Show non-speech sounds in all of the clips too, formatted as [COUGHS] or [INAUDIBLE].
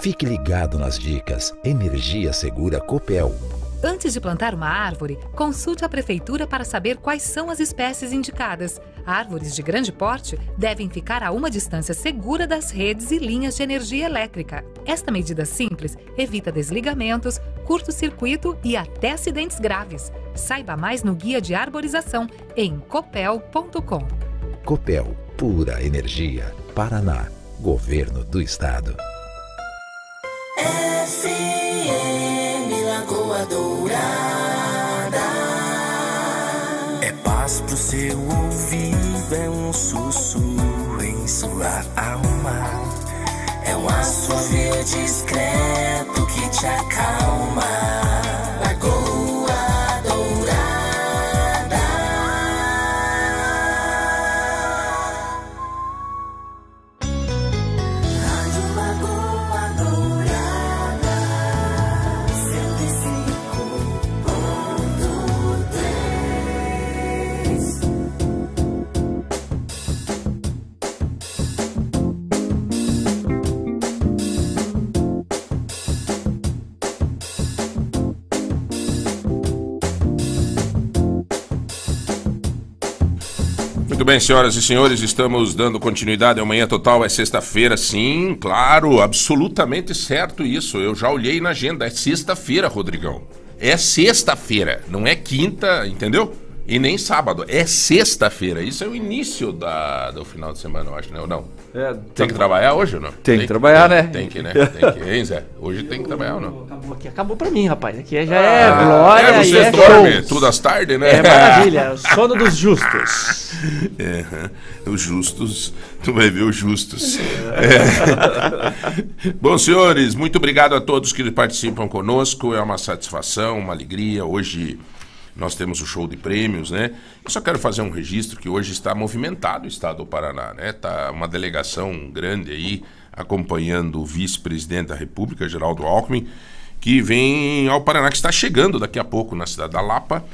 Fique ligado nas dicas. Energia Segura Copel. Antes de plantar uma árvore, consulte a prefeitura para saber quais são as espécies indicadas. Árvores de grande porte devem ficar a uma distância segura das redes e linhas de energia elétrica. Esta medida simples evita desligamentos, curto-circuito e até acidentes graves. Saiba mais no guia de arborização em copel.com. Copel, pura energia. Paraná, Governo do Estado. FM Lagoa Dourada. É paz pro seu ouvido, é um sussurro em sua alma. É um assovio discreto que te acalma. Bem, senhoras e senhores, estamos dando continuidade ao Manhã Total. É sexta-feira, sim, claro, absolutamente certo isso. Eu já olhei na agenda. É sexta-feira, Rodrigão. É sexta-feira, não é quinta, entendeu? E nem sábado. É sexta-feira. Isso é o início da, do final de semana, eu acho, né? Ou não? É, Tem que trabalhar hoje ou não? Tem que trabalhar, tem- né? Tem que, né? [LAUGHS] Tem que, hein, Zé? Hoje tem que trabalhar ou não? Acabou aqui, acabou pra mim, rapaz. Aqui já é glória é, você é dorme tudo às tardes, né? É [LAUGHS] maravilha, sono dos justos. [LAUGHS] É, os justos, tu vai ver os justos. É. Bom, senhores, muito obrigado a todos que participam conosco. É uma satisfação, uma alegria. Hoje nós temos o show de prêmios, né? Eu só quero fazer um registro que hoje está movimentado o estado do Paraná, né? Tá uma delegação grande aí acompanhando o vice-presidente da República, Geraldo Alckmin, que vem ao Paraná, que está chegando daqui a pouco na cidade da Lapa.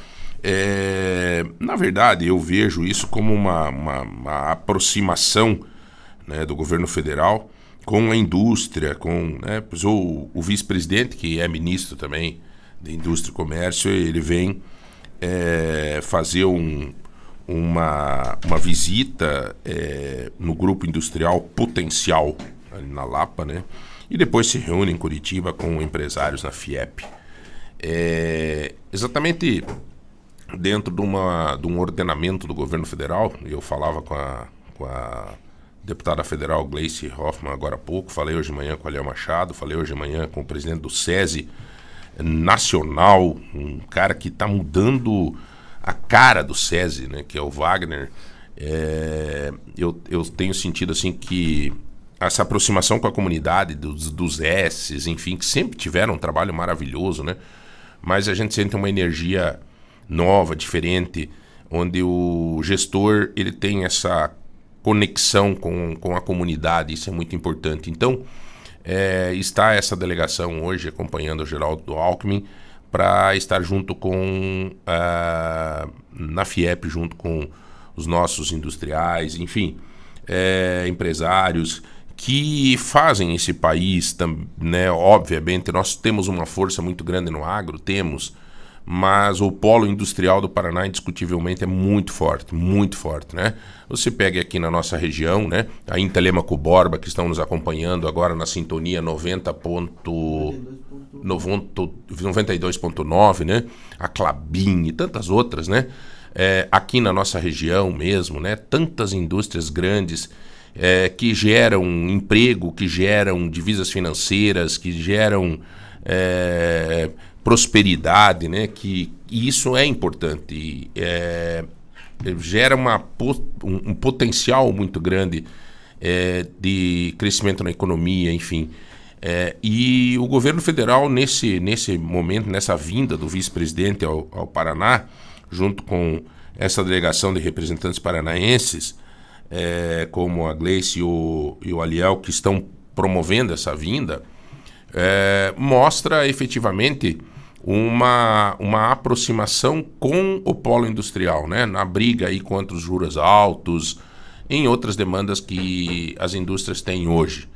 É, na verdade, eu vejo isso como uma, uma- uma aproximação né, do governo federal com a indústria, com né, o, o vice-presidente, que é ministro também de Indústria e Comércio, ele vem é, fazer um- uma, uma visita é, no grupo industrial Potencial, ali na Lapa, né? E depois se reúne em Curitiba com empresários na FIEP. É, exatamente dentro de, uma, de um ordenamento do governo federal, eu falava com a, com a deputada federal Gleice Hoffmann agora há pouco, falei hoje de manhã com a Léo Machado, falei hoje de manhã com o presidente do SESI nacional, um cara que está mudando a cara do SESI, né, que é o Wagner. É, eu, eu tenho sentido assim que essa aproximação com a comunidade dos, dos S's, enfim, que sempre tiveram um trabalho maravilhoso, né? Mas a gente sente uma energia nova, diferente, onde o gestor ele tem essa conexão com, com a comunidade, isso é muito importante. Então, é, está essa delegação hoje acompanhando o Geraldo Alckmin para estar junto com ah, na FIEP, junto com os nossos industriais, enfim, é, empresários que fazem esse país, né, obviamente, nós temos uma força muito grande no agro, temos, mas o polo industrial do Paraná indiscutivelmente é muito forte, muito forte, né? Você pega aqui na nossa região, né, a Intelemaco Borba, que estão nos acompanhando agora na sintonia 90. ponto- 90 92.9, né? A Clabin e tantas outras, né? É, aqui na nossa região mesmo, né? Tantas indústrias grandes é, que geram emprego, que geram divisas financeiras, que geram é, prosperidade, né? Que e isso é importante. E, é, gera uma, um, um potencial muito grande é, de crescimento na economia, enfim. É, e o governo federal, nesse, nesse momento, nessa vinda do vice-presidente ao, ao Paraná, junto com essa delegação de representantes paranaenses, é, como a Gleice e o, e o Aliel, que estão promovendo essa vinda, é, mostra efetivamente uma, uma aproximação com o polo industrial, né? na briga aí contra os juros altos, em outras demandas que as indústrias têm hoje.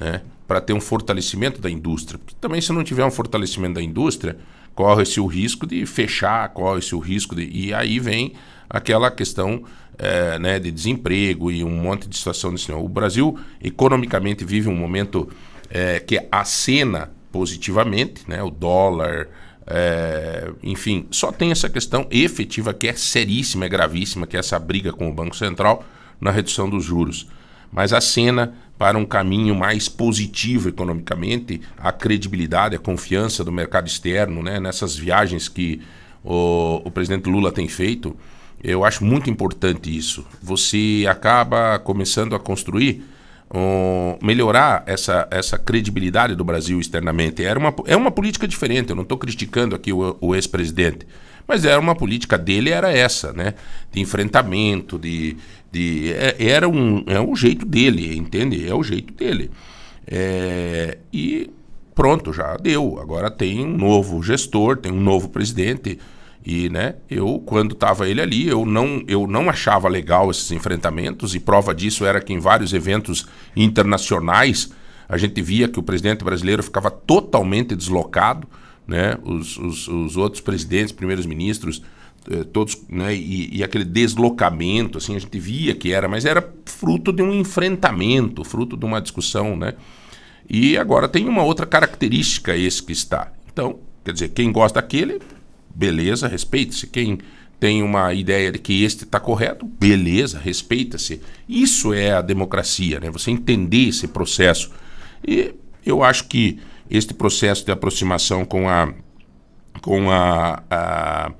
Né? para ter um fortalecimento da indústria. Porque também, se não tiver um fortalecimento da indústria, corre-se o risco de fechar, corre-se o risco de. E aí vem aquela questão é, né, de desemprego e um monte de situação desse. O Brasil, economicamente, vive um momento é, que acena positivamente, né? O dólar. É, enfim, só tem essa questão efetiva que é seríssima, é gravíssima, que é essa briga com o Banco Central na redução dos juros. Mas a cena para um caminho mais positivo economicamente, a credibilidade, a confiança do mercado externo, né, nessas viagens que o, o presidente Lula tem feito, eu acho muito importante isso. Você acaba começando a construir, um, melhorar essa, essa credibilidade do Brasil externamente. Era uma, é uma política diferente, eu não estou criticando aqui o, o ex-presidente, mas era uma política dele, era essa, né? De enfrentamento, de, de, é, era um, é o jeito dele, entende? É o jeito dele. É, e pronto, já deu. Agora tem um novo gestor, tem um novo presidente. E, né, eu, quando estava ele ali, eu não, eu não achava legal esses enfrentamentos, e prova disso era que em vários eventos internacionais a gente via que o presidente brasileiro ficava totalmente deslocado, né? Os, os, os outros presidentes, primeiros ministros, eh, todos, né, e, e, aquele deslocamento, assim, a gente via que era, mas era fruto de um enfrentamento, fruto de uma discussão, né? E agora tem uma outra característica esse que está. Então, quer dizer, quem gosta daquele, beleza, respeita-se. Quem tem uma ideia de que este está correto, beleza, respeita-se. Isso é a democracia, né? Você entender esse processo. E eu acho que este processo de aproximação com a com a, a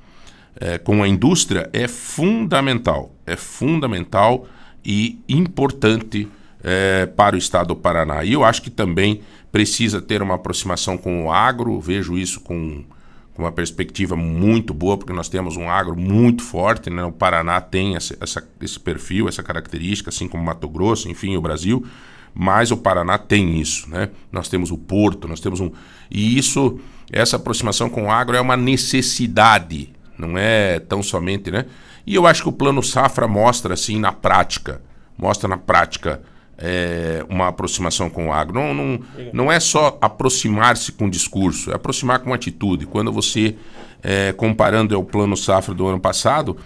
é, com a indústria é fundamental. É fundamental e importante é, para o estado do Paraná. E eu acho que também precisa ter uma aproximação com o agro, vejo isso com, com uma perspectiva muito boa, porque nós temos um agro muito forte, né? o Paraná tem essa, essa, esse perfil, essa característica, assim como Mato Grosso, enfim, o Brasil, mas o Paraná tem isso. Né? Nós temos o porto, nós temos um. E isso, essa aproximação com o agro é uma necessidade não é tão somente, né? E eu acho que o plano Safra mostra assim na prática, mostra na prática é, uma aproximação com o agro. Não, não, não é só aproximar-se com discurso, é aproximar com atitude. Quando você, é, comparando ao plano Safra do ano passado,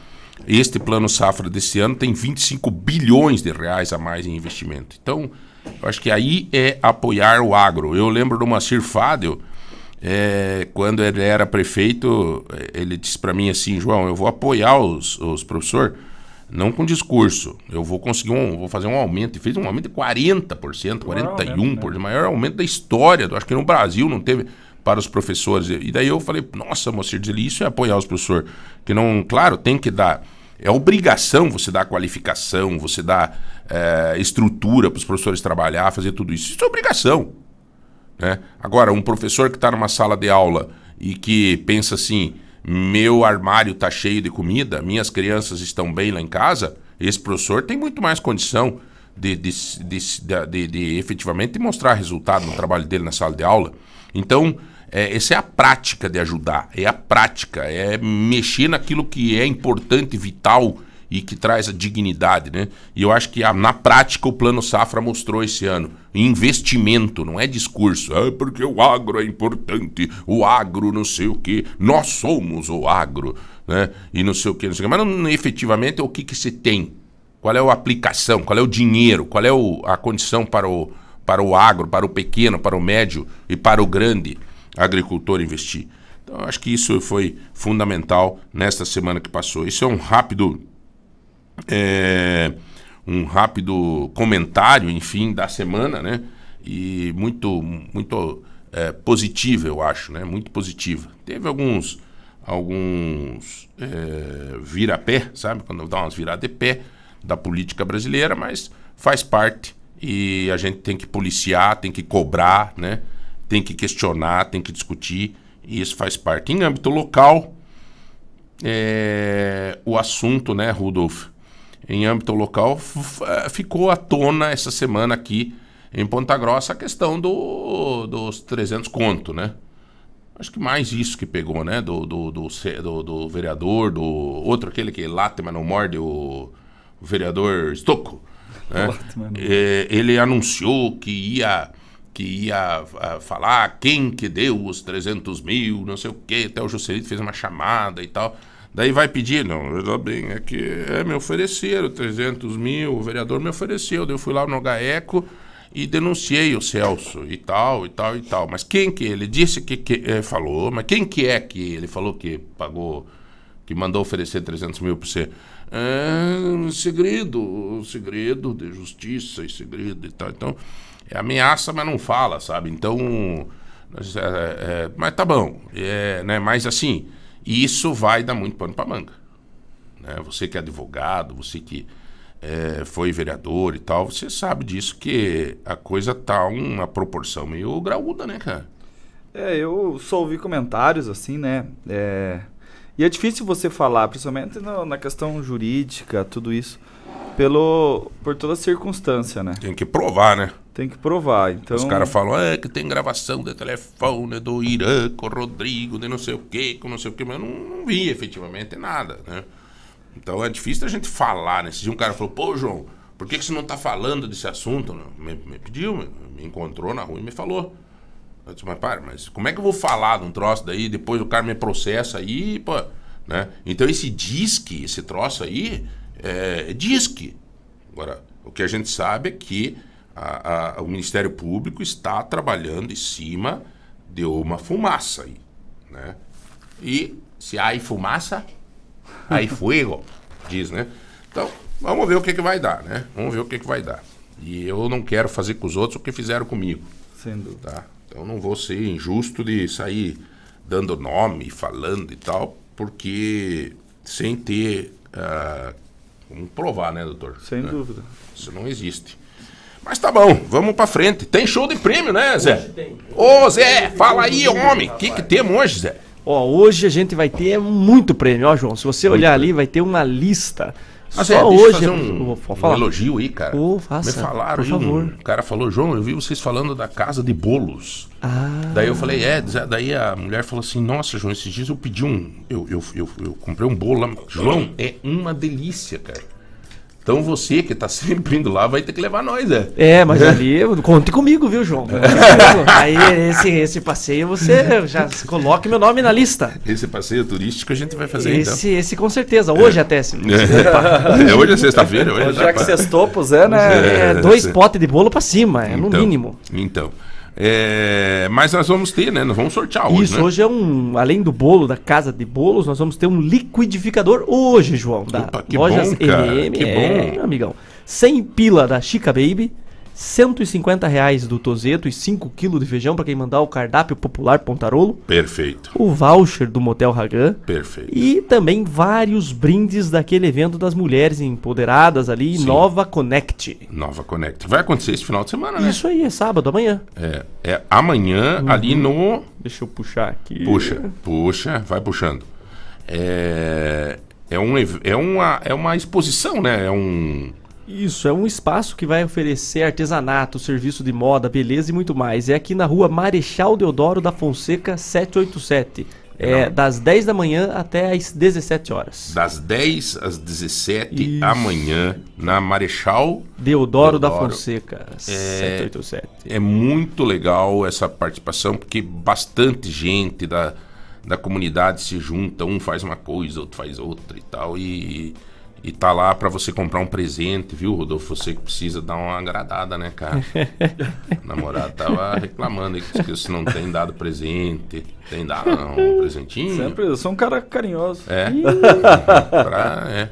este plano Safra desse ano tem 25 bilhões de reais a mais em investimento. Então, eu acho que aí é apoiar o agro. Eu lembro do Macir Fadel, é, quando ele era prefeito, ele disse para mim assim, João, eu vou apoiar os, os professores, não com discurso, eu vou conseguir um, vou fazer um aumento, e fez um aumento de 40%, 41%, né? maior aumento da história, acho que no Brasil não teve para os professores. E daí eu falei, nossa, Moacir, isso é apoiar os professores, que não, claro, tem que dar, é obrigação você dar qualificação, você dar é, estrutura para os professores trabalhar, fazer tudo isso, isso é obrigação. Né? Agora, um professor que está numa sala de aula e que pensa assim: meu armário está cheio de comida, minhas crianças estão bem lá em casa, esse professor tem muito mais condição de, de, de, de, de efetivamente mostrar resultado no trabalho dele na sala de aula. Então, é, essa é a prática de ajudar, é a prática, é mexer naquilo que é importante, vital e que traz a dignidade, né? E eu acho que a, na prática o Plano Safra mostrou esse ano. Investimento, não é discurso. Ah, porque o agro é importante, o agro não sei o quê, nós somos o agro, né? E não sei o quê, não sei o quê. Mas não, efetivamente o que, que se tem? Qual é a aplicação? Qual é o dinheiro? Qual é o, a condição para o, para o agro, para o pequeno, para o médio e para o grande agricultor investir? Então, acho que isso foi fundamental nesta semana que passou. Isso é um rápido é, um rápido comentário, enfim, da semana, né? E muito, muito é, positiva, eu acho, né? Muito positiva. Teve alguns, alguns é, vira-pé, sabe? Quando dá umas viradas de pé da política brasileira, mas faz parte e a gente tem que policiar, tem que cobrar, né? Tem que questionar, tem que discutir e isso faz parte. Em âmbito local, é, o assunto, né, Rudolf, em âmbito local, eh, ficou à tona essa semana aqui em Ponta Grossa a questão do, dos 300 conto, né? Acho que mais isso que pegou, né? Do, do, do, do, do vereador, do outro, aquele que late, mas não morde, o, o vereador Stocco. Né? [LAUGHS] É, ele anunciou que ia que ia ah, falar quem que deu os 300 mil, não sei o quê. Até o Juscelito fez uma chamada e tal. Daí vai pedir, não, veja bem, é que é, me ofereceram 300 mil, o vereador me ofereceu, daí eu fui lá no GAECO e denunciei o Celso e tal, e tal, e tal. Mas quem que ele disse que, que é, falou, mas quem que é que ele falou que pagou, que mandou oferecer 300 mil para você? É um segredo, um segredo de justiça e segredo e tal. Então, é ameaça, mas não fala, sabe? Então, é, é, mas tá bom, é, né? Mas assim, isso vai dar muito pano para manga. Né? Você que é advogado, você que é, foi vereador e tal, você sabe disso que a coisa tá uma proporção meio graúda, né, cara? É, eu só ouvi comentários assim, né? É... E é difícil você falar, principalmente no- na questão jurídica, tudo isso, pelo por toda circunstância, né? Tem que provar, né? Tem que provar. Então, Os caras falam, é que tem gravação de telefone do Irã com o Rodrigo, de não sei o quê, com não sei o quê, mas não, não vi efetivamente nada, né? Então é difícil a gente falar, né? Dia um cara falou, pô, João, por que, que você não tá falando desse assunto? Me, me pediu, me, me encontrou na rua e me falou. Eu disse, mas para, mas como é que eu vou falar de um troço daí, depois o cara me processa aí, pô, né? Então esse disque, esse troço aí, é, é disque. Agora, o que a gente sabe é que a- a- o Ministério Público está trabalhando em cima de uma fumaça aí, né? E se há fumaça, há [LAUGHS] fuego, diz, né? Então, vamos ver o que, que vai dar, né? Vamos ver o que, que vai dar. E eu não quero fazer com os outros o que fizeram comigo, sem dúvida. tá? Então, não vou ser injusto de sair dando nome, falando e tal, porque sem ter... ah, como provar, né, doutor? Sem Né? dúvida. Isso não existe. Mas tá bom, vamos pra frente. Tem show de prêmio, né, Zé? Ô, Zé, fala aí, homem. O que, que temos hoje, Zé? Ó, hoje a gente vai ter muito prêmio, ó, João. Se você olhar ali, vai ter uma lista. Ah, Só eu hoje. fazer é- um, um elogio aí, cara. Ô, faça, Me falaram por aí, um- favor. o cara falou, João, eu vi vocês falando da casa de bolos. Ah, Daí eu falei, é, Zé, daí a mulher falou assim, nossa, João, esses dias eu pedi um. Eu, eu, eu, eu comprei um bolo lá. João, é uma delícia, cara. Então você que tá [LAUGHS] sempre indo lá vai ter que levar nós, Zé. é, mas ali, conte comigo, viu, João? Conte comigo. Aí esse, esse passeio você [LAUGHS] já coloque meu nome na lista. Esse passeio turístico a gente vai fazer Esse, esse com certeza. Hoje até. Se, então. [LAUGHS] É, hoje é sexta-feira, hoje, já que pra- sextou Zé, né? é, dois potes de bolo pra cima, é no Então, mínimo. Então. É, mas nós vamos ter, né? Nós vamos sortear hoje, Isso, né? hoje é um. Além do bolo da casa de bolos, nós vamos ter um liquidificador hoje, João. Da Opa, que Lojas bom, cara, MM. que é, bom. amigão. 100 pila da Chica Baby. 150 reais do Tozeto e 5 kg de feijão para quem mandar o cardápio popular Pontarolo. Perfeito, O voucher do Motel Ragan. perfeito. E também vários brindes daquele evento das mulheres empoderadas ali, Sim. Nova Connect. Nova Connect. Vai acontecer esse final de semana, né? Isso aí, é sábado, amanhã. É, é amanhã ali no. Deixa eu puxar aqui. Puxa, puxa, vai puxando. É, é, um, é, uma, é uma exposição, né? É um. Isso, é um espaço que vai oferecer artesanato, serviço de moda, beleza e muito mais. É aqui na rua Marechal Deodoro da Fonseca 787. É Não. das 10 da manhã até às 17 horas. Das 10 às 17 Isso. amanhã, na Marechal. Deodoro, da Deodoro. Fonseca 787. É muito legal essa participação, porque bastante gente da, da comunidade se junta, um faz uma coisa, outro faz outra e tal, e, e tá lá pra você comprar um presente, viu, Rodolfo? Você que precisa dar uma agradada, né, cara? [LAUGHS] o namorado tava reclamando aí que você não tem dado presente. Tem dado não, um presentinho? Sempre, eu sou um cara carinhoso. É. [LAUGHS] pra, é.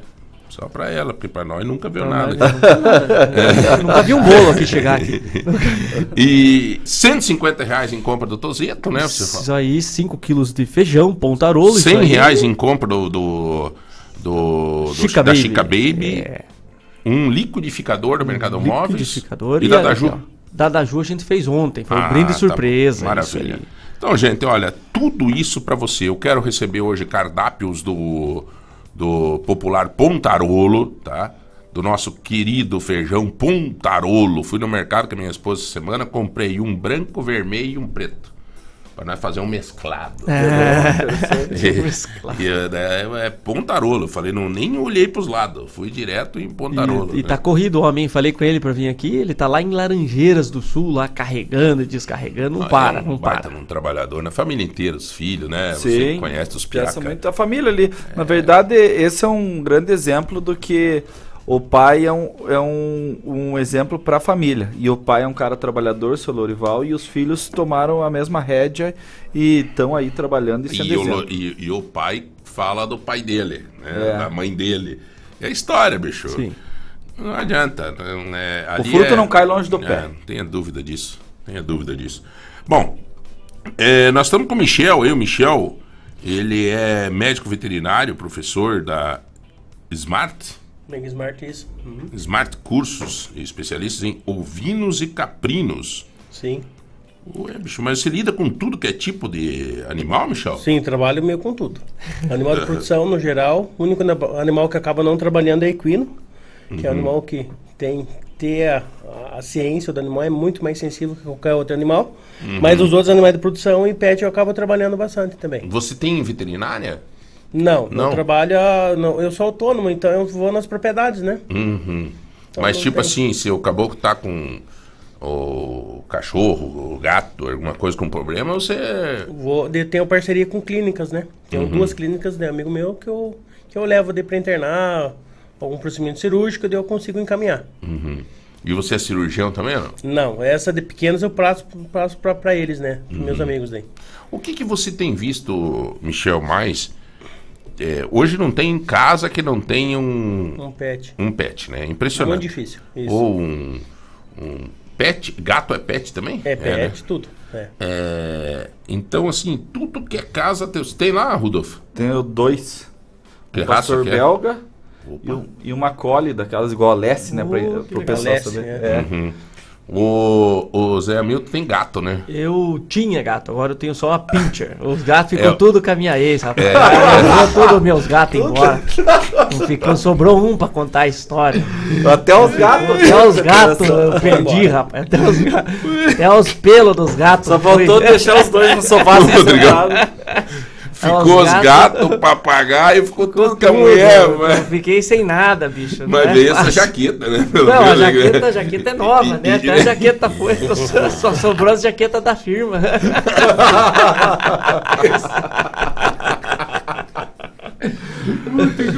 Só pra ela, porque pra nós nunca viu nada. [LAUGHS] Eu nunca vi um bolo aqui chegar aqui. E 150 reais em compra do Tozeto, né? Você fala. Isso aí, 5 quilos de feijão, pontarolo. isso 100 aí. reais em compra do, do, do, do- Chica da Baby. Chica Baby. É. Um liquidificador do Mercado Móveis. Liquidificador. E da a- Daju. ó, Da Daju a gente fez ontem. Foi um Ah, brinde tá surpresa. Maravilha. Então, gente, olha, tudo isso pra você. Eu quero receber hoje cardápios do, do popular Pontarolo, tá? Do nosso querido feijão Pontarolo. Fui no mercado com a minha esposa essa semana, comprei um branco, vermelho e um preto. Pra nós fazer um mesclado. É. [LAUGHS] Mesclado. E, e, né, é Pontarolo. Eu falei, não, nem olhei pros lados. Fui direto em Pontarolo. E, e né? tá corrido o homem, falei com ele pra vir aqui, ele tá lá em Laranjeiras do Sul, lá carregando e descarregando, não Ah, para, é um não para. Um trabalhador, na família inteira, os filhos, né? Você Sim. conhece os piaca. muito a família ali. Na verdade, esse é um grande exemplo do que o pai é um, é um, um exemplo para a família. E o pai é um cara trabalhador, seu Lorival, e os filhos tomaram a mesma rédea e estão aí trabalhando e sendo E o, exemplo. e, e o pai fala do pai dele, né? É. Da mãe dele. É história, bicho. Sim. Não adianta. não é- O fruto é- não cai longe do é, pé. não tenha dúvida disso. Tenha dúvida disso. Bom, é, nós estamos com o Michel. Eu, Michel, ele é médico veterinário, professor da Smart. Mega Smart, isso. Uhum. Smart Cursos, especialistas em ovinos e caprinos. Sim. Ué, bicho, mas você lida com tudo que é tipo de animal, Michel? Sim, trabalho meio com tudo. Animal de [LAUGHS] produção, no geral, o único animal que acaba não trabalhando é equino, que é Uhum. um animal que tem ter a, a ciência do animal, é muito mais sensível que qualquer outro animal. Uhum. Mas os outros animais de produção e pet eu acabo trabalhando bastante também. Você tem veterinária? Não, Não? não trabalho, não, eu sou autônomo, então eu vou nas propriedades, né? Uhum. Então, Mas tipo tem. assim, se o caboclo tá com o cachorro, o gato, alguma coisa com problema, você. Vou, de- tenho parceria com clínicas, né? Tenho Uhum. duas clínicas de amigo meu que eu, que eu levo de pra internar, algum procedimento cirúrgico, daí eu consigo encaminhar. Uhum. E você é cirurgião também não? Não, essa de pequenos eu passo, passo pra, pra eles, né? Uhum. meus amigos daí. O que, que você tem visto, Michel, mais? É, hoje não tem casa que não tenha um, Um pet. um pet, né? É Impressionante. muito difícil. Isso. Ou um, um pet. Gato é pet também? É né? pet, tudo. É. É, então, assim, tudo que é casa. tem- Você tem lá, Rudolf? Tenho dois. Que um raça pastor que é? belga e, e uma collie daquelas igual a Lessie, né? Pra, que pro legal. pessoal Lessie, saber. é. É. Uhum. O, o Zé Hamilton tem gato, né? Eu tinha gato, agora eu tenho só uma pincher. Os gatos ficam É. tudo com a minha ex, rapaz. [LAUGHS] Levou todos meus gatos embora. Não ficou, sobrou um pra contar a história. Até os gatos. Até os gatos eu perdi, rapaz. Até os, até os pelos dos gatos. Só faltou foi- deixar os dois no sofá [LAUGHS] Rodrigão. Ficou os os gatos- gatos, o papagaio, ficou tudo com a mulher, eu mas, Fiquei sem nada, bicho. mas é veio essa jaqueta, né? Pelo Não, a menos, né? jaqueta, a jaqueta é nova, né? Até a jaqueta foi. Só, só sobrou as jaquetas da firma.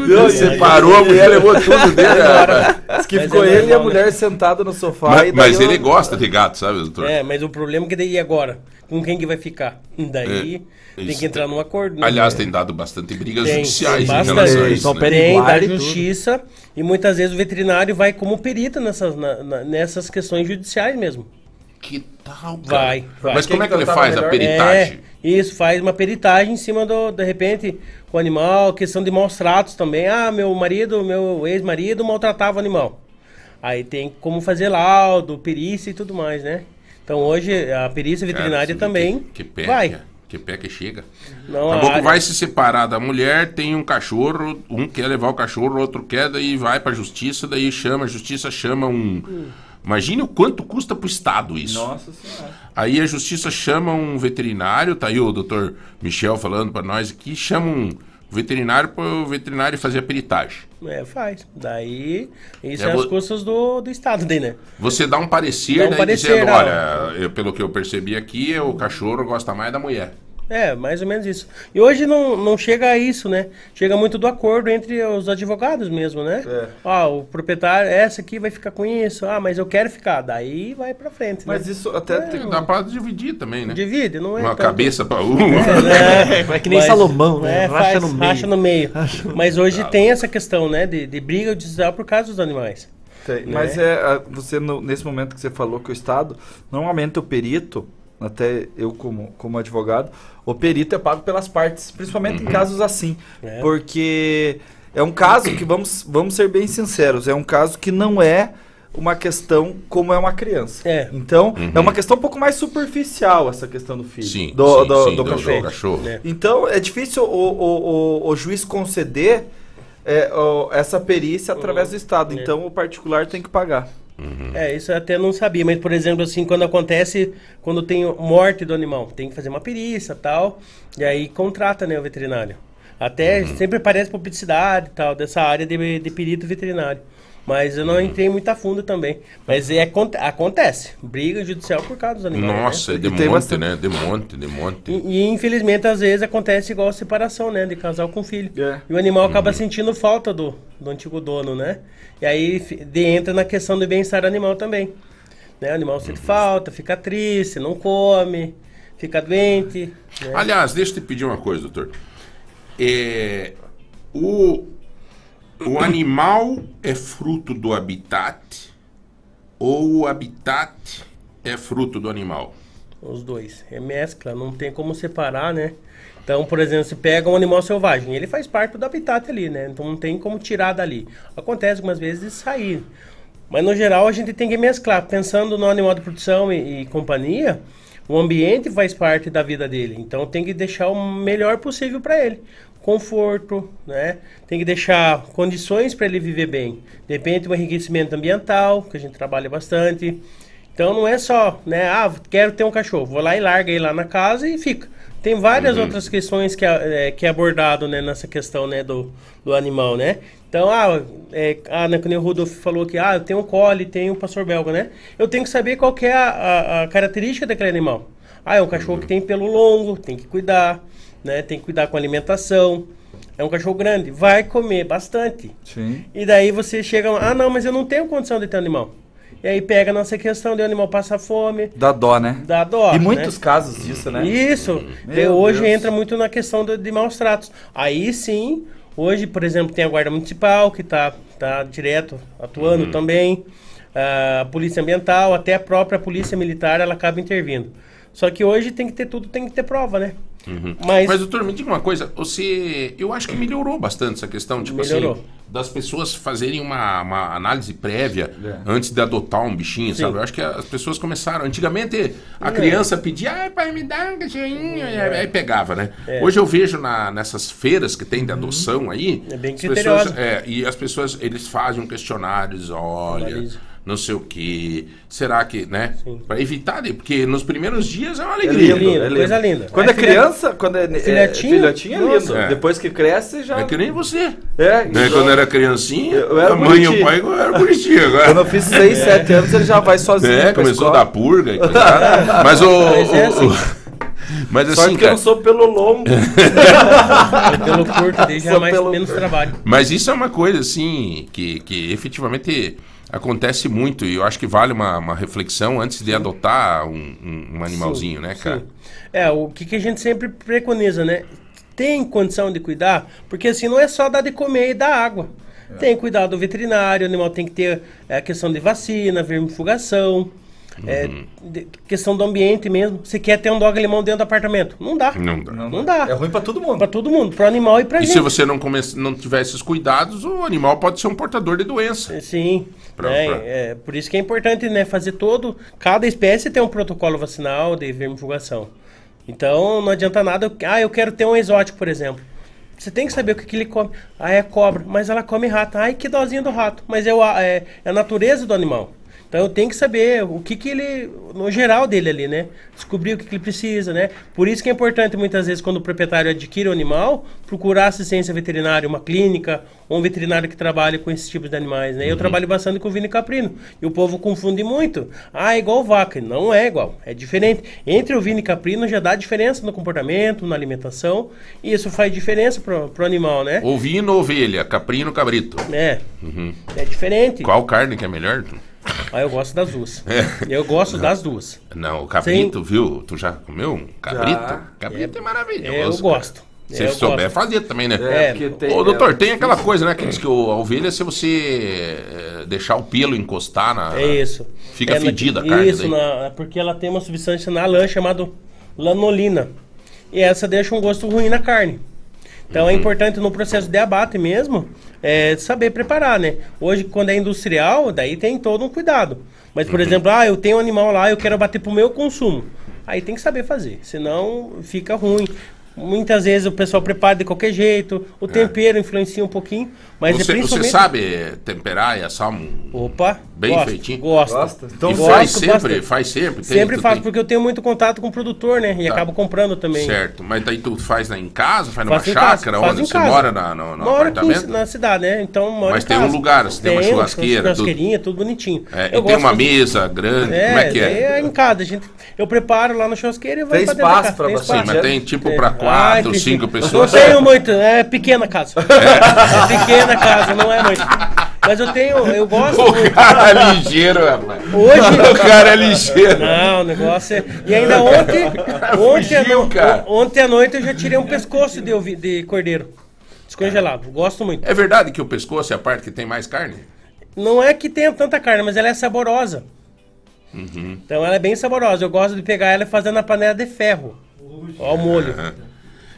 Não, Separou, a mulher levou tudo dele. rapaz. Diz que Mas ficou é ele e a mulher sentada no sofá. Mas, e mas eu- ele gosta de gato, sabe, doutor? É, mas o problema é que daí e agora? Com quem que vai ficar? Daí É, tem que entrar num acordo. né? Aliás, tem dado bastante brigas Tem, judiciais tem em bastante. relação a isso. né? Tem da Periguar tudo. justiça e muitas vezes o veterinário vai como perita nessas, na- na- nessas questões judiciais mesmo. Que tal, cara? Vai, vai. Mas Quem como é que ele faz a melhor? peritagem? É, isso, faz uma peritagem em cima do, de repente, o animal, questão de maus tratos também. Ah, meu marido, meu ex-marido maltratava o animal. Aí tem como fazer laudo, perícia e tudo mais, né? Então hoje a perícia Cara, veterinária vê também Que, que pé, vai. que, que pé que chega. Não, O a área- vai se separar da mulher, tem um cachorro, um quer levar o cachorro, o outro quer, daí vai pra justiça, daí chama, a justiça chama um. Imagine o quanto custa pro Estado isso. Nossa senhora. Aí a justiça chama um veterinário, tá aí o doutor Michel falando pra nós aqui, chama um veterinário para o veterinário fazer a peritagem. É, faz. Daí, isso É, é, as custas do, do Estado, daí, né? Você dá um parecer, Dá um daí parecer, dizendo, olha, eu- pelo que eu percebi aqui, o cachorro gosta mais da mulher. É, mais ou menos isso. E hoje não, não chega a isso, né? Chega muito do acordo entre os advogados mesmo, né? É. Ah, o proprietário, essa aqui vai ficar com isso. Ah, mas eu quero ficar. Daí vai pra frente, Mas né? isso até tem. Dá pra dividir também, né? Divide, não é Uma tanto- cabeça pra [LAUGHS] um. É que nem Salomão, né? É, Racha faz, no meio. racha [LAUGHS] no meio. Mas hoje tem essa questão, né? De, de briga judicial por causa dos animais. Tem, né? Mas é, você, no- nesse momento que você falou que o Estado, normalmente o perito, até eu como, como advogado, o perito é pago pelas partes, principalmente em casos assim. É. Porque é um caso que, vamos, vamos ser bem sinceros, é um caso que não é uma questão como é uma criança. É. Então, é uma questão um pouco mais superficial essa questão do filho. Sim, do, sim, do, sim, do do cachorro. cachorro. É. Então, é difícil o, o, o, o juiz conceder é, o- essa perícia através do Estado. É. Então, o particular tem que pagar. É, isso eu até não sabia, mas por exemplo, assim, quando acontece, quando tem morte do animal, tem que fazer uma perícia tal, e aí contrata, né, o veterinário. Até sempre aparece publicidade tal, dessa área de, de perito veterinário. Mas eu não entrei muito a fundo também. Mas é, aconte- acontece, briga judicial por causa dos animais. né? Nossa, é de monte, bastante- né? De monte, de monte. E, e, infelizmente, às vezes acontece igual a separação, né? De casal com filho. É. E o animal acaba sentindo falta do, do antigo dono, né? E aí de- entra na questão do bem-estar animal também. Né? O animal sente falta, fica triste, não come, fica doente. né? Aliás, deixa eu te pedir uma coisa, doutor. É, o, o animal é fruto do habitat ou o habitat é fruto do animal? Os dois. É mescla, não tem como separar, né? Então, por exemplo, se pega um animal selvagem, ele faz parte do habitat ali, né? Então não tem como tirar dali. Acontece algumas vezes de sair. Mas no geral a gente tem que mesclar. Pensando no animal de produção e, e companhia, o ambiente faz parte da vida dele. Então tem que deixar o melhor possível para ele. Conforto, né? Tem que deixar condições para ele viver bem. De repente, um enriquecimento ambiental, que a gente trabalha bastante. Então não é só, né? Ah, quero ter um cachorro, vou lá e larga ele lá na casa e fica. Tem várias outras questões que é, que é abordado né, nessa questão né, do, do animal, né? Então, ah, é, ah, né, o Rudolf falou que ah, eu tenho um collie, tenho um pastor belga, né? Eu tenho que saber qual que é a, a- a característica daquele animal. Ah, é um cachorro que tem pelo longo, tem que cuidar, né? Tem que cuidar com a alimentação. É um cachorro grande, vai comer bastante. Sim. E daí você chega, lá, ah, não, mas eu não tenho condição de ter animal. E aí pega nessa questão de o animal passar fome, Dá dó, né? dá dó. e muitos né? casos disso, né? Isso. Hoje Deus. entra muito na questão do- de maus tratos. Aí sim, hoje, por exemplo, tem a Guarda Municipal que está tá direto atuando também, a Polícia Ambiental, até a própria Polícia Militar, ela acaba intervindo. Só que hoje tem que ter tudo, tem que ter prova, né? Mas, Mas, doutor, me diga uma coisa. Você. Eu acho que melhorou bastante essa questão, tipo Melhorou. assim, das pessoas fazerem uma, uma análise prévia É. antes de adotar um bichinho, Sim. sabe? Eu acho que as pessoas começaram. Antigamente, a criança pedia, ai, pai, me dá um cachorrinho, e aí pegava, né? Hoje eu vejo na, nessas feiras que tem de adoção aí. É bem as pessoas, é, E as pessoas, eles fazem um questionário, eles olha. Analisa. Não sei o que. Será que, né? Pra evitar, porque nos primeiros dias é uma É alegria. lindo, Lindo, é lindo. coisa linda. Quando É é, criança, quando é, é filhotinho, filhotinho, é lindo. É. Depois que cresce, já... É que nem você. É, Né? Quando era criancinha, Eu era a mãe e o bonitinho. pai eram bonitinhos [LAUGHS] Quando eu agora. fiz 6, 7 anos, ele já vai sozinho É, pra começou a dar purga e. [LAUGHS] Mas o. Mas é o- o- Mas assim, que eu cara. não sou pelo longo. [LAUGHS] pelo curto é Só mais, pelo- menos trabalho. Mas isso é uma coisa, assim, que, que efetivamente acontece muito. E eu acho que vale uma, uma reflexão antes de adotar um, um- animalzinho, né, cara? Sim. É, o que, que a gente sempre preconiza, né? Tem condição de cuidar, porque assim não é só dar de comer e dar água. É. Tem que cuidar do veterinário, o animal tem que ter é, a questão de vacina, vermifugação, é, Uhum. de- questão do ambiente mesmo. Você quer ter um dog alemão dentro do apartamento? Não dá. Não dá. Não dá. É ruim pra todo mundo. Pra todo mundo, pro animal e pra E gente. se você não, come... não tiver esses cuidados, o animal pode ser um portador de doença. Sim, Pra- né, pra- é, por isso que é importante né, fazer todo. Cada espécie tem um protocolo vacinal de vermifugação. Então não adianta nada. eu- Ah, eu quero ter um exótico, por exemplo. Você tem que saber o que, que ele come. Ah, é cobra, mas ela come rato. Ai, que dozinha do rato. Mas é, o- é, é a natureza do animal. Então eu tenho que saber o que, que ele, no geral dele ali, né? Descobrir o que, que ele precisa, né? Por isso que é importante muitas vezes quando o proprietário adquire o animal, procurar assistência veterinária, uma clínica, ou um veterinário que trabalhe com esses tipos de animais, né? Eu trabalho bastante com vino e caprino. E o povo confunde muito. Ah, é igual vaca. Não é igual, é diferente. Entre o vino e caprino já dá diferença no comportamento, na alimentação, e isso faz diferença pro, pro animal, né? Ovino, ovelha, caprino, cabrito. É. É diferente. Qual carne que é melhor? Ah, eu gosto das duas. Eu gosto das duas. Não, o cabrito, viu? Tu já comeu um cabrito? Já. Cabrito é, É, maravilhoso. eu cara. gosto. Se É, eu souber gosto. fazer também, né? É, É, porque tem, Ô, doutor, é, tem aquela coisa, né? Que diz que o- a ovelha, se você eh, deixar o pelo encostar na. É isso. Fica É, na- fedida a carne. Isso, daí. na- porque ela tem uma substância na lã chamada lanolina. E essa deixa um gosto ruim na carne. Então Uhum. é importante no processo de abate mesmo é, saber preparar, né? Hoje, quando é industrial, daí tem todo um cuidado. Mas, Uhum. por exemplo, ah, eu tenho um animal lá, eu quero abater pro meu consumo. Aí tem que saber fazer, senão fica ruim. Muitas vezes o pessoal prepara de qualquer jeito, o tempero influencia um pouquinho, mas é você, você principalmente... sabe temperar e assar um. Opa, Bem gosto, feitinho? Gosto. Gosta? Então e gosto faz sempre, bastante. faz sempre. tem- Sempre faço, tem- porque eu tenho muito contato com o produtor, né? E Tá. acabo comprando também. Certo, mas daí tu faz na- em casa, faz numa casa, chácara, onde você casa. mora na, no, no Moro aqui apartamento? em- na cidade, né? Então moro Mas em tem um lugar, você tem uma churrasqueira, tudo. churrasqueirinha, tudo bonitinho. É, Eu e tem uma de- mesa grande, como é que daí é? em casa, a gente, eu preparo lá na churrasqueira e vou Tem pra dentro da espaço pra Tem bastante Sim, mas tem tipo É. pra quatro, cinco pessoas. Não tenho muito, é pequena casa. É pequena casa, não é muito. Mas eu tenho, eu gosto. O cara é ligeiro, rapaz. Hoje. O cara é ligeiro. Não, o negócio é. E ainda ontem. [LAUGHS] Ontem, Fugiu, no- ontem à noite eu já tirei um pescoço de, ovi- de cordeiro. Descongelado. Gosto muito. É verdade que o pescoço é a parte que tem mais carne? Não é que tenha tanta carne, mas ela é saborosa. Uhum. Então ela é bem saborosa. Eu gosto de pegar ela e fazer na panela de ferro. Ó o molho.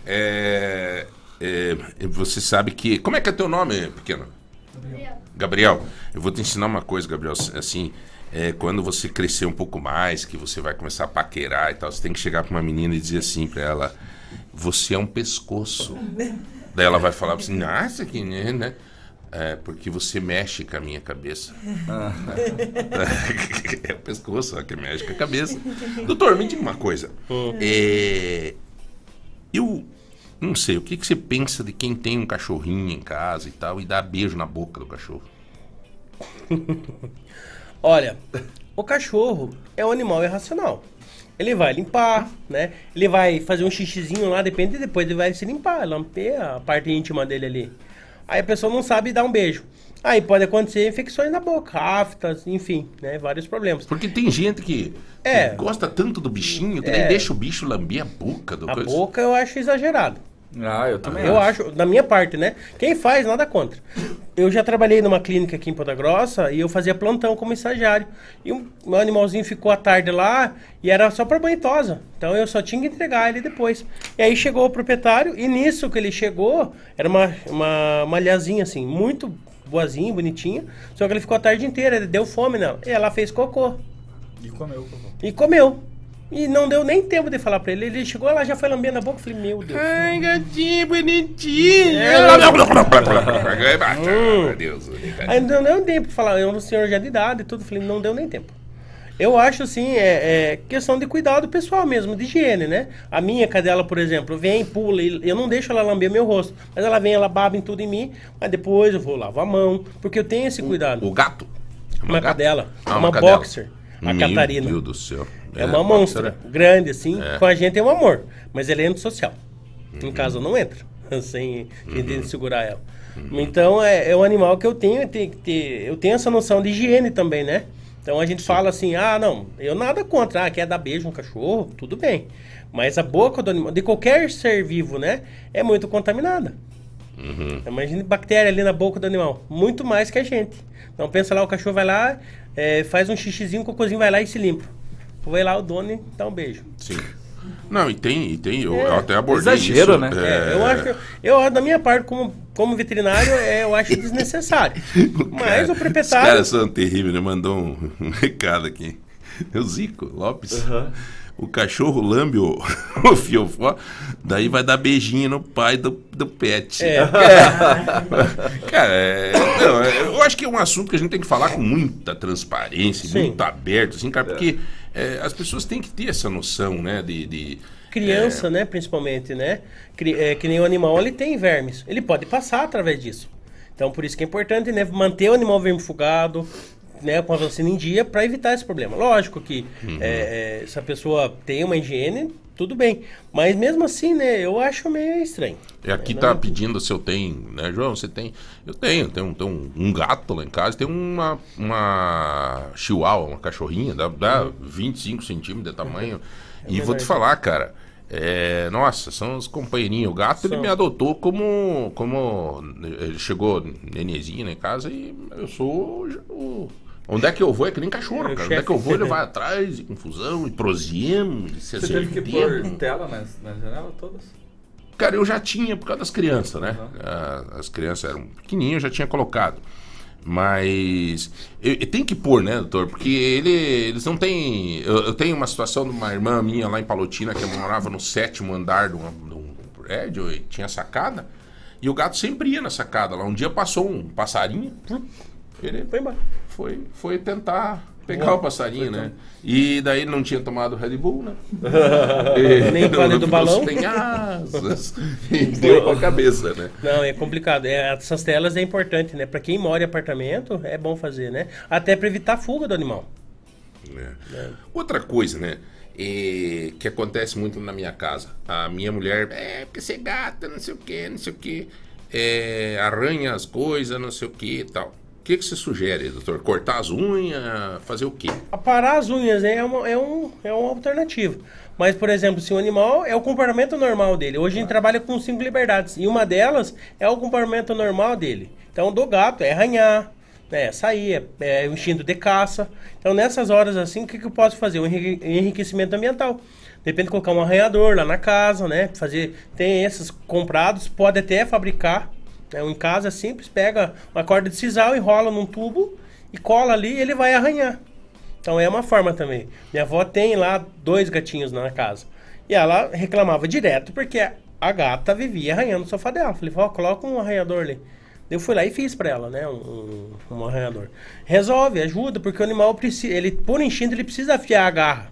É, é, você sabe que. Como é que é teu nome, pequeno? Gabriel. Gabriel, eu vou te ensinar uma coisa, Gabriel. Assim, é, quando você crescer um pouco mais, que você vai começar a paquerar e tal, você tem que chegar pra uma menina e dizer assim pra ela: Você é um pescoço. [LAUGHS] Daí ela vai falar assim: Nossa, que né? né?" É, porque você mexe com a minha cabeça. [LAUGHS] [LAUGHS] é o pescoço que mexe com a cabeça. Doutor, me diga uma coisa. É, eu não sei, o que, que você pensa de quem tem um cachorrinho em casa e tal e dá beijo na boca do cachorro? [LAUGHS] Olha, o cachorro é um animal irracional. Ele vai limpar, né? Ele vai fazer um xixizinho lá, depende, depois ele vai se limpar, lampear a parte íntima dele ali. Aí a pessoa não sabe dar um beijo. Aí pode acontecer infecções na boca, aftas, enfim, né? Vários problemas. Porque tem gente que, que É. gosta tanto do bichinho que É. nem deixa o bicho lamber a boca do A coisa. boca eu acho exagerado. Ah, eu também Eu acho, da minha parte, né? Quem faz, nada contra. Eu já trabalhei numa clínica aqui em Ponta Grossa e eu fazia plantão como estagiário. E um, meu animalzinho ficou à tarde lá e era só pra banho e tosa. Então eu só tinha que entregar ele depois. E aí chegou o proprietário e nisso que ele chegou, era uma, uma, uma assim, muito boazinha, bonitinha. Só que ele ficou a tarde inteira, ele deu fome nela. E ela fez cocô. E comeu, cocô. E comeu. E não deu nem tempo de falar pra ele. Ele chegou lá, já foi lambendo a boca. Eu falei, meu Deus. Ai, gatinho, bonitinho. É. Meu Deus. Aí não deu nem tempo de falar, eu era um senhor já de idade e tudo, falei, não deu nem tempo. Eu acho assim, é, é questão de cuidado pessoal mesmo, de higiene, né? A minha cadela, por exemplo, vem, pula, eu não deixo ela lamber meu rosto, mas ela vem, ela baba em tudo em mim, mas depois eu vou lavar a mão, porque eu tenho esse cuidado. O gato? É Uma gata? cadela, Ah, uma cadela. boxer, a Meu Catarina. Deus do céu. É uma boxer monstra, grande assim, É. com a gente é um amor, mas ele é antissocial. Uhum. Em casa não entra, [LAUGHS] sem gente segurar ela. Então é, é um animal que eu tenho, tem que ter, eu tenho essa noção de higiene também, né? Então a gente fala assim, ah, não, eu nada contra, ah, quer dar beijo no cachorro, tudo bem. Mas a boca do animal, de qualquer ser vivo, né, é muito contaminada. Uhum. Imagina bactéria ali na boca do animal, muito mais que a gente. Então pensa lá, o cachorro vai lá, é, faz um xixizinho, o cocôzinho vai lá e se limpa. Vai lá o dono e dá um beijo. Sim. Não, e tem, e tem eu, É. eu até abordei Exagero, isso. né? É, eu acho que, eu, da minha parte, como, como veterinário, é, eu acho desnecessário. [LAUGHS] Mas o Os proprietário. caras são terríveis, né? Mandou um, um [LAUGHS] recado aqui. É o Zico Lopes. O cachorro lambe o, [LAUGHS] o fiofó, daí vai dar beijinho no pai do, do pet. É. [LAUGHS] Cara, é, não, é, eu acho que é um assunto que a gente tem que falar com muita transparência, Sim. muito aberto, assim, cara, porque é, as pessoas têm que ter essa noção, né, de... de- Criança, né, principalmente, né? É, que nem o animal, ele tem vermes. Ele pode passar através disso. Então, por isso que é importante, né, manter o animal vermifugado, né, com a vacina em dia, para evitar esse problema. Lógico que é, é, se a pessoa tem uma higiene, tudo bem. Mas mesmo assim, né, eu acho meio estranho. E aqui É, tá pedindo se eu tenho, né, João? Você tem? Eu tenho, tenho, tenho um, um gato lá em casa, tem uma, uma chihuahua, uma cachorrinha, dá, dá 25 centímetros de tamanho. e vou te falar, cara, é, nossa, são os companheirinhos. O gato ele São. me adotou como, como. Ele chegou nenezinho lá em casa e eu sou o. Onde é que eu vou é que nem cachorro, É cara. Onde é que eu vou, ele vai [LAUGHS] atrás, e confusão, e prosemos, e se Você teve que pôr tela nas, nas janelas todas? Cara, eu já tinha por causa das crianças, né? Ah, As crianças eram pequenininhas, eu já tinha colocado. Mas tenho que pôr, né, doutor? Porque ele, eles não têm. Eu, eu tenho uma situação de uma irmã minha lá em Palotina que morava no sétimo andar de um, de um prédio e tinha sacada. E o gato sempre ia na sacada lá. Um dia passou um passarinho, ele Foi embora. Foi, foi tentar pegar o passarinho, né? E daí não tinha tomado Red Bull, né? [LAUGHS] E Nem [LAUGHS] falei do balão. Tem asas. [LAUGHS] E deu a cabeça, né? Não, é complicado. É, essas telas é importante, né? Pra quem mora em apartamento, é bom fazer, né? Até pra evitar a fuga do animal. É. Outra coisa, né? é, que acontece muito na minha casa. A minha mulher, é, porque você é gata, não sei o que, não sei o que, arranha as coisas, não sei o que e tal. O que, que você sugere, doutor? Cortar as unhas? Fazer o quê? Aparar as unhas né, é, uma, é, um, é uma alternativa. Mas, por exemplo, se o animal é o comportamento normal dele. Hoje a gente trabalha com cinco liberdades. E uma delas é o comportamento normal dele. Então, do gato é arranhar, é, sair, é, é o instinto de caça. Então, nessas horas assim, o que, que eu posso fazer? O enrique- enriquecimento ambiental. Depende de colocar um arranhador lá na casa, né? Fazer. Tem esses comprados, pode até fabricar. Né? Um em casa simples, pega uma corda de sisal, enrola num tubo e cola ali e ele vai arranhar. Então é uma forma também. Minha avó tem lá dois gatinhos na casa. E ela reclamava direto porque a gata vivia arranhando o sofá dela. Falei, vó, coloca um arranhador ali. Eu fui lá e fiz pra ela, né? Um, um, arranhador. Resolve, ajuda, porque o animal precisa. Ele, por instinto, ele precisa afiar a garra.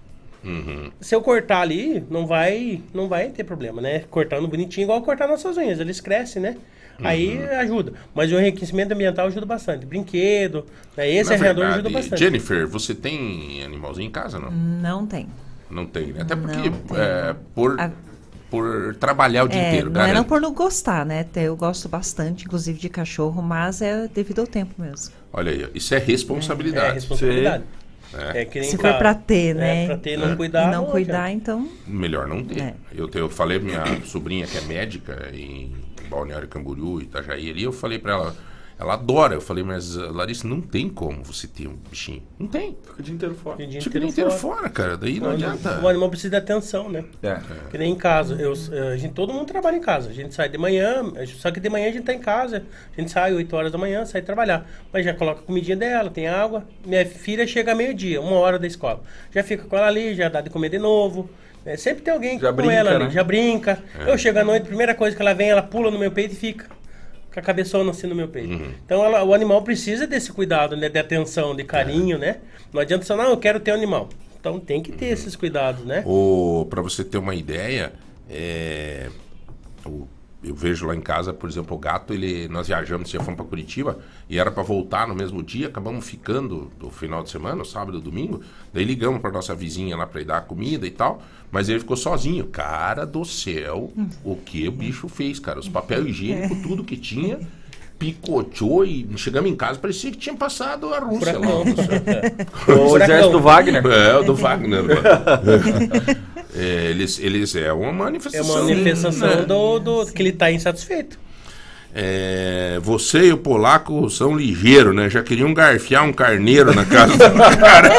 Se eu cortar ali, não vai, não vai ter problema, né? Cortando bonitinho, igual cortar nossas unhas, eles crescem, né? Aí ajuda. Mas o enriquecimento ambiental ajuda bastante. Brinquedo, né? esse Na arranhador verdade, ajuda bastante. Jennifer, você tem animalzinho em casa, não? Não tem. Não tem, né? Até porque é, por, A- por trabalhar o dia É, inteiro, não é não garanto. por não gostar, né? Eu gosto bastante, inclusive, de cachorro, mas é devido ao tempo mesmo. Olha aí, isso é É responsabilidade. responsabilidade. É que nem Se for pra ter, é, né? pra ter e não E cuidar. não cuidar, então. Melhor não ter. É. Eu, te- eu falei pra minha sobrinha, que é médica, em Balneário Camboriú, Itajaí ali, eu falei pra ela, ela adora. Eu falei, mas uh, Larissa, não tem como você ter um bichinho. Não tem. Fica o dia inteiro fora. O dia Fica o dia inteiro inteiro fora. fora, cara. Daí não O adianta. animal precisa de atenção, né? É. Que nem em casa. Eu, a gente, todo mundo trabalha em casa. A gente sai de manhã, só que de manhã a gente tá em casa. A gente sai 8 horas da manhã, sai trabalhar. Mas já coloca a comidinha dela, tem água. Minha filha chega meio-dia, uma hora da escola. Já fica com ela ali, já dá de comer de novo. É, sempre tem alguém Já com brinca, ela ali, né? já brinca. Eu chego à noite, primeira coisa que ela vem, ela pula no meu peito e fica. Com a cabeçona assim no meu peito. Então ela- o animal precisa desse cuidado, né? De atenção, de carinho, né? Não adianta só, não, eu quero ter um animal. Então tem que ter esses cuidados, né? O, pra você ter uma ideia, é, o- eu vejo lá em casa, por exemplo, o gato, ele, nós viajamos, já fomos pra Curitiba, e era pra voltar no mesmo dia, acabamos ficando do final de semana, sábado e domingo, daí ligamos pra nossa vizinha lá pra ir dar comida e tal, mas ele ficou sozinho. Cara do céu, o que o bicho fez, cara? Os papel [LAUGHS] higiênico, tudo que tinha, picoteou e chegamos em casa, parecia que tinha passado a Rússia lá. Furacão. do. [LAUGHS] O exército Wagner. É, o do Wagner. [LAUGHS] É, eles, eles é uma É manifestação. uma manifestação né? do, do que ele tá insatisfeito. É, você e o polaco são ligeiros, né? Já queriam garfiar um carneiro na casa do [LAUGHS] cara.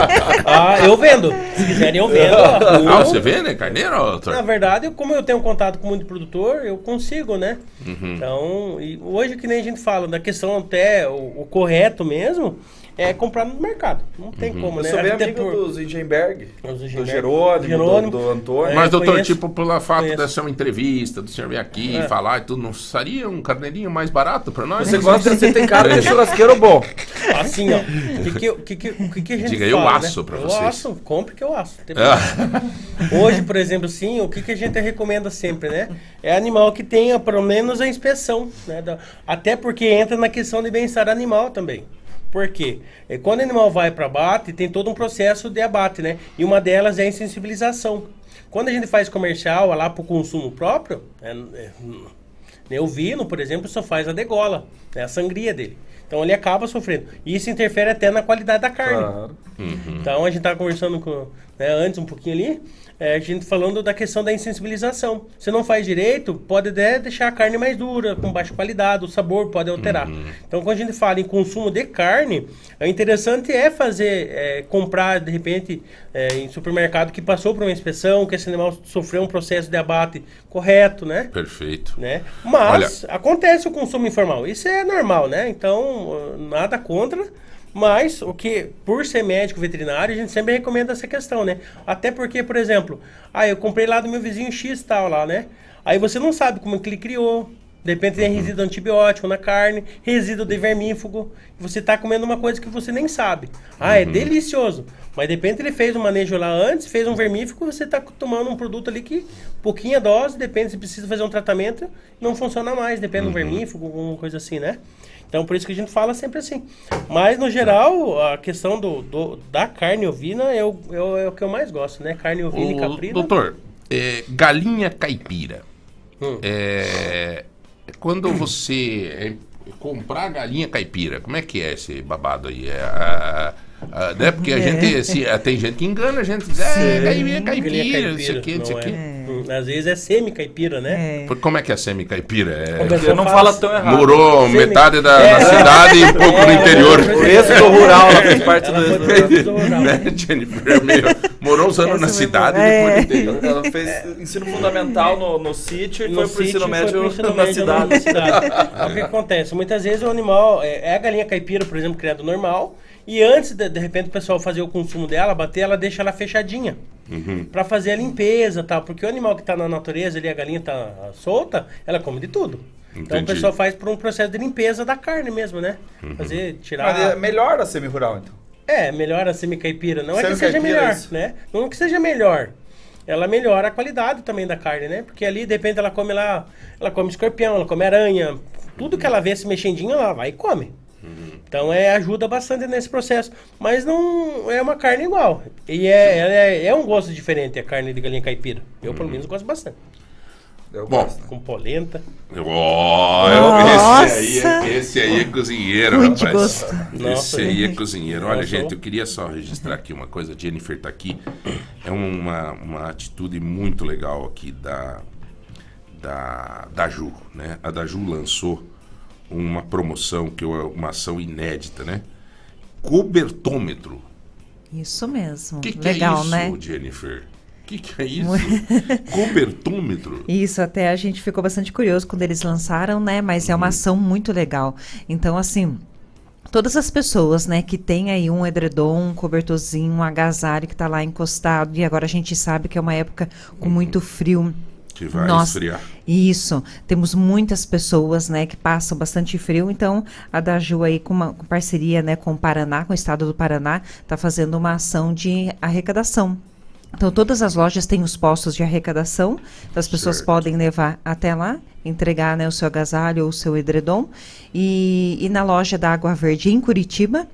Ah, eu vendo. Se quiserem, eu vendo. ó. [LAUGHS] Ah, Eu- você vê, né? Carneiro, Na doutor? verdade, como eu tenho contato com muito produtor, eu consigo, né? Uhum. Então, e hoje que nem a gente fala, da questão até o, o correto mesmo, é comprar no mercado. Não tem Uhum. como, Eu né? sou bem Até amigo por- do Zingenberg, do. Jerônimo, Jerônimo. Do, do Antônio. Mas, É, doutor, conheço. tipo, pelo fato Conheço. dessa uma entrevista, do senhor vir aqui É. e falar e tudo, não seria um carneirinho mais barato pra nós? Você gosta, você tem cara de churrasqueiro bom. [LAUGHS] Assim, ó. O que, que, o que, que, o que, que a gente Diga, eu fala, aço né? pra eu vocês. aço, compre que eu aço. Ah. Hoje, por exemplo, sim, o que, que a gente recomenda sempre, né? É animal que tenha pelo menos a inspeção, né? Até porque entra na questão de bem-estar animal também. Por quê? É, quando o animal vai para abate, tem todo um processo de abate, né? E uma delas é a insensibilização. Quando a gente faz comercial lá para o consumo próprio, é, é, né, o vino, por exemplo, só faz a degola, né, a sangria dele. Então ele acaba sofrendo. E isso interfere até na qualidade da carne. Claro. Então a gente estava conversando com, né, antes um pouquinho ali, é, a gente falando da questão da insensibilização. Se não faz direito, pode até deixar a carne mais dura, com baixa qualidade, o sabor pode alterar. Então quando a gente fala em consumo de carne, o interessante é fazer, é, comprar de repente é, em supermercado que passou por uma inspeção, que esse animal sofreu um processo de abate correto, né? perfeito. né? Mas acontece o consumo informal. Isso é normal, né? Então, nada contra, Mas, o que, por ser médico veterinário, a gente sempre recomenda essa questão, né? Até porque, por exemplo, ah, eu comprei lá do meu vizinho X tal lá, né? Aí você não sabe como que ele criou. De repente tem resíduo antibiótico na carne, resíduo de vermífugo. Você está comendo uma coisa que você nem sabe. Ah, é delicioso. Mas de repente ele fez um manejo lá antes, fez um vermífugo, você está tomando um produto ali que pouquinha dose, depende se precisa fazer um tratamento, não funciona mais, depende do vermífugo, alguma coisa assim, né? Então por isso que a gente fala sempre assim. Mas no geral, a questão do, do- da carne ovina é o, é, o, é o que eu mais gosto, né? Carne ovina e caprina. doutor, é, galinha caipira. Hum. É, quando você é, comprar galinha caipira, como é que é esse babado aí? É, a- a- né? Porque a gente, assim, tem gente que engana, a gente diz, é, galinha Galinha caipira, não sei o que, não sei o que. é. Hum, Às vezes é semi-caipira, né? É. Por- Como é que é semi-caipira? É, é Você não fala tão errado. morou Semi- metade da, É. da cidade e um [LAUGHS] pouco no É, interior. é, O êxodo rural, ela fez parte do Ela [LAUGHS] rural. do- do rural. né, Jennifer? Meu, morou uns anos na cidade e depois no É. interior. Ela fez ensino fundamental no, no sítio e No foi pro ensino médio, pro ensino na cidade. o que acontece? Muitas vezes o animal é, é a galinha caipira, por exemplo, criado normal, e antes de, de repente o pessoal fazer o consumo dela, bater, ela deixa ela fechadinha. Pra fazer a limpeza e tal. Porque o animal que tá na natureza ali, a galinha tá ah, solta, ela come de tudo. Então o Entendi. pessoal faz por um processo de limpeza da carne mesmo, né? Fazer, tirar. Mas é melhor a semi-rural, então. É, melhora a semi-caipira. Não é que seja melhor, isso. né? Não é que seja melhor. Ela melhora a qualidade também da carne, né? Porque ali, de repente, ela come lá... Ela come escorpião, ela come aranha. Tudo que ela vê se mexendinho, ela vai e come. Então, é, ajuda bastante nesse processo. Mas não é uma carne igual. E é, é, é um gosto diferente, a carne de galinha caipira. Eu, pelo menos, gosto bastante. Eu Bom, gosto. Com polenta. Ó, Nossa! esse, aí é, esse aí é cozinheiro, Muito rapaz. gosto. Nossa. Esse aí é cozinheiro. Olha, Nossa. gente, eu queria só registrar aqui uma coisa. A Jennifer tá aqui. É uma, uma atitude muito legal aqui da, da, da Ju, né? A da Ju lançou uma promoção, que é uma ação inédita, né? Cobertômetro. Isso mesmo. O que, que Legal, é isso, né? Jennifer? O que, que é isso? [LAUGHS] Cobertômetro? Isso, até a gente ficou bastante curioso quando eles lançaram, né? Mas é uma ação muito legal. Então, assim, todas as pessoas, né, que tem aí um edredom, um cobertorzinho, um agasalho que tá lá encostado, e agora a gente sabe que é uma época com muito frio. Que vai Nossa, esfriar. Isso. Temos muitas pessoas, né, que passam bastante frio. Então, a da Ju aí, com uma com parceria, né, com o Paraná, com o estado do Paraná, está fazendo uma ação de arrecadação. Então, todas as lojas têm os postos de arrecadação. Então, as pessoas Certo. podem levar até lá, entregar, né, o seu agasalho ou o seu edredom. E, e na loja da Água Verde, em Curitiba,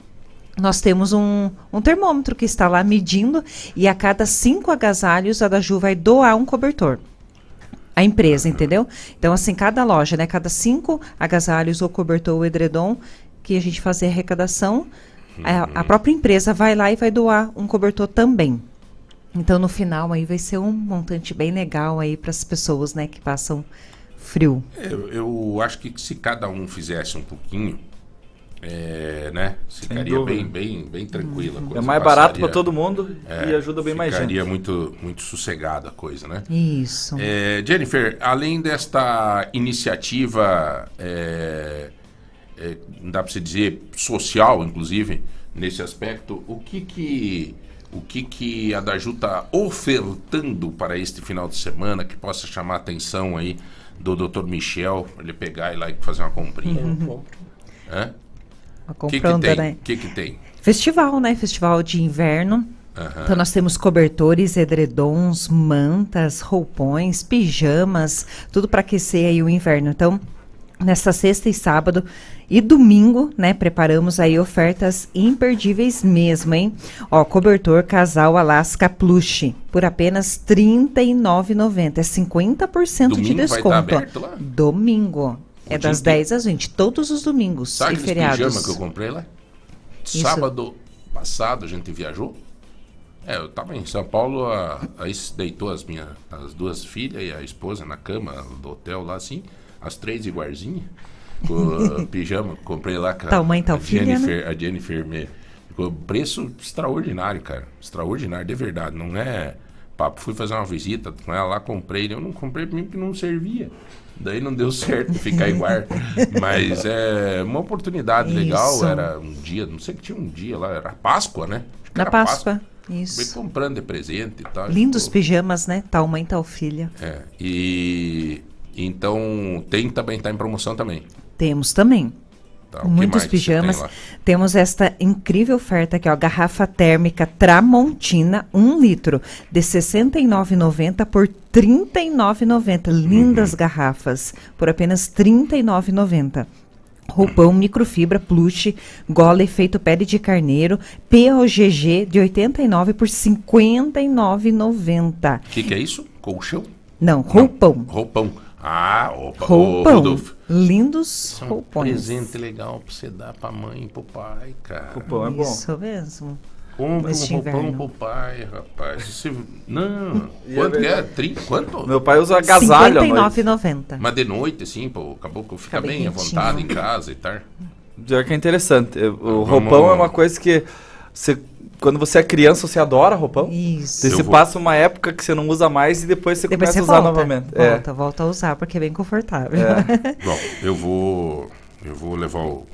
nós temos um, um termômetro que está lá medindo. E a cada cinco agasalhos, a da Ju vai doar um cobertor a empresa, entendeu? Então, assim, cada loja, né? Cada cinco agasalhos ou cobertor ou edredom que a gente fazer arrecadação, a, a própria empresa vai lá e vai doar um cobertor também. Então, no final, aí vai ser um montante bem legal aí para as pessoas, né? Que passam frio. Eu, eu acho que se cada um fizesse um pouquinho, é, né? Ficaria bem, bem, bem tranquila. É mais barato passaria- para todo mundo é, e ajuda bem mais Ficaria gente. muito, muito sossegada a coisa, né? Isso. É, Jennifer, além desta iniciativa, é, é, dá para se dizer social, inclusive, nesse aspecto, o que que o que que a Daju está ofertando para este final de semana que possa chamar a atenção aí do Dr. Michel, ele pegar e ir lá e fazer uma comprinha? Eu compro. Hã? O que que né? O que que tem? Festival, né? Festival de inverno. Aham. Então nós temos cobertores, edredons, mantas, roupões, pijamas, tudo para aquecer aí o inverno. Então, nesta sexta e sábado e domingo, né, preparamos aí ofertas imperdíveis mesmo, hein? Ó, cobertor casal Alaska Plush por apenas R$ 39,90, é 50% de Domingo vai desconto. tá aberto lá? Domingo. É das inteiro? 10 às 20, todos os domingos Sabe e feriados. pijama que eu comprei lá? Isso. Sábado passado a gente viajou. É, eu tava em São Paulo, a, aí deitou as minhas as duas filhas e a esposa na cama do hotel lá assim, as três igualzinhas, com [LAUGHS] pijama comprei lá com a- Tal mãe, tal a filha, né? Jennifer, a Jennifer me com preço extraordinário, cara. Extraordinário, de verdade, não é papo. Fui fazer uma visita com ela lá, comprei. Eu não comprei pra mim porque não servia. Daí não deu [LAUGHS] certo ficar igual. Mas é uma oportunidade legal. Isso. Era um dia, não sei que tinha um dia lá, era Páscoa, né? Na era Páscoa. Fui Isso. comprando de presente e tal. Lindos pijamas, né? Tal mãe, tal filha. É, e então tem também, tá em promoção também. Temos também. Tá, Muitos tem pijamas. lá? Temos esta incrível oferta aqui, ó. Garrafa térmica Tramontina, 1 litro, de R$ 69,90 por R$ 39,90. Uhum. Lindas garrafas, por apenas R$ 39,90. Roupão microfibra plush, gola efeito pele de carneiro, POGG de 89 por R$ 59,90. O que, que é isso? Colchão? Não, roupão. Roupão. Ah, opa, ô, Roupão. Rodolfo. Lindos Isso é um roupões. presente legal pra você dar pra mãe e pro pai, cara. O pão é bom. Isso mesmo. Compre Este um roupão inverno. pro pai, rapaz. Você... Não, [LAUGHS] E é quanto que é? verdade. 30? Quanto? Meu pai usa agasalho noite. 59,90. Mas de noite, assim, pô, acabou que fica Fica bem bem à quentinho. vontade em casa e tal. Pior que é interessante. O Vamos- roupão é uma coisa que você, quando você é criança, você adora roupão. Isso. Daí você vou- passa uma época que você não usa mais e depois você Depois começa você a usar volta, novamente. É. volta, volta a usar, porque é bem confortável. [LAUGHS] Bom, eu vou. Eu vou levar o,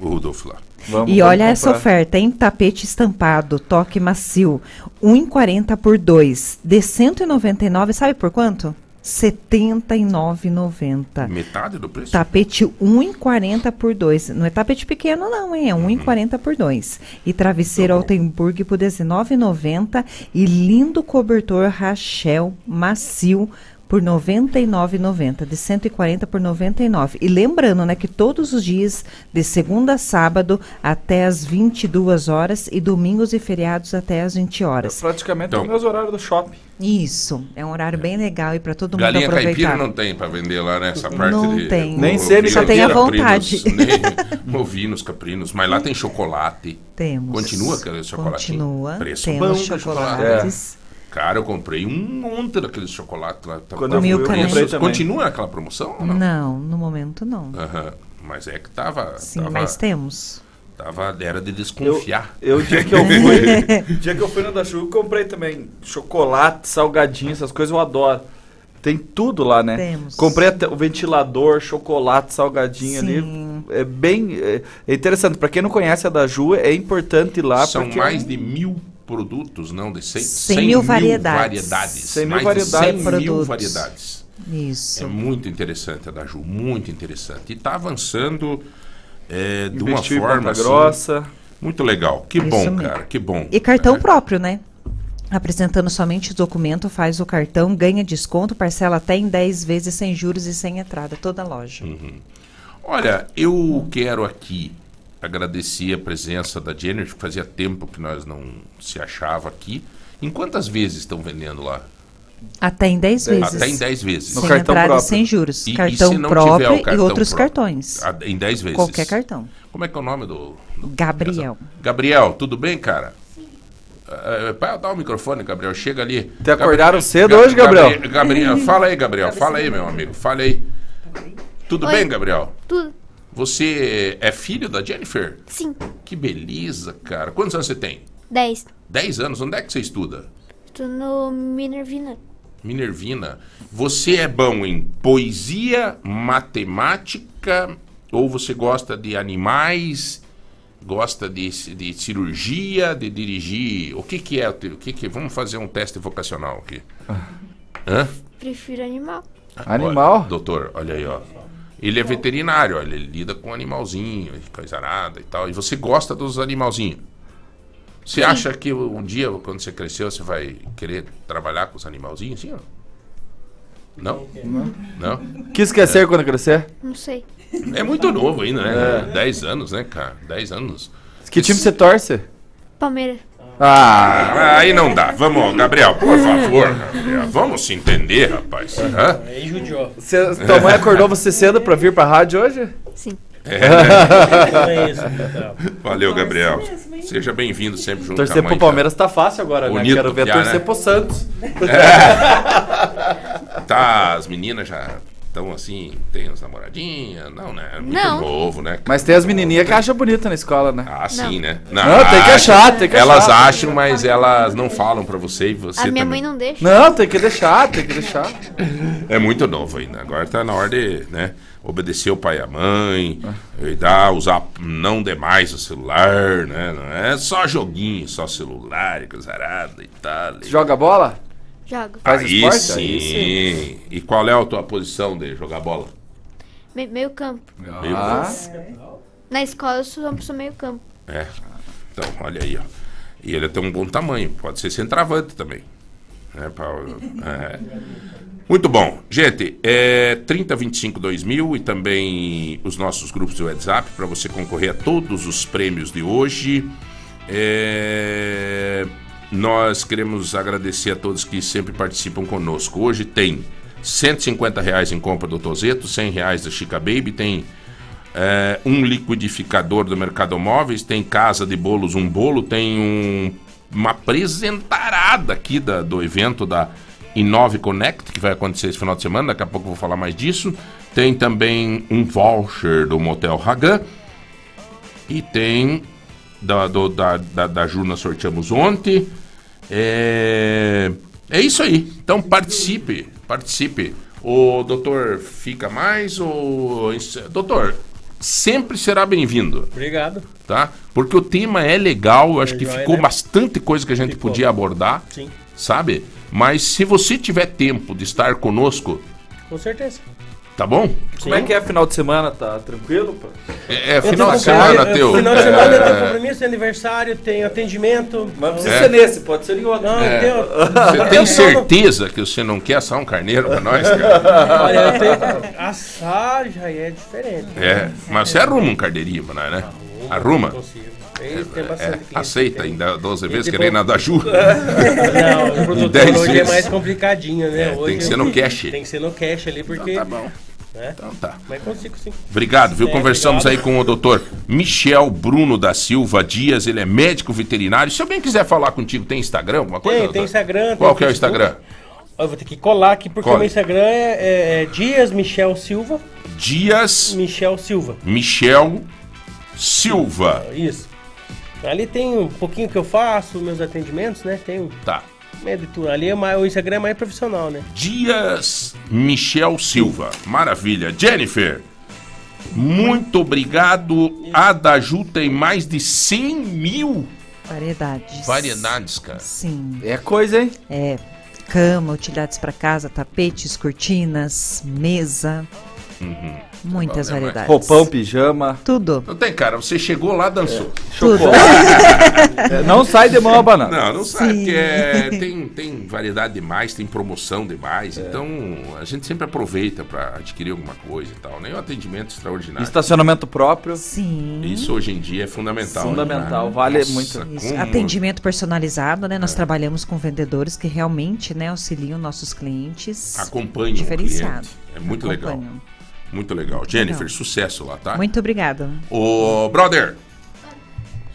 o Rodolfo lá. Vamos- E vamos olha essa comprar. oferta, hein? Tapete estampado, toque macio, 1,40 por 2, de 199, sabe por quanto? R$ 79,90. Metade do preço? Tapete 1,40 por 2. Não é tapete pequeno, não, hein? É Uhum. 1,40 por 2. E travesseiro Tá. Altenburg por R$19,90. E lindo cobertor Rachel macio por R$ 99,90. De 140 por 99. E lembrando, né, que todos os dias, de segunda a sábado, até as 22 horas. E domingos e feriados até as 20 horas. Praticamente Então- é o meus horários do shopping. Isso. É um horário bem legal e para todo mundo Galinha aproveitar. caipira não tem pra vender lá nessa parte Não de. tem. Nem semi- Só tem a vontade. Nem [LAUGHS] ovinos, caprinos. Mas lá tem chocolate. Temos. Continua aquele chocolatinho? Continua. Preço Temos bom chocolate. chocolates. Cara, eu comprei um monte daqueles chocolates lá. Tava- Quando eu fui, eu comprei também. Continua aquela promoção não? Não, no momento não. Aham. Mas é que tava. Sim, tava, mas temos. Tava- era de Eu, desconfiar. eu, o dia que eu [LAUGHS] fui, dia que eu fui no da chuva, eu comprei também chocolate, salgadinho, essas coisas eu adoro. Tem tudo lá, né? Temos. Comprei até o ventilador, chocolate, salgadinho ali. Sim. É bem é, é interessante. Pra quem não conhece a da Ju, é importante ir lá. São porque mais de mil produtos, não de 100, 100 mil variedades. variedades. 100 mil variedades. de 100 mil variedades. Isso. É muito interessante a da Ju, muito interessante. E está avançando é, de uma forma assim, Grossa. muito legal. Que Isso bom, mesmo. cara, que bom. E cartão É, próprio, né? Apresentando somente o documento, faz o cartão, ganha desconto, parcela até em 10 vezes sem juros e sem entrada, toda loja. Olha, eu quero aqui agradecer a presença da Jennifer, que fazia tempo que nós não se achava aqui. Em quantas vezes estão vendendo lá? Até em 10 vezes. Até em 10 vezes. No Sem cartão entrada e próprio. sem juros. E- e cartão tiver próprio cartão e outros próprio? cartões. A- Em 10 vezes. Qualquer cartão. Como é que é o nome do. do- Gabriel. Gabriel, tudo bem, cara? Uh, dá o microfone, Gabriel. Chega ali. Te acordaram cedo hoje, Gabriel? Gabriel, [LAUGHS] fala aí, Gabriel. Fala aí, meu amigo. Fala aí. Tudo Oi. bem, Gabriel? Tudo. Você é filho da Jennifer? Sim. Que beleza, cara. Quantos anos você tem? 10. 10 anos. Onde é que você estuda? Tô no Minervina. Minervina. Você é bom em poesia, matemática, ou você gosta de animais, gosta de, de cirurgia, de dirigir? O que que é? o que que vamos fazer um teste vocacional aqui? Hã? Prefiro animal. Animal? Olha, doutor, olha aí, ó. Ele é veterinário, olha, ele lida com animalzinho, coisa arada e tal. E você gosta dos animalzinhos? Você acha que um dia, quando você cresceu, você vai querer trabalhar com os animalzinhos assim, ó? Não? Não? Quis esquecer quando crescer? Não sei. É muito novo ainda, né? 10 anos, né, cara? 10 anos. Que time você torce? Palmeiras. Ah, aí não dá. Vamos, Gabriel, por favor, Gabriel. Vamos se entender, rapaz. Judiou. você, tua mãe acordou você cedo pra vir pra rádio hoje? Sim. [LAUGHS] Não é isso. Então. Valeu, Gabriel. Seja bem-vindo sempre junto Torcer com a mãe. pro Palmeiras tá fácil agora, né? Bonito, Quero ver piá, torcer né? pro Santos. [LAUGHS] Tá, as meninas já estão assim, tem as namoradinhas? Não, né? É muito Não. novo, né? Mas tem as menininhas que acham bonita na escola, né? Ah, sim, né? Não, tem que achar, tem que Elas achar. acham, mas elas não falam pra você e você A minha também. mãe não deixa. Não, tem que deixar, tem que deixar. [LAUGHS] É muito novo ainda. Agora tá na hora de, né? Obedecer o pai e a mãe, e dar, usar, não demais o celular, né? Não é só joguinho, só celular e coisa arada e tal. e- Joga bola? Jogo. Faz Aí esporte? sim. Aí E qual é a tua posição de jogar bola? Me- meio campo. Meio Ah, Na escola eu sou, sou meio campo. É. Então, olha aí, ó. E ele tem um bom tamanho. Pode ser centroavante também. É, pra- é. Muito bom. Gente, é 3025 2000 e também os nossos grupos de WhatsApp para você concorrer a todos os prêmios de hoje. É, Nós queremos agradecer a todos que sempre participam conosco. Hoje tem 150 reais em compra do Tozeto, 100 reais da Chica Baby, tem é, um liquidificador do Mercado Móveis, tem casa de bolos, um bolo, tem um- uma apresentarada aqui da- do evento da Inove Connect, que vai acontecer esse final de semana, daqui a pouco eu vou falar mais disso. Tem também um voucher do Motel Hagan. E tem da, do, da, da, da Ju nós sorteamos ontem. É, é isso aí. Então participe, participe. O doutor fica mais ou. Doutor, sempre será bem-vindo, Obrigado. tá? Porque o tema é legal, eu acho É que ficou né? bastante coisa que a gente Ficou. podia abordar, Sim, sabe? Mas se você tiver tempo de estar conosco, com certeza. Tá bom? Como é que é final de semana? Tá tranquilo? pô? É, é final de semana, compromisso- teu. Final de semana eu tenho É, compromisso, tem aniversário, tem atendimento. Mas não precisa É. ser nesse, pode ser em outro. Não, É. tenho. Você tem certeza que você não quer assar um carneiro pra nós, cara? Olha, eu tenho. Assar já é diferente. É, mas você arruma um carneirinho pra nós, né? Arruma? Consigo. Tem, tem É, cliente. aceita Tem. ainda 12 vezes, depois- querendo da Ju. [LAUGHS] Não, o produtor 10 hoje é vezes. mais complicadinho, né? É, tem que ser no cash. Tem que ser no cash ali, porque. Então tá bom. Né? Então tá. Mas consigo sim. Obrigado, viu? É, Conversamos obrigado. aí com o doutor Michel Bruno da Silva Dias, ele é médico veterinário. Se alguém quiser falar contigo, tem Instagram, alguma coisa? Tem, doutor? tem Instagram. Qual tem que é o. Instagram? Eu vou ter que colar aqui porque Cole. o meu Instagram é, é- é Dias Michel Silva. Dias Michel Silva. Michel Silva. Isso. Ali tem um pouquinho que eu faço, meus atendimentos, né? Tem um Tá. Tudo. Ali é mais, o Instagram é mais profissional, né? Dias Michel Silva. Maravilha. Jennifer, muito obrigado. A da Ju tem mais de 100 mil Variedades. variedades, cara. Sim. É coisa, hein? É cama, utilidades para casa, tapetes, cortinas, mesa. Muitas Bom, né, variedades. Roupão, pijama. Tudo. Não tem, cara. Você chegou lá, dançou. Tudo. [LAUGHS] É, Não sai de mão a banana. Não, não sabe, Sim. porque é, tem, tem variedade demais, tem promoção demais. Então, a gente sempre aproveita para adquirir alguma coisa e tal. Nem um atendimento extraordinário. Estacionamento próprio. Sim. Isso hoje em dia é fundamental. né, Fundamental, cara? vale Nossa, muito. Isso. como- Atendimento personalizado, né? Nós É. trabalhamos com vendedores que realmente, né, auxiliam nossos clientes. Acompanha o Diferenciado. cliente. É muito legal. Muito legal. Jennifer, Legal. sucesso lá, tá? Muito obrigada. Ô, brother,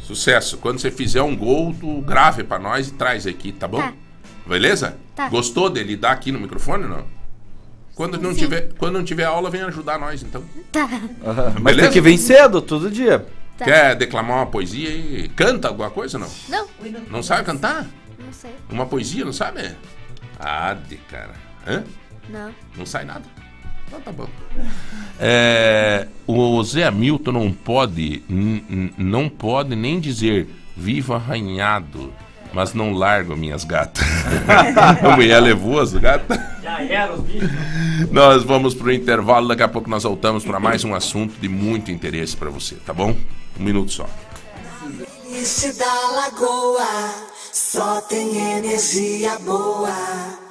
sucesso. Quando você fizer um gol, tu grave pra nós e traz aqui, tá bom? Tá. Beleza? Tá. Gostou dele dar aqui no microfone ou não? Quando não, Sim. tiver, quando não tiver aula, vem ajudar nós, então. Tá. Aham. Mas Beleza? tem que vir cedo, todo dia. Tá. Quer declamar uma poesia e canta alguma coisa ou não? Não, Não sabe cantar? não sei. Uma poesia, não sabe? Ah, de cara. Hã? Não. Não sai nada. Então tá bom. É, o Zé Hamilton não pode, não pode nem dizer viva arranhado, mas não largo minhas gatas. [LAUGHS] a mulher levou as gatas. Já era os bichos. Nós vamos pro intervalo, daqui a pouco nós voltamos para mais um assunto de muito interesse para você, tá bom? Um minuto só. Este da lagoa só tem energia boa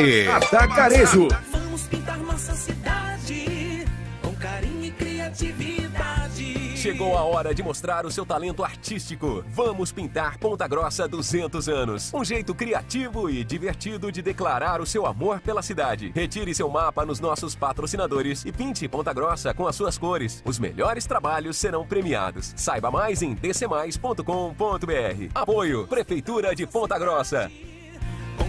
Atacarejo. Vamos pintar nossa cidade criatividade. Chegou a hora de mostrar o seu talento artístico. Vamos pintar Ponta Grossa 200 anos. Um jeito criativo e divertido de declarar o seu amor pela cidade. Retire seu mapa nos nossos patrocinadores e pinte Ponta Grossa com as suas cores. Os melhores trabalhos serão premiados. Saiba mais em dcmais.com.br. Apoio Prefeitura de Ponta Grossa.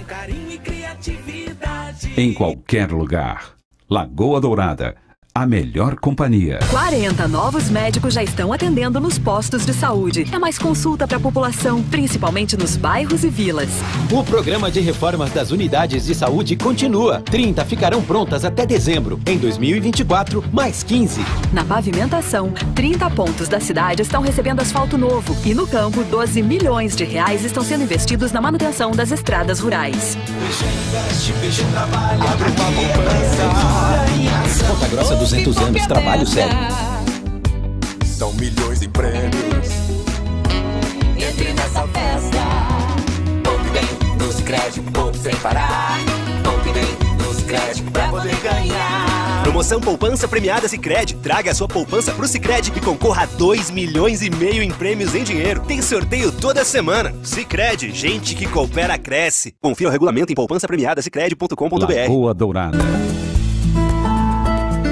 Carinho e criatividade. Em qualquer lugar. Lagoa Dourada. A melhor companhia. 40 novos médicos já estão atendendo nos postos de saúde. É mais consulta para a população, principalmente nos bairros e vilas. O programa de reformas das unidades de saúde continua. 30 ficarão prontas até dezembro. Em 2024, mais 15. Na pavimentação, 30 pontos da cidade estão recebendo asfalto novo. E no campo, 12 milhões de reais estão sendo investidos na manutenção das estradas rurais. Investe, PG trabalha, abre uma poupança. Ponta Grossa 200 anos, trabalho sério. São milhões em prêmios. Entre nessa festa. Poupe bem, nos crédito, poupe sem parar. Poupe bem, nos crédito pra poder ganhar. Promoção Poupança Premiada Sicredi. Traga a sua poupança pro Sicredi e concorra a 2 milhões e meio em prêmios em dinheiro. Tem sorteio toda semana. Sicredi, gente que coopera cresce. Confira o regulamento em poupançapremiadasicredi.com.br. Lagoa Dourada.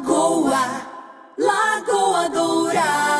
Lagoa, Lagoa Dourada.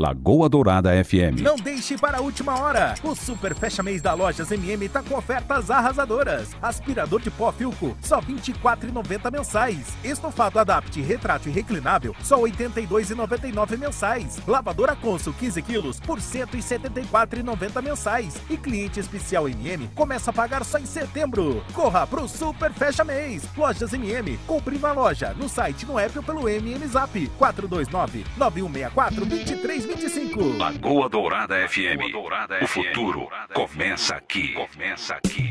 Lagoa Dourada FM. Não deixe para a última hora. O Super Fecha Mês da Lojas MM tá com ofertas arrasadoras. Aspirador de pó Filco, só R$ 24,90 mensais. Estofado Adapt retrátil e reclinável, só R$ 82,99 mensais. Lavadora Consul 15 quilos por R$ 174,90 mensais. E cliente especial MM começa a pagar só em setembro. Corra pro Super Fecha Mês. Lojas MM, compre na loja, no site, no app ou pelo MM Zap 429 9164 2325. Lagoa Dourada FM. O futuro começa aqui. Começa aqui.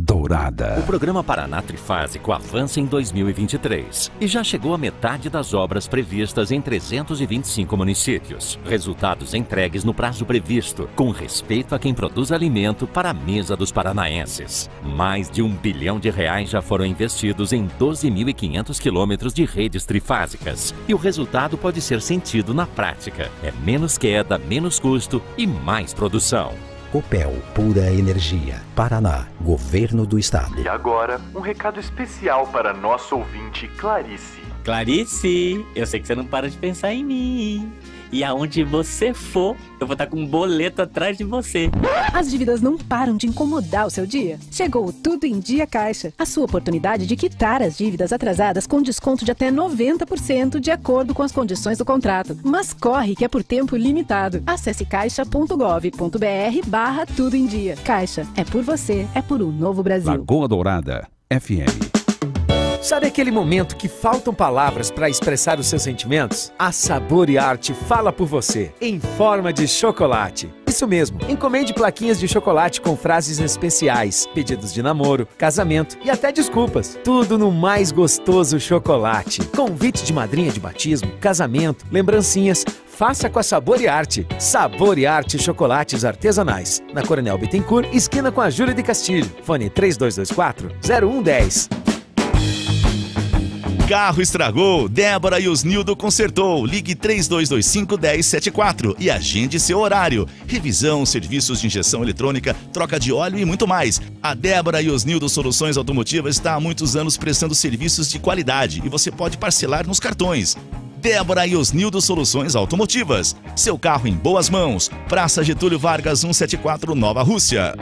Dourada. O programa Paraná Trifásico avança em 2023 e já chegou à metade das obras previstas em 325 municípios. Resultados entregues no prazo previsto, com respeito a quem produz alimento para a mesa dos paranaenses. Mais de um bilhão de reais já foram investidos em 12.500 quilômetros de redes trifásicas e o resultado pode ser sentido na prática. É menos queda, menos custo e mais produção. Copel, pura energia. Paraná, Governo do Estado. E agora, um recado especial para nosso ouvinte Clarice. Clarice, eu sei que você não para de pensar em mim. E aonde você for, eu vou estar com um boleto atrás de você. As dívidas não param de incomodar o seu dia? Chegou o Tudo em Dia Caixa. A sua oportunidade de quitar as dívidas atrasadas com desconto de até 90% de acordo com as condições do contrato. Mas corre que é por tempo limitado. Acesse caixa.gov.br barra Tudo em Dia. Caixa, é por você, é por um novo Brasil. Lagoa Dourada FM. Sabe aquele momento que faltam palavras para expressar os seus sentimentos? A Sabor e Arte fala por você, em forma de chocolate. Isso mesmo. Encomende plaquinhas de chocolate com frases especiais, pedidos de namoro, casamento e até desculpas. Tudo no mais gostoso chocolate. Convite de madrinha de batismo, casamento, lembrancinhas. Faça com a Sabor e Arte. Sabor e Arte Chocolates Artesanais. Na Coronel Bittencourt, esquina com a Júlia de Castilho. Fone 3224 0110. Carro estragou, Débora e Osnildo consertou. Ligue 3225 1074 e agende seu horário. Revisão, serviços de injeção eletrônica, troca de óleo e muito mais. A Débora e Osnildo Soluções Automotivas está há muitos anos prestando serviços de qualidade e você pode parcelar nos cartões. Débora e Osnildo Soluções Automotivas. Seu carro em boas mãos. Praça Getúlio Vargas 174, Nova Rússia.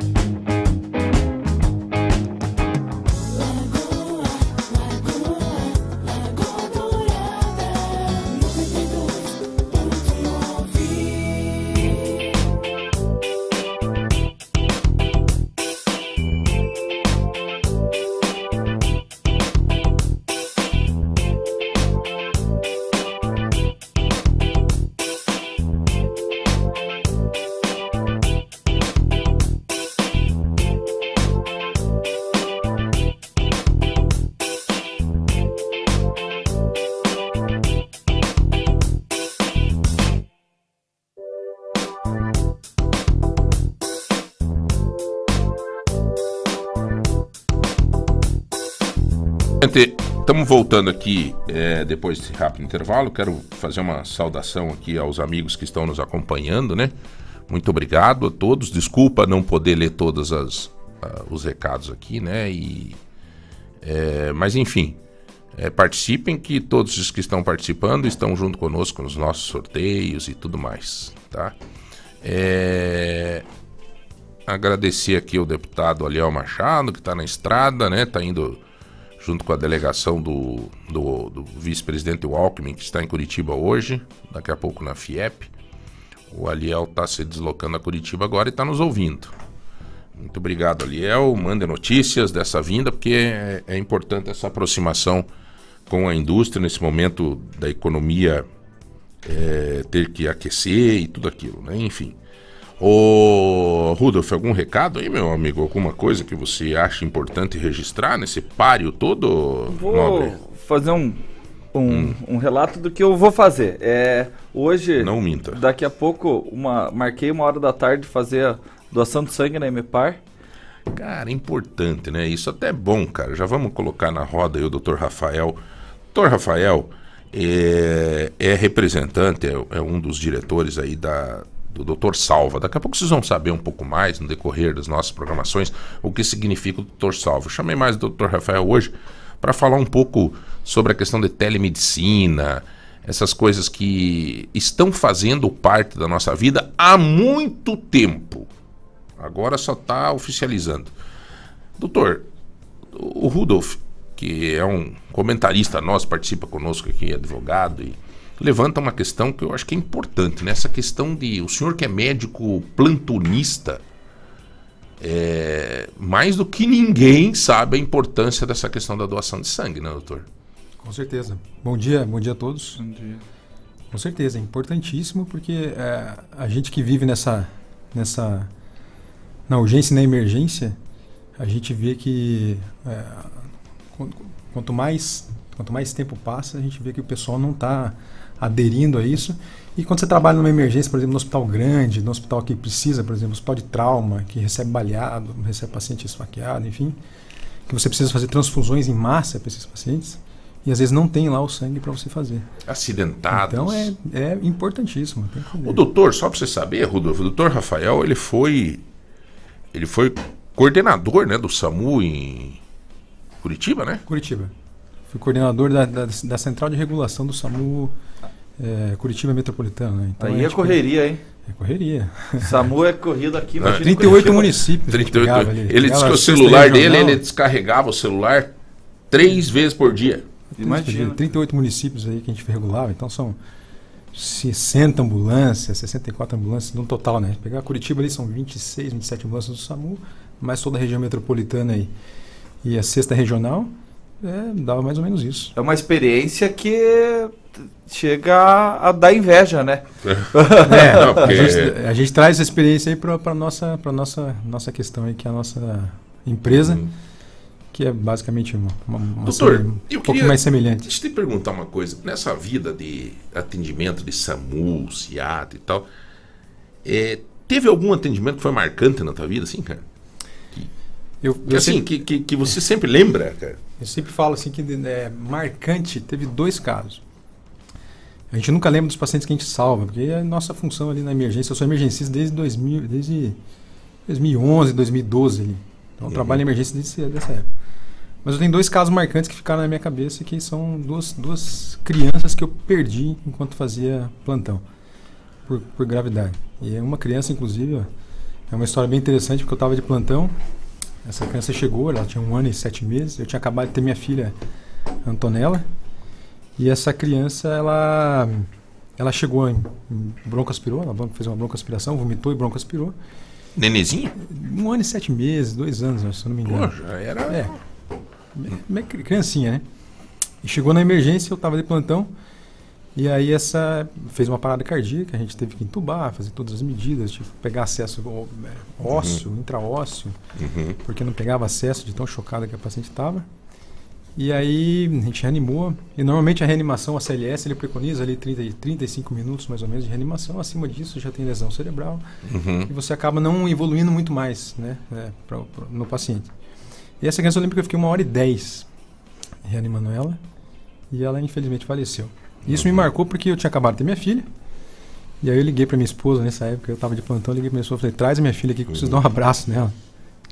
Estamos voltando aqui é, depois desse rápido intervalo. Quero fazer uma saudação aqui aos amigos que estão nos acompanhando, né? Muito obrigado a todos. Desculpa não poder ler todos as, ah, os recados aqui, né? E, é, mas enfim, é, participem que todos os que estão participando estão junto conosco nos nossos sorteios e tudo mais, tá? É, agradecer aqui ao deputado Aliel Machado, que está na estrada, né? Tá indo junto com a delegação do, do, do vice-presidente Alckmin, que está em Curitiba hoje, daqui a pouco na FIEP. O Aliel está se deslocando a Curitiba agora e está nos ouvindo. Muito obrigado, Aliel. Mande notícias dessa vinda, porque é, é importante essa aproximação com a indústria nesse momento da economia é, ter que aquecer e tudo aquilo, né? Enfim. Ô, Rudolf, algum recado aí, meu amigo? Alguma coisa que você acha importante registrar nesse páreo todo? Vou nobre? fazer um, um, um relato do que eu vou fazer. É, hoje, Não minta. daqui a pouco, uma, marquei uma hora da tarde fazer a doação de sangue na MPAR. Cara, é importante, né? Isso até é bom, cara. Já vamos colocar na roda aí o Dr. Rafael. Dr. Rafael é, é representante, é, é um dos diretores aí da, do Dr. Salva. Daqui a pouco vocês vão saber um pouco mais no decorrer das nossas programações o que significa o Dr. Salva. Eu chamei mais o Dr. Rafael hoje para falar um pouco sobre a questão de telemedicina, essas coisas que estão fazendo parte da nossa vida há muito tempo. Agora só está oficializando. Doutor, o Rudolf, que é um comentarista nosso, participa conosco aqui, advogado, e levanta uma questão que eu acho que é importante, né? Essa questão de o senhor que é médico plantonista, é, mais do que ninguém sabe a importância dessa questão da doação de sangue, né, doutor? Com certeza. Bom dia, bom dia a todos. Bom dia. Com certeza, é importantíssimo porque é, a gente que vive nessa, nessa na urgência e na emergência, a gente vê que é, qu- quanto mais quanto mais tempo passa, a gente vê que o pessoal não está aderindo a isso. E quando você trabalha numa emergência, por exemplo, no hospital grande, no hospital que precisa, por exemplo, hospital de trauma, que recebe baleado, recebe paciente esfaqueado, enfim, que você precisa fazer transfusões em massa para esses pacientes, e às vezes não tem lá o sangue para você fazer. Acidentados. Então é, é importantíssimo. O doutor, só para você saber, Rudolfo, o doutor Rafael, ele foi ele foi coordenador, né, do SAMU em Curitiba, né? Curitiba. Fui coordenador da, da, da Central de Regulação do SAMU é, Curitiba Metropolitano. Né? Aí é correria, hein? É correria. SAMU é corrida aqui, imagina 38 Curitiba. municípios. a gente 38. pegava ali. Ele disse que o celular dele, ele descarregava o celular três vezes por dia. Imagina. 38 municípios aí que a gente regulava, então são 60 ambulâncias, 64 ambulâncias no total, né? Pegar Curitiba ali são 26, 27 ambulâncias do SAMU, mais toda a região metropolitana aí. E a sexta regional, é, dava mais ou menos isso. É uma experiência que chega a, dar inveja, né? É, [LAUGHS] Não, porque- a, gente, a gente traz essa experiência aí para nossa, pra nossa, nossa questão aí, que é a nossa empresa, que é basicamente uma, uma, uma Doutor, um eu pouco queria, mais semelhante. Deixa eu te perguntar uma coisa. Nessa vida de atendimento de SAMU, CIAT e tal, é, teve algum atendimento que foi marcante na tua vida, assim, cara? Eu, Que, eu assim, sempre- que, que, que você sempre lembra, cara? Eu sempre falo assim que é, marcante, teve dois casos. A gente nunca lembra dos pacientes que a gente salva, porque é a nossa função ali na emergência. Eu sou emergencista desde 2000, desde 2011, 2012 ali. Então eu Uhum. trabalho em emergência desde dessa época. Mas eu tenho dois casos marcantes que ficaram na minha cabeça, que são duas, duas crianças que eu perdi enquanto fazia plantão, por, por gravidade. E é uma criança, inclusive, ó, é uma história bem interessante, porque eu estava de plantão, essa criança chegou, ela tinha um ano e sete meses. Eu tinha acabado de ter minha filha Antonella. E essa criança, ela, ela chegou em, em broncoaspirou, ela fez uma broncoaspiração, vomitou e broncoaspirou. Nenezinho? Um ano e sete meses, dois anos, se eu não me engano. Pô, já era- É. Criancinha, né? E chegou na emergência, eu estava de plantão. E aí essa fez uma parada cardíaca, a gente teve que entubar, fazer todas as medidas, tive que pegar acesso é, ósseo, intraósseo, Uhum. porque não pegava acesso de tão chocada que a paciente estava. E aí a gente reanimou. E normalmente a reanimação, a CLS, ele preconiza ali 30, e 35 minutos mais ou menos de reanimação. Acima disso já tem lesão cerebral. Uhum. E você acaba não evoluindo muito mais né, é, pra- pra- no paciente. E essa criança que eu fiquei uma hora e dez reanimando ela. E ela infelizmente faleceu. Isso me marcou porque eu tinha acabado de ter minha filha. E aí eu liguei para minha esposa nessa época, eu estava de plantão, liguei para minha esposa e falei, traz a minha filha aqui que eu preciso dar um abraço nela.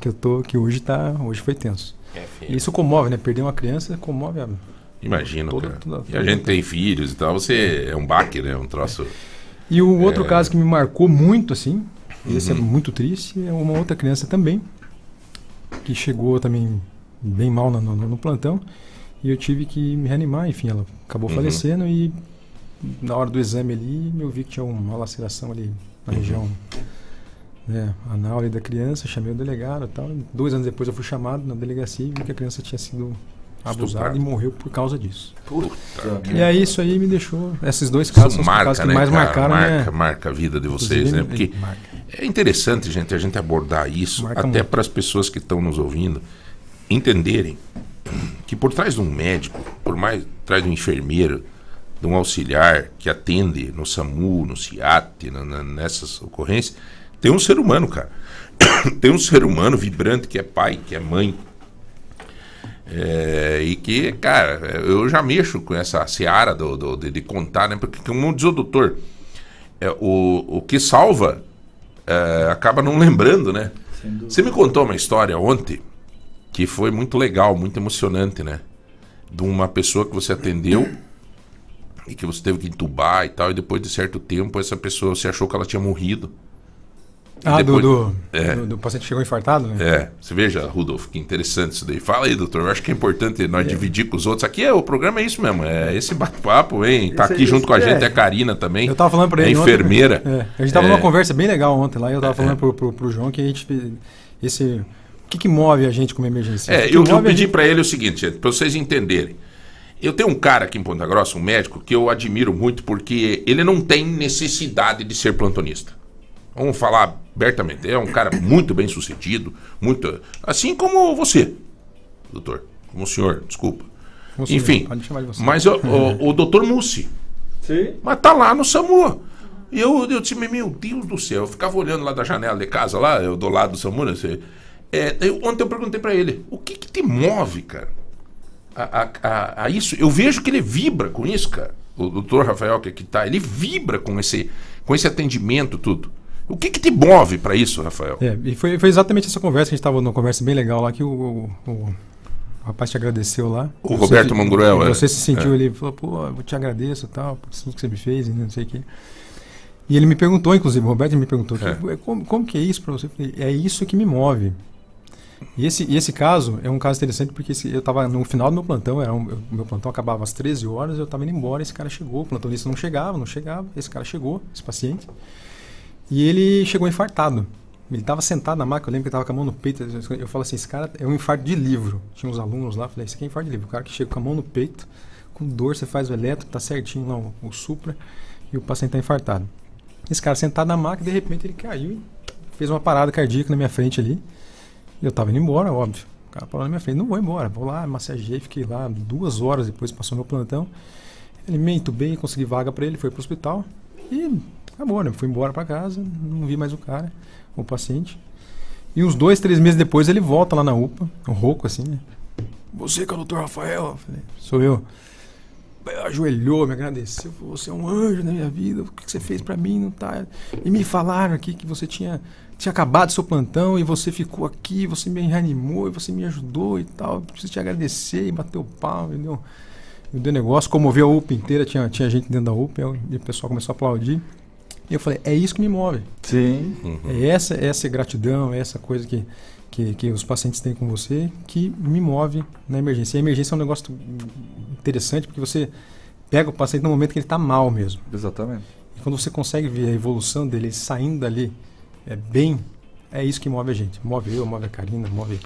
Que eu tô, que hoje tá, hoje foi tenso. É. E isso comove, né? Perder uma criança comove a, Imagina, Toda- cara. toda- e a gente tem filhos e tal, você é um baque, né? Um troço. E o outro É. caso que me marcou muito, assim, esse é Uhum. muito triste, é uma outra criança também, que chegou também bem mal no, no- no plantão, e eu tive que me reanimar, enfim, ela acabou Uhum. falecendo, e na hora do exame ali, eu vi que tinha uma laceração ali na Uhum. região né, anal ali da criança, chamei o delegado e tal. Dois anos depois eu fui chamado na delegacia e vi que a criança tinha sido abusada e morreu por causa disso. Puta E aí isso aí me deixou. Esses dois casos Isso são os casos que mais cara? marcaram marca, minha- marca a vida de vocês, Inclusive, né? Porque marca. é interessante, gente, a gente abordar isso Marca até para as pessoas que estão nos ouvindo entenderem que por trás de um médico, por mais trás de um enfermeiro, de um auxiliar que atende no SAMU, no CIAT, na- na- nessas ocorrências, tem um ser humano, cara. [COUGHS] tem um ser humano vibrante que é pai, que é mãe, é, e que, cara, eu já mexo com essa seara do, do- de, de contar, né? Porque, como diz o doutor, é, o, o que salva é, acaba não lembrando, né? Você me contou uma história ontem que foi muito legal, muito emocionante, né? De uma pessoa que você atendeu e que você teve que entubar e tal, e depois de certo tempo essa pessoa você achou que ela tinha morrido. E Ah, do, depois- do, É. do, do paciente que chegou infartado, né? É, você veja, Rudolf, que interessante isso daí. Fala aí, doutor. Eu acho que é importante nós dividir com os outros. Aqui é o programa é isso mesmo, é esse bate-papo, hein? Tá Esse aqui junto com a é. gente é a Karina também. Eu tava falando pra é ele. ontem, enfermeira. é, a gente tava É, numa conversa bem legal ontem lá, e eu tava falando pro, pro, pro João que a gente. Esse, o que, que move a gente como emergência? É, eu, eu pedi pra ele o seguinte, gente, pra vocês entenderem. Eu tenho um cara aqui em Ponta Grossa, um médico, que eu admiro muito porque ele não tem necessidade de ser plantonista. Vamos falar abertamente. É um cara muito bem sucedido, muito. Assim como você, doutor. Como o senhor, desculpa. Como senhor, Enfim. pode chamar de você. Mas o, o, o doutor Mussi. Sim. Mas tá lá no SAMU. E eu, eu disse, meu Deus do céu, eu ficava olhando lá da janela de casa, lá, eu do lado do SAMU, né? Você, é, eu- ontem eu perguntei pra ele, o que que te move, cara? A, a- a- a isso? Eu vejo que ele vibra com isso, cara. O doutor Rafael que aqui tá, ele vibra com esse, com esse atendimento, tudo. O que que te move pra isso, Rafael? É, e foi, foi exatamente essa conversa que a gente tava numa conversa bem legal lá que o, o, o rapaz te agradeceu lá. O Você Roberto Manguruel, é. Você se sentiu É. ali, falou, pô, eu te agradeço e tal, por tudo que você me fez, não sei o quê. E ele me perguntou, inclusive, o Roberto me perguntou, É. como, como que é isso pra você? É isso que me move. E esse, e esse caso é um caso interessante porque esse- eu estava no final do meu plantão, era um, eu- meu plantão acabava às 13 horas, eu estava indo embora, esse cara chegou, o plantonista não chegava, não chegava, esse cara chegou, esse paciente, e ele chegou infartado. Ele estava sentado na maca, eu lembro que ele estava com a mão no peito, eu, falo assim, esse cara é um infarto de livro. Tinha uns alunos lá, falei, esse aqui é infarto de livro, o cara que chega com a mão no peito, com dor, você faz o elétrico, tá certinho lá o, o supra e o paciente tá infartado. Esse cara sentado na maca, de repente ele caiu e fez uma parada cardíaca na minha frente ali. Eu tava indo embora, óbvio. O cara parou na minha frente, não vou embora, vou lá, massageei, fiquei lá duas horas depois, passou meu plantão. Ele me entubei, consegui vaga para ele, foi pro hospital e acabou, né? Fui embora para casa, não vi mais o cara, o paciente. E uns dois, três meses depois ele volta lá na UPA, um rouco assim, né? Você que é o doutor Rafael? Falei, sou eu. Ajoelhou, me agradeceu, falou, você é um anjo na minha vida, o que você fez para mim, não tá... E me falaram aqui que você tinha, tinha acabado seu plantão e você ficou aqui, você me reanimou e você me ajudou e tal, preciso te agradecer e bater o pau, entendeu? Me deu negócio, comoveu a UPA inteira, tinha, tinha gente dentro da UPA, e o pessoal começou a aplaudir. E eu falei, é isso que me move. Sim. É essa, essa gratidão, é essa coisa que, que, que os pacientes têm com você que me move na emergência. E a emergência é um negócio interessante porque você pega o paciente no momento que ele está mal mesmo. Exatamente. E quando você consegue ver a evolução dele saindo dali é bem, é isso que move a gente. Move eu, move a Karina, move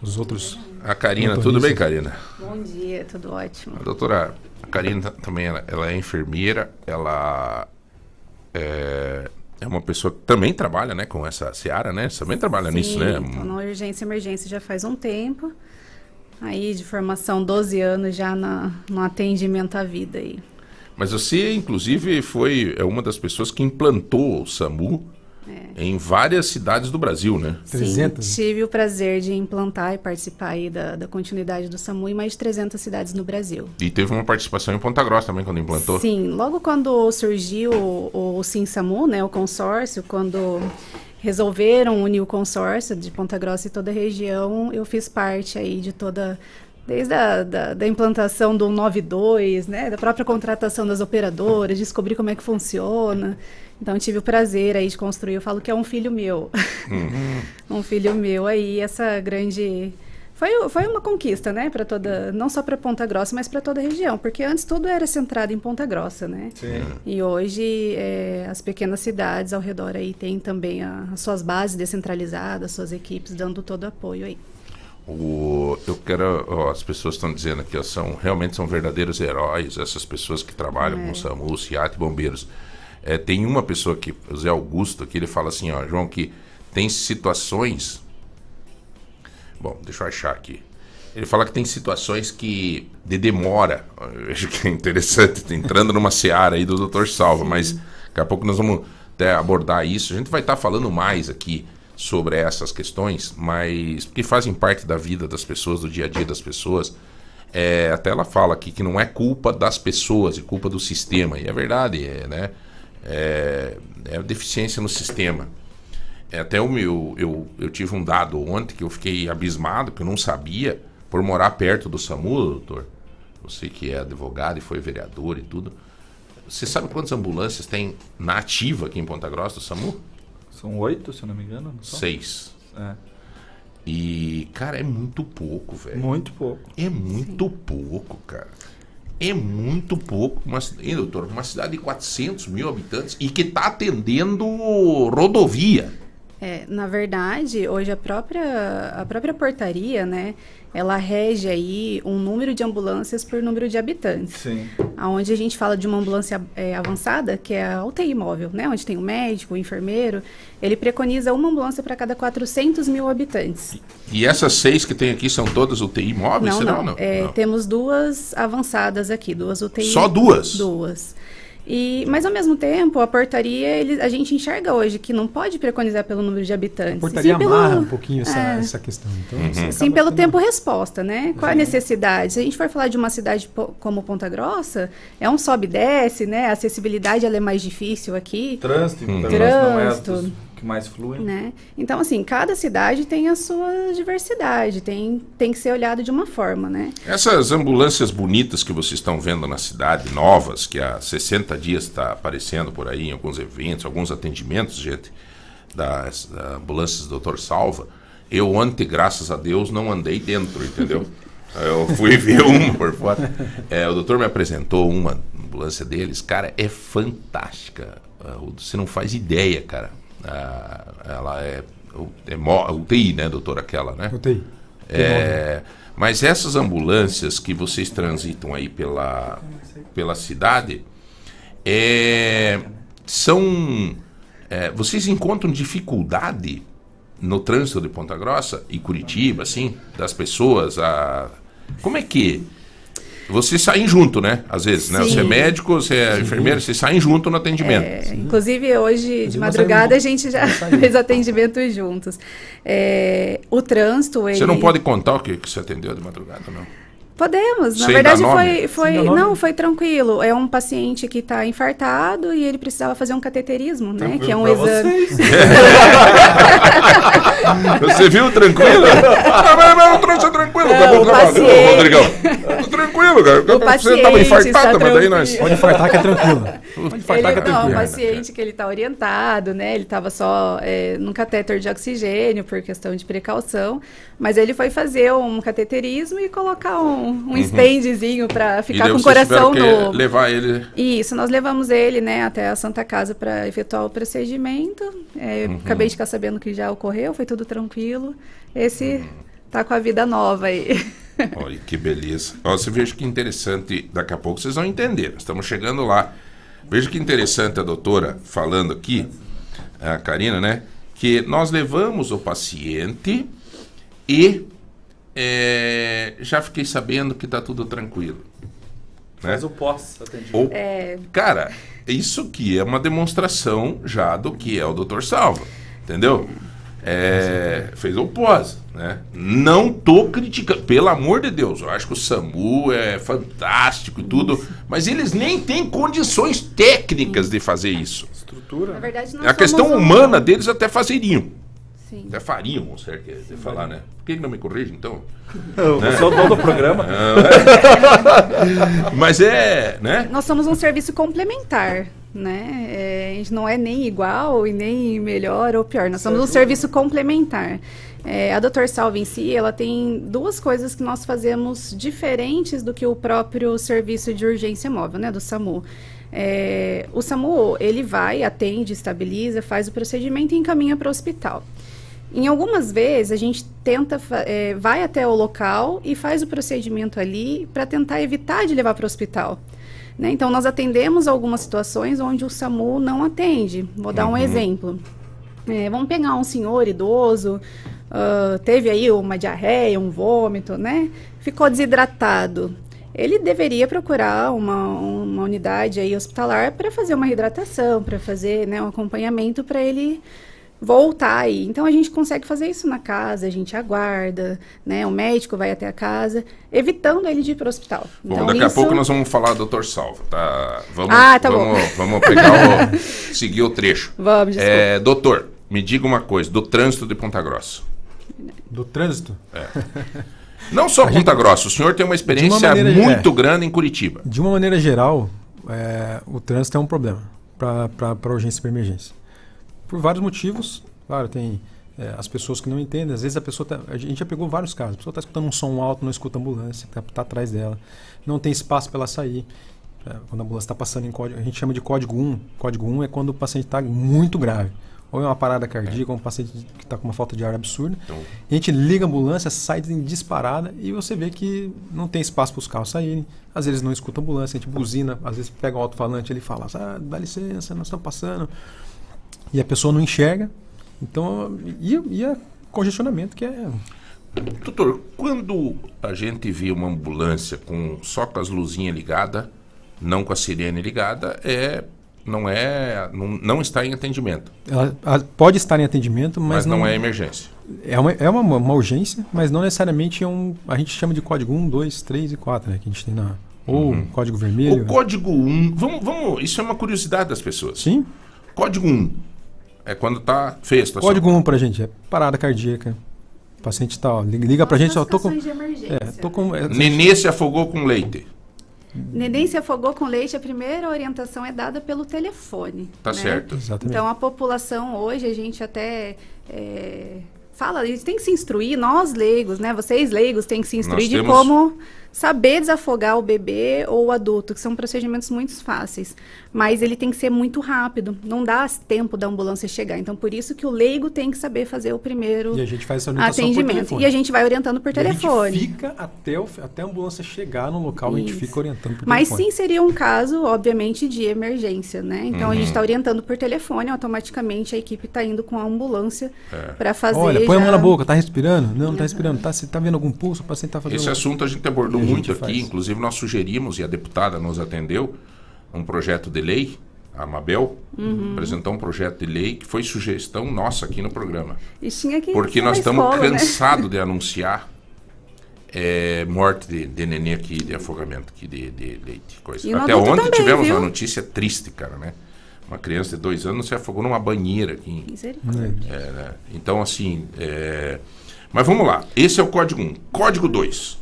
os outros. A Karina, tudo bem, Karina? Bom dia, tudo ótimo. A doutora a Karina também ela, ela é enfermeira, ela é, é uma pessoa que também trabalha né, com essa seara, né? Você também trabalha Sim, nisso, né? Tô na urgência e emergência já faz um tempo. Aí de formação 12 anos já na, no atendimento à vida aí. Mas você, inclusive, foi é uma das pessoas que implantou o SAMU em várias cidades do Brasil, né? Sim, tive o prazer de implantar e participar aí da, da continuidade do SAMU em mais de 300 cidades no Brasil. E teve uma participação em Ponta Grossa também quando implantou? Sim, logo quando surgiu o, o Sim SAMU, né, o consórcio, quando resolveram unir o consórcio de Ponta Grossa e toda a região, eu fiz parte aí de toda desde a da, da, implantação do 92, né, da própria contratação das operadoras, descobrir como é que funciona. Então tive o prazer aí de construir, eu falo que é um filho meu. [LAUGHS] um filho meu aí, essa grande foi, foi uma conquista, né, para toda, não só para Ponta Grossa, mas para toda a região, porque antes tudo era centrado em Ponta Grossa, né? Sim. E hoje é, as pequenas cidades ao redor aí têm também a, as suas bases descentralizadas, suas equipes dando todo o apoio aí. O, eu quero, ó, as pessoas estão dizendo aqui, ó, são realmente são verdadeiros heróis essas pessoas que trabalham É. com SAMU, SIAT e bombeiros. É, tem uma pessoa aqui, o Zé Augusto, que ele fala assim, ó, João, que tem situações. Bom, deixa eu achar aqui. Ele fala que tem situações que de demora. Eu acho que é interessante, tá entrando numa seara aí do Dr. Salva, mas daqui a pouco nós vamos até abordar isso. A gente vai estar falando mais aqui sobre essas questões, mas que fazem parte da vida das pessoas, do dia a dia das pessoas. É, até ela fala aqui que não é culpa das pessoas, é culpa do sistema. E é verdade, é, né? É, é deficiência no sistema. É, até o meu, eu, eu tive um dado ontem que eu fiquei abismado, que eu não sabia, por morar perto do SAMU, doutor. Você que é advogado e foi vereador e tudo. Você sabe quantas ambulâncias tem na ativa aqui em Ponta Grossa do SAMU? São oito, se eu não me engano. não? Seis. É. E, cara, é muito pouco, velho. Muito pouco. É muito pouco, cara. É muito pouco. Uma, hein, doutor? Uma cidade de 400 mil habitantes e que tá atendendo rodovia. É, na verdade, hoje a própria, a própria portaria, né, ela rege aí um número de ambulâncias por número de habitantes. Sim. Onde a gente fala de uma ambulância é, avançada, que é a UTI móvel, né, onde tem o médico, o enfermeiro, ele preconiza uma ambulância para cada 400 mil habitantes. E essas seis que tem aqui são todas UTI móveis? Não, será? não. É, Temos duas avançadas aqui, duas UTI. Só duas? Duas. E, mas ao mesmo tempo, a portaria, ele, a gente enxerga hoje que não pode preconizar pelo número de habitantes. A portaria sim pelo- amarra um pouquinho essa, É. essa questão. Então, Uhum. Sim, pelo ficando- tempo-resposta, né? Qual a necessidade? Se a gente for falar de uma cidade como Ponta Grossa, é um sobe e desce, né? A acessibilidade ela é mais difícil aqui. Trânsito, Hum. não é Trânsito. Que mais fluem. Né? Então, assim, cada cidade tem a sua diversidade, tem, tem que ser olhado de uma forma, né? Essas ambulâncias bonitas que vocês estão vendo na cidade, novas, que há 60 dias está aparecendo por aí em alguns eventos, alguns atendimentos, gente, das, das ambulâncias do Dr. Salva, eu ontem, graças a Deus, não andei dentro, entendeu? [LAUGHS] Eu fui ver uma por fora. É, o doutor me apresentou uma ambulância deles, cara, é fantástica. Você não faz ideia, cara. Ah, ela é, é mo- UTI, né, doutor? Aquela, né? UTI. É, mas essas ambulâncias que vocês transitam aí pela, pela cidade, é, são. é, vocês encontram dificuldade no trânsito de Ponta Grossa e Curitiba, assim, das pessoas? A, como é que. Vocês saem junto, né? Às vezes, né? Sim. Você é médico, você é enfermeiro, vocês saem junto no atendimento. É, inclusive, hoje, de madrugada, a gente já [LAUGHS] fez atendimento juntos. É, o trânsito, ele... Você não pode contar o que, que você atendeu de madrugada, não? Podemos, na Sem verdade dar nome? foi, foi não, foi tranquilo. É um paciente que está infartado e ele precisava fazer um cateterismo, né? Que é um exame. [LAUGHS] Você viu tranquilo? [LAUGHS] Mas eu trouxe tranquilo. Não, o trabalho. paciente- Ô, Rodrigão. Tô tranquilo, cara. O Você tava paciente infartado, está mas daí nós. tranquilo. Pode infartar que é tranquilo. Pode infartar Ele, que é não, o tranquilo. paciente que ele está orientado, né? Ele estava só é, num catéter de oxigênio por questão de precaução, mas ele foi fazer um cateterismo e colocar um, um Uhum. standzinho para ficar com o coração no. levar ele. Isso, nós levamos ele, né, até a Santa Casa para efetuar o procedimento. É, Uhum. Acabei de ficar sabendo que já ocorreu, foi tudo tranquilo. Esse Uhum. tá com a vida nova aí. [LAUGHS] Olha que beleza. Ó, você veja que interessante. Daqui a pouco vocês vão entender. Estamos chegando lá. Veja que interessante a doutora falando aqui, a Karina, né? Que nós levamos o paciente e é, já fiquei sabendo que está tudo tranquilo. Né? Faz o. Ou- É, Cara, isso aqui é uma demonstração já do que é o Dr. Salva, entendeu? É, fez o pós, né? Não tô criticando, pelo amor de Deus, eu acho que o SAMU é fantástico e tudo, mas eles nem têm condições técnicas de fazer isso. Estrutura. na verdade, nós A questão um- humana deles até fazeriam. Sim. Até fariam, o certo é de falar, né? Por que não me corrige, então? Eu Né? sou o dono do programa. [LAUGHS] Ah, Mas é, né? Nós somos um serviço complementar, né? É, a gente não é nem igual e nem melhor ou pior. Nós somos um serviço complementar. É, a Dr. Salve em si, ela tem duas coisas que nós fazemos diferentes do que o próprio serviço de urgência móvel, né, do SAMU. É, o SAMU, ele vai, atende, estabiliza, faz o procedimento e encaminha para o hospital. Em algumas vezes, a gente tenta, é, vai até o local e faz o procedimento ali para tentar evitar de levar para o hospital. né? Então, nós atendemos algumas situações onde o SAMU não atende. Vou dar um Uhum. exemplo. É, vamos pegar um senhor idoso, ah, teve aí uma diarreia, um vômito, né? Ficou desidratado. Ele deveria procurar uma, uma unidade aí hospitalar para fazer uma reidratação, para fazer né, um acompanhamento para ele voltar aí. Então a gente consegue fazer isso na casa, a gente aguarda, né? O médico vai até a casa, evitando ele de ir para o hospital. Bom, Então, daqui a isso- pouco nós vamos falar do Dr. Salva, tá? Vamos, Ah, tá bom. vamos, vamos pegar o. [LAUGHS] seguir o trecho. Vamos, desculpa. é, Doutor, me diga uma coisa, do trânsito de Ponta Grossa. Do trânsito? É. Não só Ponta Grossa, o senhor tem uma experiência maneira- muito é. grande em Curitiba. De uma maneira geral, é, o trânsito é um problema para urgência e para emergência. Por vários motivos. Claro, tem é, as pessoas que não entendem. Às vezes a pessoa tá, a gente já pegou vários casos. A pessoa está escutando um som alto, não escuta a ambulância, está tá atrás dela. Não tem espaço para ela sair. É, quando a ambulância está passando em código, a gente chama de código 1. Código 1 é quando o paciente está muito grave. Ou é uma parada cardíaca, ou um paciente que está com uma falta de ar absurda. Então, a gente liga a ambulância, sai em disparada e você vê que não tem espaço para os carros saírem. Às vezes não escuta a ambulância, a gente buzina, às vezes pega o alto-falante e ele fala: ah, dá licença, nós estamos passando. E a pessoa não enxerga. Então, e, e é congestionamento que é. Doutor, quando a gente vê uma ambulância com só com as luzinhas ligadas, não com a sirene ligada, é não é não, não está em atendimento, Ela, ela pode estar em atendimento, mas, mas, não, é emergência. É uma, é uma, uma urgência, mas não necessariamente é um. A gente chama de código 1, 2, 3 e 4, né? Que a gente tem na. Ou Uhum. código vermelho. O código 1, vamos, vamos, isso é uma curiosidade das pessoas. Sim. Código 1 é quando tá feia a situação. Código 1 pra gente é parada cardíaca. O paciente tá, ó, liga, pra gente, ó, tô com. de emergência. É, tô com. é, Nenê se afogou com leite. Neném se afogou com leite, a primeira orientação é dada pelo telefone. Tá né? certo. Exatamente. Então a população hoje, a gente até é, fala, eles têm que se instruir, nós leigos, né? Vocês leigos têm que se instruir Nós de temos- como saber desafogar o bebê ou o adulto, que são procedimentos muito fáceis, mas ele tem que ser muito rápido, não dá tempo da ambulância chegar. Então, por isso que o leigo tem que saber fazer o primeiro E a gente faz essa orientação atendimento. telefone. E a gente vai orientando por E a telefone. gente fica até, o- até a ambulância chegar no local, a gente Isso. fica orientando por Mas telefone. sim seria um caso, obviamente, de emergência, né? Então a gente Uhum. está orientando por telefone, automaticamente a equipe está indo com a ambulância É. para fazer. Olha, põe a mão já- na boca, tá respirando? Não, não tá respirando. Tá, você tá vendo algum pulso? O paciente tá fazendo... Esse assunto a gente abordou muito aqui, faz. inclusive nós sugerimos, e a deputada nos atendeu, um projeto de lei, a Mabel Uhum. apresentou um projeto de lei que foi sugestão nossa aqui no programa. E tinha que Porque nós estamos escola, né? cansados de [LAUGHS] anunciar é, morte de, de neném aqui, de afogamento aqui, de, de leite. Coisa. Até ontem também, tivemos viu? uma notícia triste, cara, né? Uma criança de dois anos se afogou numa banheira aqui. Misericórdia. É, né? Então, assim. é, Mas vamos lá. Esse é o código 1. Código 2.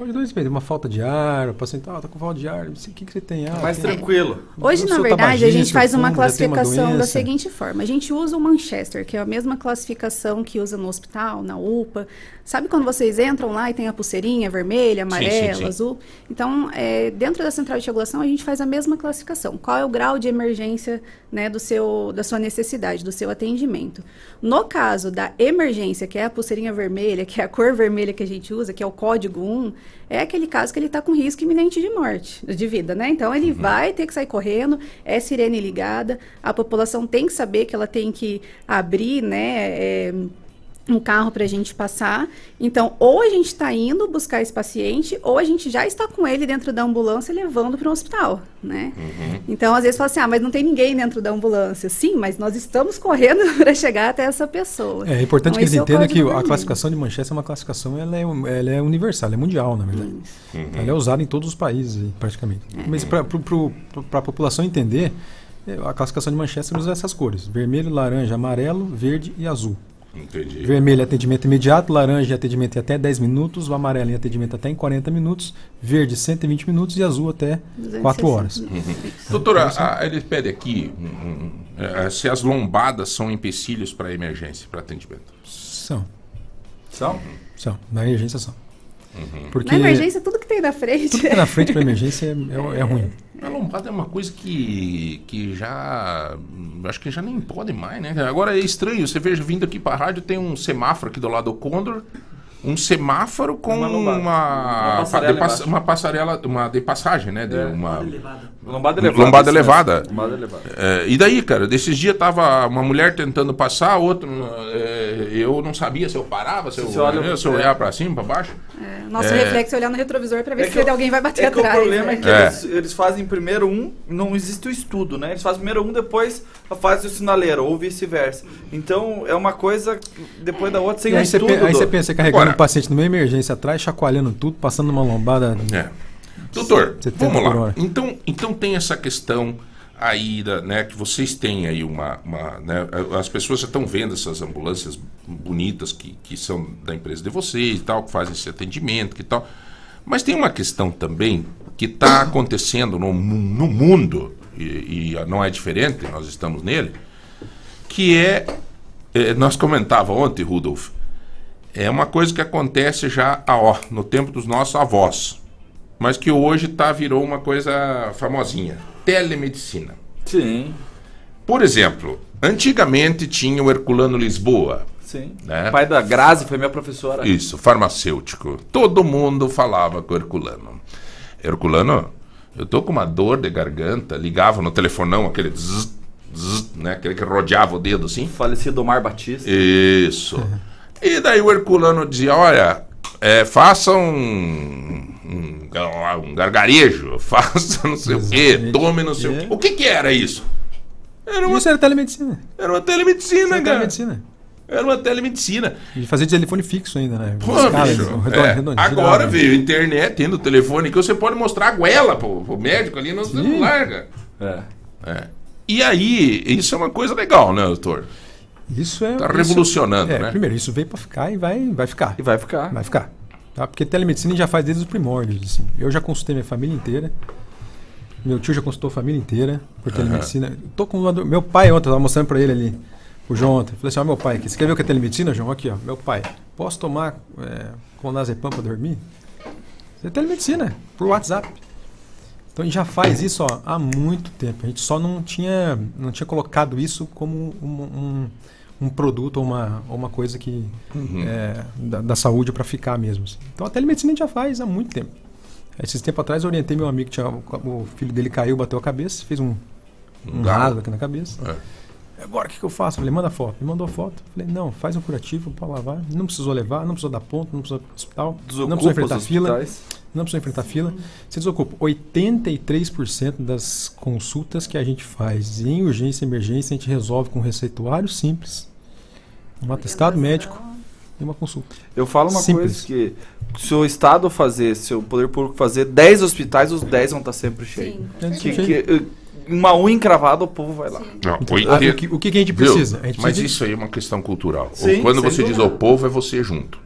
Código 2, depende, uma falta de ar, o paciente ah, tá com falta de ar, o que, que você tem? Ah, Mais tem- tranquilo. Hoje, na verdade, a gente faz uma já tenho uma classificação da seguinte forma. A gente usa o Manchester, que é a mesma classificação que usa no hospital, na UPA. Sabe quando vocês entram lá e tem a pulseirinha vermelha, Sim, sim, amarela, sim. azul? Então, é, dentro da central de regulação, a gente faz a mesma classificação. Qual é o grau de emergência né, do seu, da sua necessidade, do seu atendimento? No caso da emergência, que é a pulseirinha vermelha, que é a cor vermelha que a gente usa, que é o código 1, é aquele caso que ele está com risco iminente de morte, de vida, né? Então, ele vai ter que sair correndo, é sirene ligada, a população tem que saber que ela tem que abrir, né? é, um carro para a gente passar. Então, ou a gente está indo buscar esse paciente, ou a gente já está com ele dentro da ambulância levando para o hospital, né? Então, às vezes fala assim, ah, mas não tem ninguém dentro da ambulância. Sim, mas nós estamos [LAUGHS] correndo para chegar até essa pessoa. É importante Então, que eles é entendam que código a classificação de Manchester é uma classificação, ela é, um- ela é universal, ela é mundial, na verdade. Ela é usada em todos os países, aí, praticamente. Mas para a população entender, é, a classificação de Manchester usa essas cores: vermelho, laranja, amarelo, verde e azul. Entendi. Vermelho é atendimento imediato, laranja é atendimento em até 10 minutos, o amarelo é atendimento até em 40 minutos, verde 120 minutos e azul até 4 horas. Uhum. Doutora, a- ele pede aqui um, um, é, se as lombadas são empecilhos para emergência, para atendimento. São. São? São. Na emergência são. Porque Na emergência, tudo que tem na frente. tudo que é na frente para emergência é, é- é ruim. A lombada é uma coisa que, que já. Acho que já nem pode mais, né? Agora é estranho. Você veja, vindo aqui para a rádio, tem um semáforo aqui do lado do Condor. Um semáforo com Uma uma, lombada. Uma passarela de pass- uma passarela, uma de passagem, né? De uma, Lombada elevada. Lombada elevada. Lombada elevada. É, e daí, cara, desses dias tava uma mulher tentando passar, outro. é, eu não sabia se eu parava, se eu, Se você olha- se eu é. olhar para cima, para baixo. É, nosso É. reflexo é olhar no retrovisor para ver É se o- alguém vai bater é que atrás. o problema né? é que É. Eles, eles fazem primeiro um, não existe o estudo, né? Eles fazem primeiro um, depois fazem o sinaleiro, ou vice-versa. Então é uma coisa depois da outra sem E um aí você, estudo. pe- aí você pensa, carregando Agora- um paciente numa emergência atrás, chacoalhando tudo, passando uma lombada. É. Doutor, 70 vamos lá. Então, então tem essa questão aí, da, né, que vocês têm aí uma... uma, né, as pessoas já estão vendo essas ambulâncias bonitas que, que são da empresa de vocês e tal, que fazem esse atendimento e tal. Mas tem uma questão também que está acontecendo no, no mundo, e, e não é diferente, nós estamos nele, que é, é, nós comentava ontem, Rudolf, é uma coisa que acontece já ah, ó, no tempo dos nossos avós, mas que hoje tá, virou uma coisa famosinha. Telemedicina. Sim. Por exemplo, antigamente tinha o Herculano Lisboa. Sim. Né? O pai da Grazi foi minha professora. Isso, farmacêutico. Todo mundo falava com o Herculano. Herculano, eu tô com uma dor de garganta. Ligava no telefonão, aquele zzz, zzz, né? Aquele que rodeava o dedo assim. Falecido Omar Batista. Isso. E daí o Herculano dizia, olha, é, faça um, um, um gargarejo, faça [LAUGHS] não sei o quê, tome não sei o quê. O que que era isso? Era uma, Isso era telemedicina. era uma telemedicina, Isso era cara. telemedicina. Era uma telemedicina. E fazia telefone fixo ainda, né? Pô, Escala, bicho, é, redondo- agora girava. veio a internet, tendo telefone que você pode mostrar a goela pro, pro médico ali no celular, cara. É. É. E aí, isso é uma coisa legal, né, doutor? Isso é. Tá isso- revolucionando, é, né? Primeiro, isso veio para ficar e vai, vai ficar. E vai ficar. Vai ficar. Tá? Porque telemedicina já faz desde os primórdios. Assim. Eu já consultei minha família inteira. Meu tio já consultou a família inteira por telemedicina. Tô com uma dor- Meu pai ontem, eu tava mostrando para ele ali, o João ontem. Falei assim: ó, meu pai, aqui, você quer ver o que é telemedicina, João? Aqui, ó. Meu pai, posso tomar é, clonazepam para dormir? É telemedicina, por WhatsApp. Então a gente já faz isso ó, há muito tempo. A gente só não tinha, não tinha colocado isso como um, um, um produto ou uma, ou uma coisa que é, da, da saúde para ficar mesmo. assim. Então a telemedicina a gente já faz há muito tempo. Esses tempos atrás eu orientei meu amigo, que tinha, o filho dele caiu, bateu a cabeça, fez um, um rasgo aqui na cabeça. Agora o que, que eu faço? Falei, manda foto. Me mandou foto. Falei, não, faz um curativo para lavar. Não precisou levar, não precisou dar ponto, não precisou ir pro hospital. não Desocupa precisou enfrentar fila. Não precisou enfrentar fila. Você desocupa 83% das consultas que a gente faz em urgência e emergência, a gente resolve com um receituário simples, um atestado médico e uma consulta. Eu falo uma Simples. coisa que se o Estado fazer, se o poder público fazer 10 hospitais, os 10 vão estar sempre cheios. Que, eh, uma unha encravada, o povo vai lá. Não, Então, ah, o que- o que a gente precisa? A gente Mas precisa de- isso aí é uma questão cultural. Sim, Quando você diz dúvida. o povo, é você junto.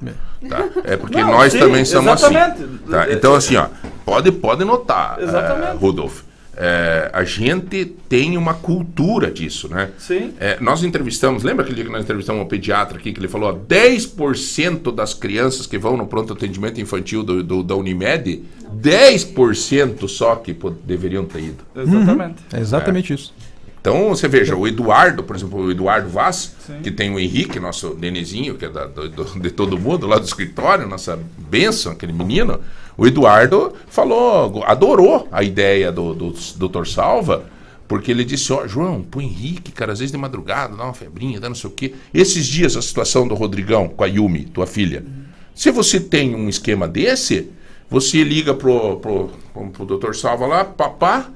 Tá? [LAUGHS] É porque Não, nós sim, também somos exatamente. assim. Tá? Então, assim, ó, pode, pode notar, Exatamente. eh, Rodolfo. Eh, a gente tem uma cultura disso, né? Sim. Eh, nós entrevistamos, lembra aquele dia que nós entrevistamos um pediatra aqui que ele falou: ó, 10% das crianças que vão no pronto atendimento infantil do, do- da Unimed, 10% só que pô- deveriam ter ido. Exatamente. É exatamente isso. Então você veja, o Eduardo, por exemplo, o Eduardo Vaz, Sim. que tem o Henrique, nosso Denezinho, que é da- do- do- de todo mundo, lá do escritório, nossa benção, aquele menino. O Eduardo falou, adorou a ideia do, do Dr. Salva, porque ele disse, ó, João, pro Henrique, cara, às vezes de madrugada, dá uma febrinha, dá não sei o quê. Esses dias a situação do Rodrigão com a Yumi, tua filha. Se você tem um esquema desse, você liga pro, pro, pro, pro Dr. Salva lá, papá,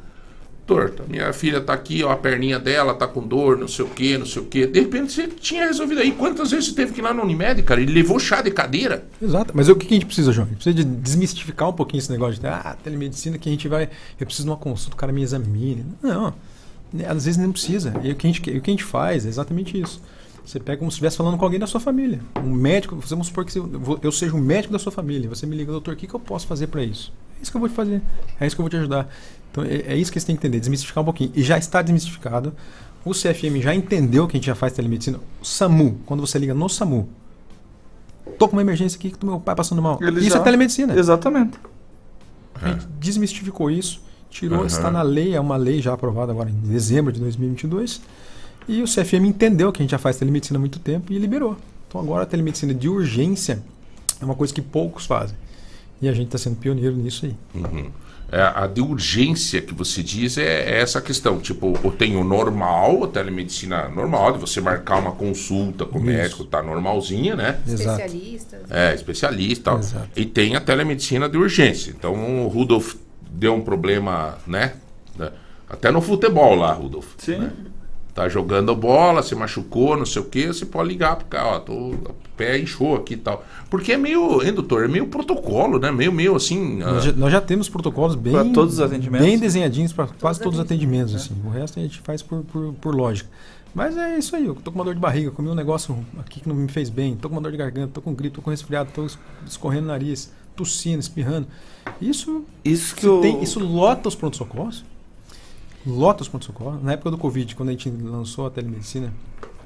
doutor, tá- minha filha tá aqui, ó, a perninha dela tá com dor, não sei o que, não sei o que. De repente você tinha resolvido aí. Quantas vezes você teve que ir lá no Unimed, cara? Ele levou chá de cadeira. Exato. Mas o que a gente precisa, João? A gente precisa de desmistificar um pouquinho esse negócio de ah, telemedicina que a gente vai. Eu preciso de uma consulta, o cara me examine. Não. né, Às vezes não precisa. E o que a gente, o que a gente faz é exatamente isso. Você pega como se estivesse falando com alguém da sua família. Um médico, vamos supor que eu seja um médico da sua família. Você me liga, doutor, o que, que eu posso fazer para isso? É isso que eu vou te fazer. É isso que eu vou te ajudar. Então é, é isso que você tem que entender, desmistificar um pouquinho. E já está desmistificado. O CFM já entendeu que a gente já faz telemedicina. O SAMU, quando você liga no SAMU, tô com uma emergência aqui que meu pai passando mal. Ele isso já- é telemedicina. Exatamente. A gente desmistificou isso, tirou, Aham. está na lei, é uma lei já aprovada agora em dezembro de 2022. E o CFM entendeu que a gente já faz telemedicina há muito tempo e liberou. Então agora a telemedicina de urgência é uma coisa que poucos fazem. E a gente está sendo pioneiro nisso aí. Uhum. É, a de urgência que você diz é, é essa questão. Tipo, eu tenho o normal, a telemedicina normal, de você marcar uma consulta com o médico, tá normalzinha, né? Exato. Especialistas. É, especialista e tal. Exato. E tem a telemedicina de urgência. Então o Rudolf deu um problema, né? né, Até no futebol lá, Rudolf. Sim. né? Tá jogando bola, se machucou, não sei o que, você pode ligar pro cara, ó, tô, o pé inchou aqui e tal. Porque é meio, hein, doutor, é meio protocolo, né? Meio, meio assim. Nós já, nós já temos protocolos bem, Pra todos os atendimentos? bem desenhadinhos para quase todos os atendimentos. Assim. O resto a gente faz por, por, por lógica. Mas é isso aí, eu tô com uma dor de barriga, comi um negócio aqui que não me fez bem, tô com uma dor de garganta, tô com gripe, tô com resfriado, tô es- escorrendo o nariz, tossindo, espirrando. Isso, Isso que eu- tem- isso lota os pronto-socorros. Lota os pronto-socorros. Na época do Covid, quando a gente lançou a telemedicina,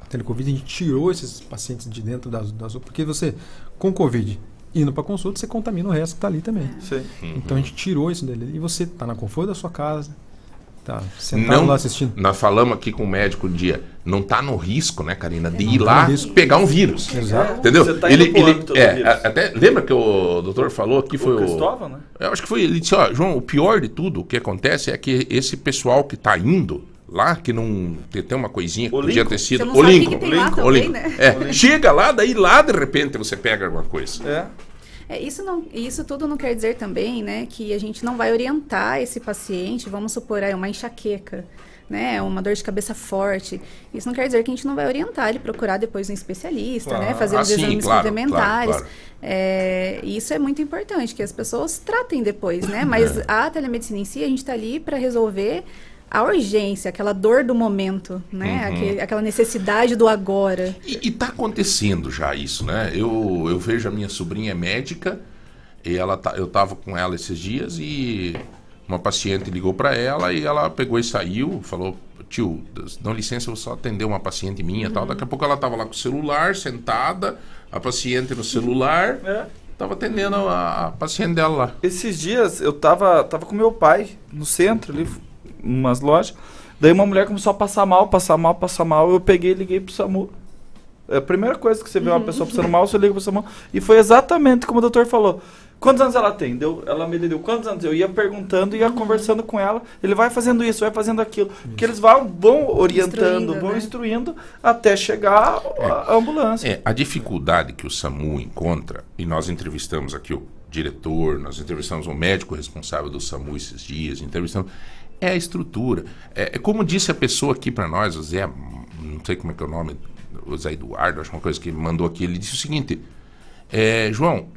a telecovid, a gente tirou esses pacientes de dentro das, das porque você, com Covid, indo para consulta, você contamina o resto que está ali também. Sim. Então a gente tirou isso dele. E você tá na conforto da sua casa, tá sentado Não, lá assistindo. nós falamos aqui com o médico um dia, não tá no risco, né, Karina, de ir tá lá pegar um vírus. Exato. Entendeu? Você tá âmbito do é, até lembra que o doutor falou aqui foi o, Cristóvão, né? Eu acho que foi, ele disse, ó, João, o pior de tudo, o que acontece é que esse pessoal que tá indo lá, que não tem, tem uma coisinha que O podia ter sido não o que Lincoln, que tem lá o também, Lincoln. né? É, chega lá, daí lá de repente você pega alguma coisa. É. É, isso, não, isso tudo não quer dizer também né, que a gente não vai orientar esse paciente, vamos supor, aí, uma enxaqueca, né, uma dor de cabeça forte. Isso não quer dizer que a gente não vai orientar ele procurar depois um especialista, né, Claro. fazer Ah, os sim, exames claro, complementares. claro. É, isso é muito importante, que as pessoas tratem depois, né? Mas É. a telemedicina em si, a gente está ali para resolver a urgência, aquela dor do momento, né? Uhum. Aquele- aquela necessidade do agora. E, e tá acontecendo já isso, né? Eu, eu vejo a minha sobrinha médica e ela tá, eu tava com ela esses dias e uma paciente ligou para ela e ela pegou e saiu, falou: "Tio, dá licença, eu vou só atender uma paciente minha", e tal. Daqui a pouco ela tava lá com o celular, sentada, a paciente no celular. [LAUGHS] É. Tava atendendo a, a paciente dela lá. Esses dias eu tava, tava com meu pai no centro ali, umas lojas. Daí uma mulher começou a passar mal, passar mal, passar mal. Eu peguei e liguei pro SAMU. É a primeira coisa que você vê uma pessoa passando mal, você liga pro SAMU. E foi exatamente como o doutor falou. Quantos anos ela tem? Deu, ela me deu quantos anos? Eu ia perguntando, ia conversando com ela. Ele vai fazendo isso, vai fazendo aquilo. Porque eles vão, vão orientando, Instruindo, vão né? instruindo até chegar a, a ambulância. É, a dificuldade que o SAMU encontra, e nós entrevistamos aqui o diretor, nós entrevistamos o médico responsável do SAMU esses dias, entrevistamos, é a estrutura. É, é como disse a pessoa aqui para nós, o Zé, não sei como é que é o nome, o Zé Eduardo, acho que uma coisa que mandou aqui, ele disse o seguinte, é, João,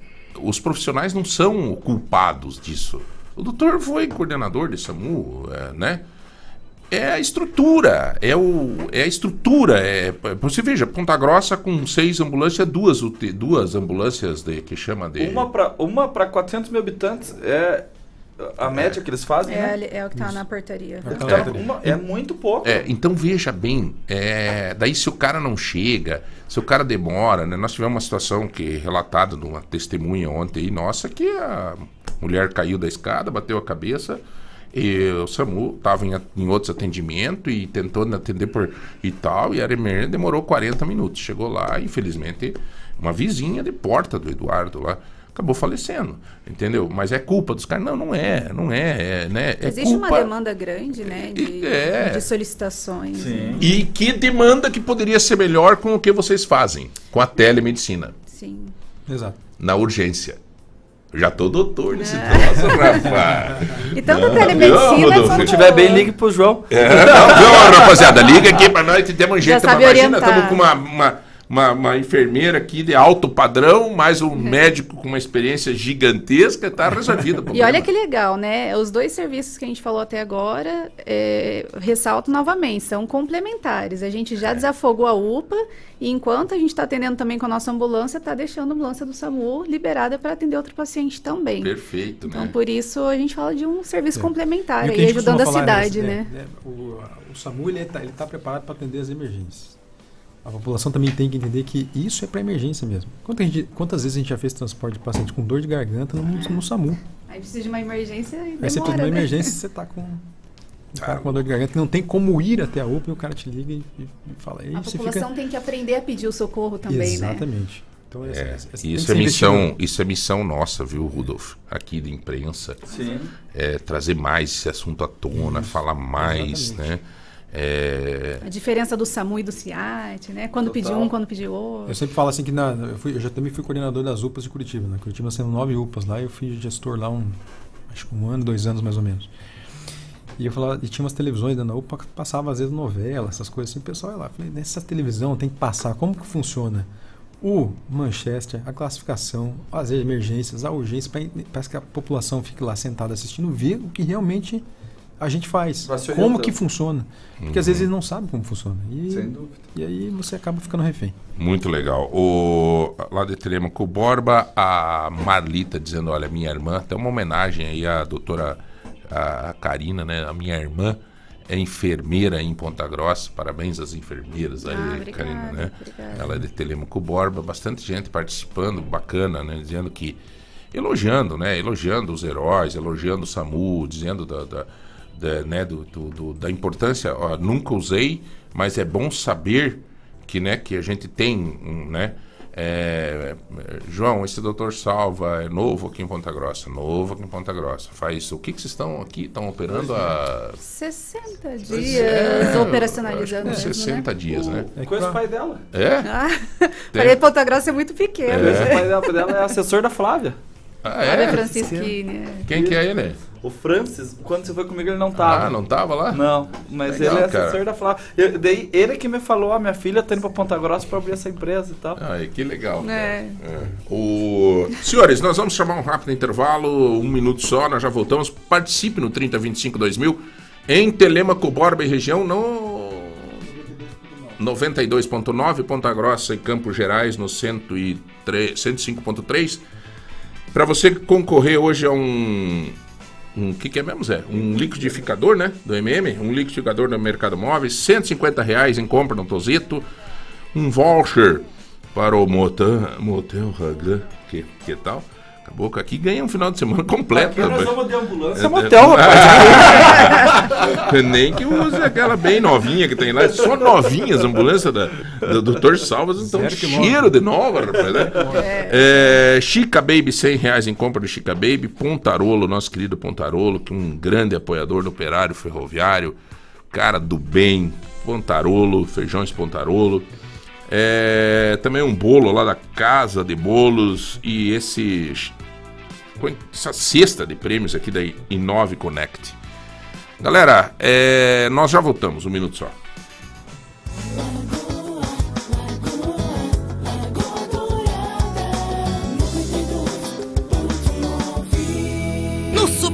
os profissionais não são culpados disso. O doutor foi coordenador de SAMU, é, né? É a estrutura, é, o, é a estrutura. É, você veja, Ponta Grossa com seis ambulâncias, duas, duas ambulâncias de, que chama de. Uma para uma pra 400 mil habitantes é a média que eles fazem, É, né? é o que tá na portaria. Então, uma- é muito pouco. É, então veja bem, é, daí se o cara não chega, se o cara demora, né? Nós tivemos uma situação que relatada de uma testemunha ontem aí, nossa, que a mulher caiu da escada, bateu a cabeça e o SAMU estava em, em outros atendimentos e tentou atender por e tal, e a emergência demorou 40 minutos. Chegou lá, infelizmente, uma vizinha de porta do Eduardo lá acabou falecendo, entendeu? Mas é culpa dos caras? Não, não é, não é, é né? É Existe uma culpa- demanda grande, né, de, É. de solicitações. né? E que demanda que poderia ser melhor com o que vocês fazem, com a telemedicina, Sim. Exato. na urgência. Eu já tô doutor nesse troço, rapaz. [LAUGHS] E tanto Não, telemedicina quanto- Se tiver bem, ligue pro João. É, não, viu, rapaziada? Liga aqui pra nós que temos jeito. sabe pra- Imagina, estamos com uma, uma, uma, uma enfermeira aqui de alto padrão, mais um médico com uma experiência gigantesca, tá resolvido o [LAUGHS] E olha que legal, né? Os dois serviços que a gente falou até agora, é, ressalto novamente, são complementares. A gente É. já desafogou a UPA e enquanto a gente está atendendo também com a nossa ambulância, está deixando a ambulância do SAMU liberada para atender outro paciente também. Perfeito, Então, né? por isso, a gente fala de um serviço complementar E aí, a ajudando a cidade, né? né? É, é, o, o SAMU ele está tá preparado para atender as emergências. A população também tem que entender que isso é para emergência mesmo. Quanta gente- quantas vezes a gente já fez transporte de paciente com dor de garganta no, no SAMU? Aí precisa de uma emergência e Aí você precisa de demora, uma né? emergência você está com, [LAUGHS] tá com uma dor de garganta que não tem como ir até a UPA e o cara te liga e, e- e fala. E A você população fica... tem que aprender a pedir o socorro também, né? Exatamente. Então, essa- É, essa- tem que isso é missão, isso é missão nossa, viu, Rudolf? Aqui da imprensa. Sim. É, trazer mais esse assunto à tona, falar mais, né? É, A diferença do SAMU e do CIAT, né? Quando Total. pedir um, quando pedir outro. Eu sempre falo assim que na, eu, fui- eu já também fui coordenador das UPAs de Curitiba. Na Curitiba temos nove UPAs lá eu fui gestor lá um, acho que um ano, dois anos mais ou menos. E eu falava, e tinha umas televisões dentro da UPA que passava às vezes novela, essas coisas assim, o pessoal ia lá. Eu Falei, nessa televisão tem que passar, como que funciona? O Manchester, a classificação, as emergências, a urgência, para que a população fique lá sentada assistindo, ver o que realmente a gente faz. Como que funciona. Porque às vezes eles não sabem como funciona. E, Sem dúvida. E aí você acaba ficando refém. muito legal. O, lá de Telemaco Borba, a Marlita dizendo, olha, minha irmã, tem uma homenagem aí à doutora a, a Karina, né? A minha irmã é enfermeira em Ponta Grossa. Parabéns às enfermeiras aí, Ah, obrigada, Karina, né? obrigada. Ela é de Telemaco Borba, bastante gente participando, bacana, né? Dizendo que elogiando, né? Elogiando os heróis, elogiando o SAMU, dizendo da, da, da, né? do, do- do- da importância. Ó, nunca usei, mas é bom saber que, né? Que a gente tem, um, né? é, é, João, esse doutor Salva é novo aqui em Ponta Grossa, novo aqui em Ponta Grossa. Faz o que que vocês estão aqui? Estão operando a 60 dias é, operacionalizando mesmo, 60 né? dias, né? Conheço o pai dela. É? Ah, Tem. falei, Ponta Grossa é muito pequeno. Conheço o pai dela. O pai dela é assessor da Flávia. Ah, é? Francisquini. Quem que é ele? O Francis, quando você foi comigo, ele não tava. Ah, não tava lá? Não, mas Legal, ele é cara. assessor da Flávia. Eu- daí, ele que me falou, a minha filha tá indo pra Ponta Grossa pra abrir essa empresa e tal. Ai, que legal. cara. É. É. O... Senhores, nós vamos chamar um rápido intervalo, um minuto só, nós já voltamos. Participe no 3025 2000 em Telemaco Borba e região, no 92.9, Ponta Grossa e Campos Gerais no 103 105.3. Para você concorrer hoje a um um que, que é mesmo, Zé? Um liquidificador, né? Do MM, um liquidificador do Mercado Móveis, 150 reais em compra no Tosito, um voucher para o motel, motel Hagan, que, que tal? Caboclo aqui ganha um final de semana completo. Aqui nós vamos de ambulância, É, é motel, rapaz. [LAUGHS] Nem que use aquela bem novinha que tem lá. Só novinhas, a ambulância da, do Dr. Salvas, então Sério cheiro de nova, rapaz. Né? É, Chica Baby, 100 reais em compra do Chica Baby. Pontarolo, nosso querido Pontarolo, que é um grande apoiador do operário ferroviário, cara do bem. Pontarolo, feijões Pontarolo. É, também um bolo lá da Casa de Bolos e esse essa cesta de prêmios aqui da Inove Connect. Galera, é, nós já voltamos, um minuto só.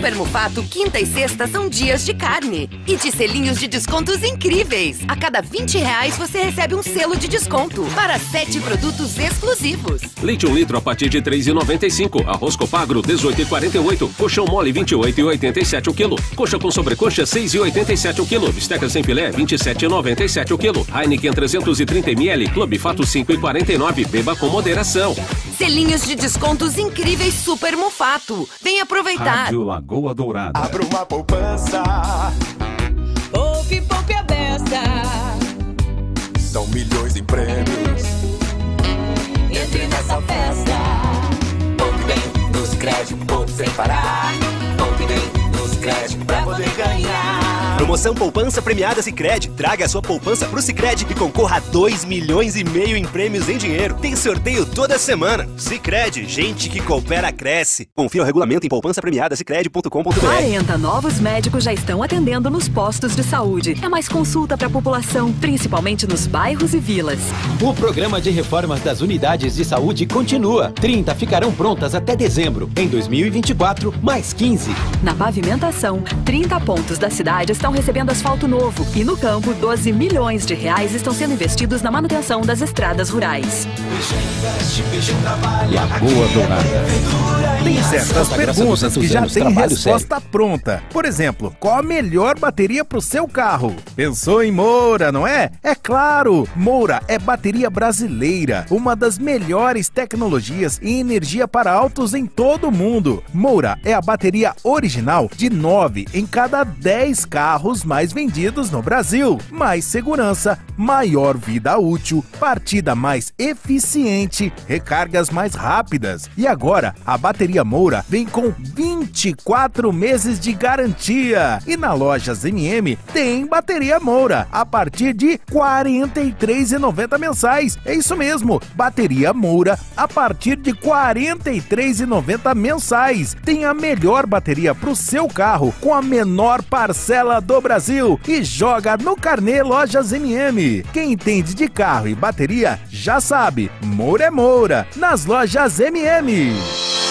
Super Mufato, quinta e sexta são dias de carne. E de selinhos de descontos incríveis. A cada 20 reais você recebe um selo de desconto para sete produtos exclusivos. Leite 1 litro a partir de R$ 3,95. Arroz Copagro, R$ 18,48. Colchão mole, R$ 28,87 o quilo. Coxa com sobrecoxa, R$ 6,87 o quilo. Bisteca sem filé, R$ 27,97 o quilo. Heineken 330ml, Clube Fato 5,49. Beba com moderação. Selinhos de descontos incríveis Super Mufato. Vem aproveitar. Lagoa Dourada. Abra uma poupança. Poupe, poupe a beça. São milhões em prêmios. Entre nessa festa. Poupe bem nos créditos, poupe sem parar. Poupe bem nos créditos pra poder ganhar. Promoção Poupança Premiada Sicredi. Traga a sua poupança pro Sicredi e concorra a 2 milhões e meio em prêmios em dinheiro. Tem sorteio toda semana. Sicredi, gente que coopera cresce. Confira o regulamento em poupancapremiadasicredi.com.br. 40 novos médicos já estão atendendo nos postos de saúde. É mais consulta para a população, principalmente nos bairros e vilas. O programa de reformas das unidades de saúde continua. 30 ficarão prontas até dezembro. Em 2024, mais 15. Na pavimentação, 30 pontos da cidade estão recebendo asfalto novo e no campo, 12 milhões de reais estão sendo investidos na manutenção das estradas rurais. Lagoa Dourada. Tem certas perguntas que já têm resposta pronta. Por exemplo, qual a melhor bateria para o seu carro? Pensou em Moura, não é? É claro! Moura é bateria brasileira, uma das melhores tecnologias em energia para autos em todo o mundo. Moura é a bateria original de 9 em cada 10 carros mais vendidos no Brasil. Mais segurança, maior vida útil, partida mais eficiente, recargas mais rápidas. E agora, a bateria Moura vem com 24 meses de garantia. E na Lojas MM tem bateria Moura a partir de R$ 43,90 mensais. É isso mesmo, bateria Moura a partir de R$ 43,90 mensais. Tem a melhor bateria para o seu carro com a menor parcela do Brasil e joga no Carnê Lojas MM. Quem entende de carro e bateria já sabe, Moura é Moura, nas lojas MM.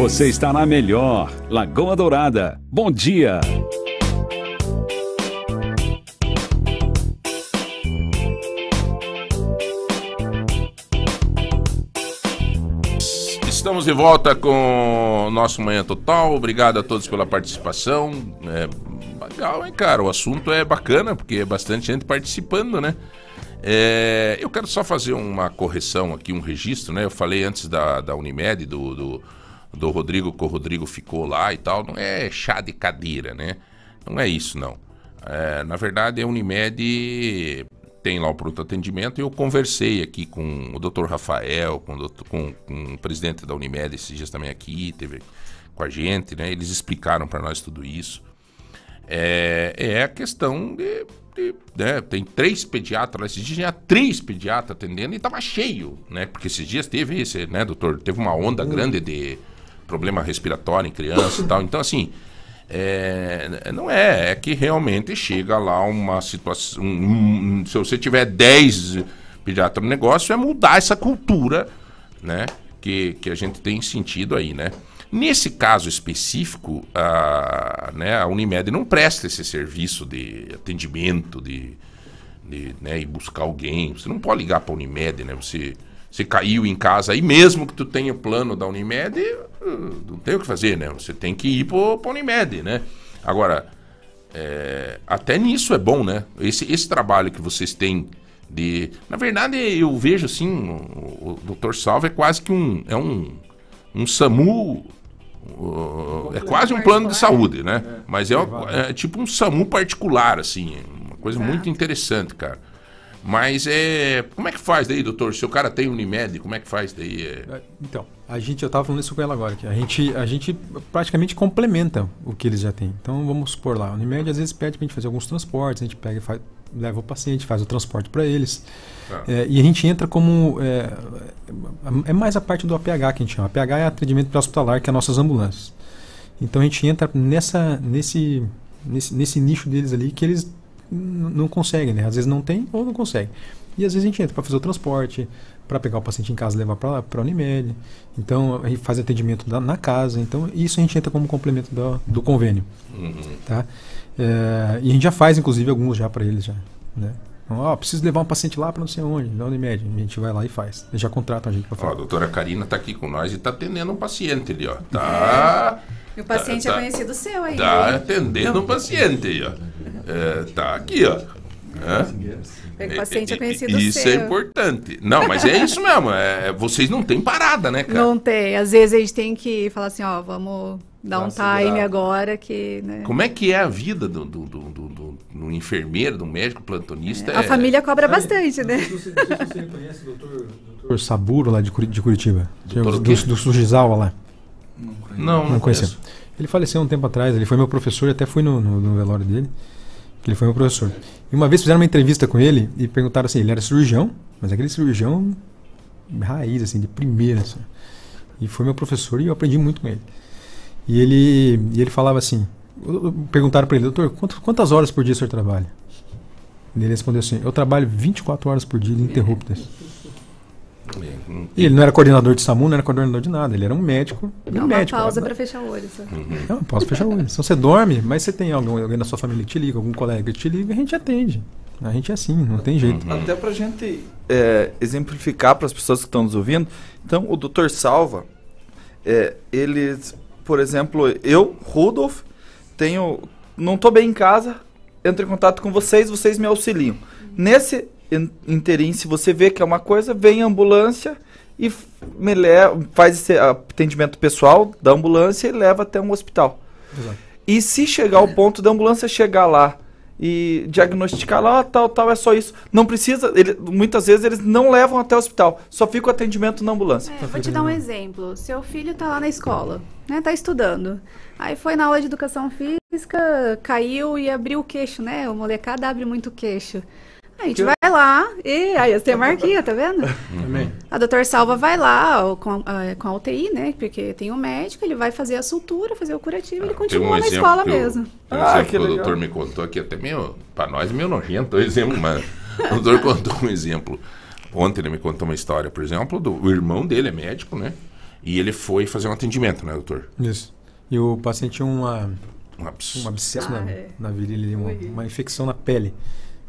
Você está na melhor. Lagoa Dourada. Bom dia. Estamos de volta com o nosso Manhã Total. Obrigado a todos pela participação. É legal, hein, cara? O assunto é bacana, porque é bastante gente participando, né? É, eu quero só fazer uma correção aqui, um registro, né? Eu falei antes da, da Unimed, do, do, do Rodrigo, que o Rodrigo ficou lá e tal. Não é chá de cadeira, né? Não é isso, não. É, na verdade, a Unimed tem lá o pronto atendimento e eu conversei aqui com o Dr. Rafael, com o, doutor- com- com o presidente da Unimed esses dias também aqui, teve com a gente, né? Eles explicaram para nós tudo isso. É, é a questão de, de- né? Tem três pediatras, esses dias tinha três pediatras atendendo e tava cheio, né? Porque esses dias teve esse, né, doutor? Teve uma onda grande de problema respiratório em criança e tal. Então, assim, É, não é, é que realmente chega lá uma situação. um- um- se você tiver 10 pediatras no negócio, é mudar essa cultura né, que, que a gente tem sentido aí, né? Nesse caso específico, a, né, a Unimed não presta esse serviço de atendimento, de, de né, ir buscar alguém. Você não pode ligar para a Unimed, né? Você, você caiu em casa aí, mesmo que tu tenha o plano da Unimed, uh, não tem o que fazer, né? Você tem que ir para a Unimed, né? Agora, é, até nisso é bom, né? Esse, esse trabalho que vocês têm de... Na verdade, eu vejo assim, o, o Dr. Salvo é quase que um... É um, um SAMU... uh, é quase um plano de saúde, né? Mas é, é tipo um SAMU particular, assim. Uma coisa muito interessante, cara. Mas é. Como é que faz daí, doutor? Se o cara tem Unimed, como é que faz daí? É... Então, a gente, eu tava falando isso com ela agora, que a gente, a gente praticamente complementa o que eles já têm. Então, vamos supor lá, a Unimed às vezes pede pra gente fazer alguns transportes, a gente pega e faz, leva o paciente, faz o transporte para eles. Tá. É, e a gente entra como. É, é mais a parte do APH que a gente chama. APH é atendimento pré-hospitalar, que é nossas ambulâncias. Então a gente entra nessa, nesse, nesse, nesse nicho deles ali que eles não conseguem, né? Às vezes não tem ou não conseguem. E às vezes a gente entra para fazer o transporte, para pegar o paciente em casa e levar para a Unimed. Então a gente faz atendimento da- na casa. Então isso a gente entra como complemento do, do convênio. Uhum. Tá? É, e a gente já faz, inclusive, alguns já para eles já. Né? Ó, preciso levar um paciente lá para não sei onde, na Unimed. A gente vai lá e faz. Eles já contratam a gente para Ó, fazer. a doutora Karina tá aqui com nós e tá atendendo um paciente ali, ó. Tá. E o paciente tá- é conhecido seu aí. Tá né? atendendo um paciente aí, ó. É, tá aqui, ó. Hã? O paciente é conhecido Isso seu. é importante. Não, mas é isso mesmo. É, vocês não têm parada, né, cara? Não tem. Às vezes a gente tem que falar assim, ó, vamos Dá um time segurada. agora que, né? Como é que é a vida do, do, do, do, do- do enfermeiro, do médico plantonista? A É- família cobra bastante, né? O Saburo lá de, de Curitiba. Doutor o do, quê? do Sujizawa lá. Não, não não conheço. Ele faleceu um tempo atrás, ele foi meu professor e até fui no, no, no velório dele. Ele foi meu professor. E uma vez fizeram uma entrevista com ele e perguntaram assim: ele era cirurgião, mas aquele cirurgião raiz, assim, de primeira. Assim. E foi meu professor e eu aprendi muito com ele. E ele, e ele falava assim: perguntaram para ele, doutor, quanto- quantas horas por dia o senhor trabalha? E ele respondeu assim: eu trabalho 24 horas por dia ininterruptas. E ele não era coordenador de SAMU, não era coordenador de nada, ele era um médico. e Dá um uma médico. pausa pra fechar o olho. Só. Não, posso fechar o olho. Então você dorme, mas você tem algum, alguém na sua família que te liga, algum colega que te liga, a gente atende. A gente é assim, não tem jeito. Até pra gente é, exemplificar para as pessoas que estão nos ouvindo. Então, o Dr. Salva, é, eles, por exemplo, eu, Rudolf, tenho. Não tô bem em casa, entro em contato com vocês, vocês me auxiliam. Nesse in- interim, se você vê que é uma coisa, vem a ambulância e me leva, faz esse atendimento pessoal da ambulância e leva até um hospital. Exato. E se chegar ao ponto da ambulância chegar lá e diagnosticar lá, ó, tal, tal, é só isso. Não precisa, ele- muitas vezes eles não levam até o hospital, só fica o atendimento na ambulância. É, vou te dar um exemplo. Seu filho tá lá na escola, né? Tá estudando. Aí foi na aula de educação física, caiu e abriu o queixo, né? O molecada abre muito o queixo. Aí a gente vai lá e aí você tem a marquinha, tá vendo? [LAUGHS] A doutor Salva vai lá com, a, com a UTI, né? Porque tem um médico, ele vai fazer a sutura, fazer o curativo, ele Tem continua um na escola que o- mesmo. um Ah, que que o doutor me contou aqui, até meio, para nós, meio nojento [LAUGHS] o exemplo, mas o doutor [LAUGHS] contou um exemplo. Ontem ele me contou uma história, por exemplo, do o irmão dele é médico, né? E ele foi fazer um atendimento, né, doutor? Isso. E o paciente tinha uma, Um abs- um abscesso Ah, na, é. na virilha, uma, uma infecção na pele.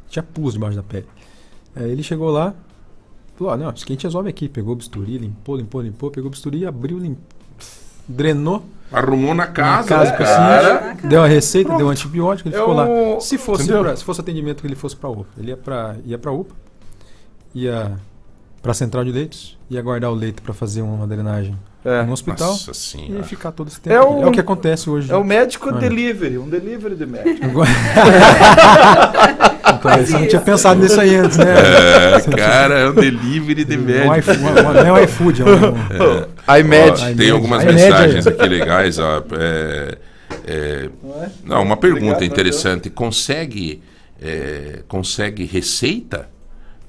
Tinha pus debaixo da pele. Aí ele chegou lá, falou: ah, não, isso que a gente resolve aqui. Pegou o bisturi, limpou, limpou, limpou, pegou o bisturi, abriu, lim... drenou. Arrumou na casa, na casa né, do cara? paciente, deu a receita, deu um antibiótico, ele É ficou lá. Se fosse, pra, se fosse atendimento, ele fosse para UPA. Ele ia para ia pra UPA, ia para central de leitos, ia guardar o leito para fazer uma drenagem É. no hospital Nossa e ficar todo esse tempo. É o- é o que acontece hoje. É o médico Olha. delivery, um delivery de médico. Agora- [LAUGHS] Então, você não tinha pensado nisso aí antes, né? É, Você cara, é um delivery de Um médico. não é um iFood, é um... É. iMed. Ó, tem algumas iMed mensagens aqui legais. Ó, é, é, não, uma pergunta Obrigado, interessante. Consegue, é, consegue receita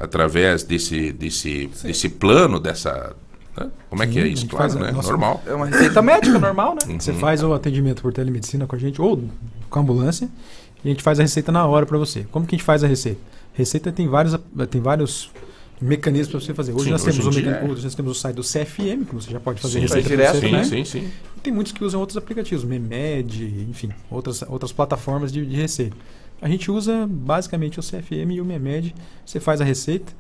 através desse, desse, desse plano, dessa, né? Como é que é Sim, a isso? Claro, faz né? nossa- Normal. É uma receita médica normal, né? Você Uhum. faz o atendimento por telemedicina com a gente ou com a ambulância e a gente faz a receita na hora para você. Como que a gente faz a receita? Receita tem vários, tem vários mecanismos para você fazer. Hoje, Sim, nós, hoje temos o é. hoje nós temos o site do CFM, que você já pode fazer Sim, receita direto, você sim, também. sim, sim. E tem muitos que usam outros aplicativos, Memed, enfim, outras, outras plataformas de, de receita. A gente usa basicamente o CFM e o Memed. Você faz a receita,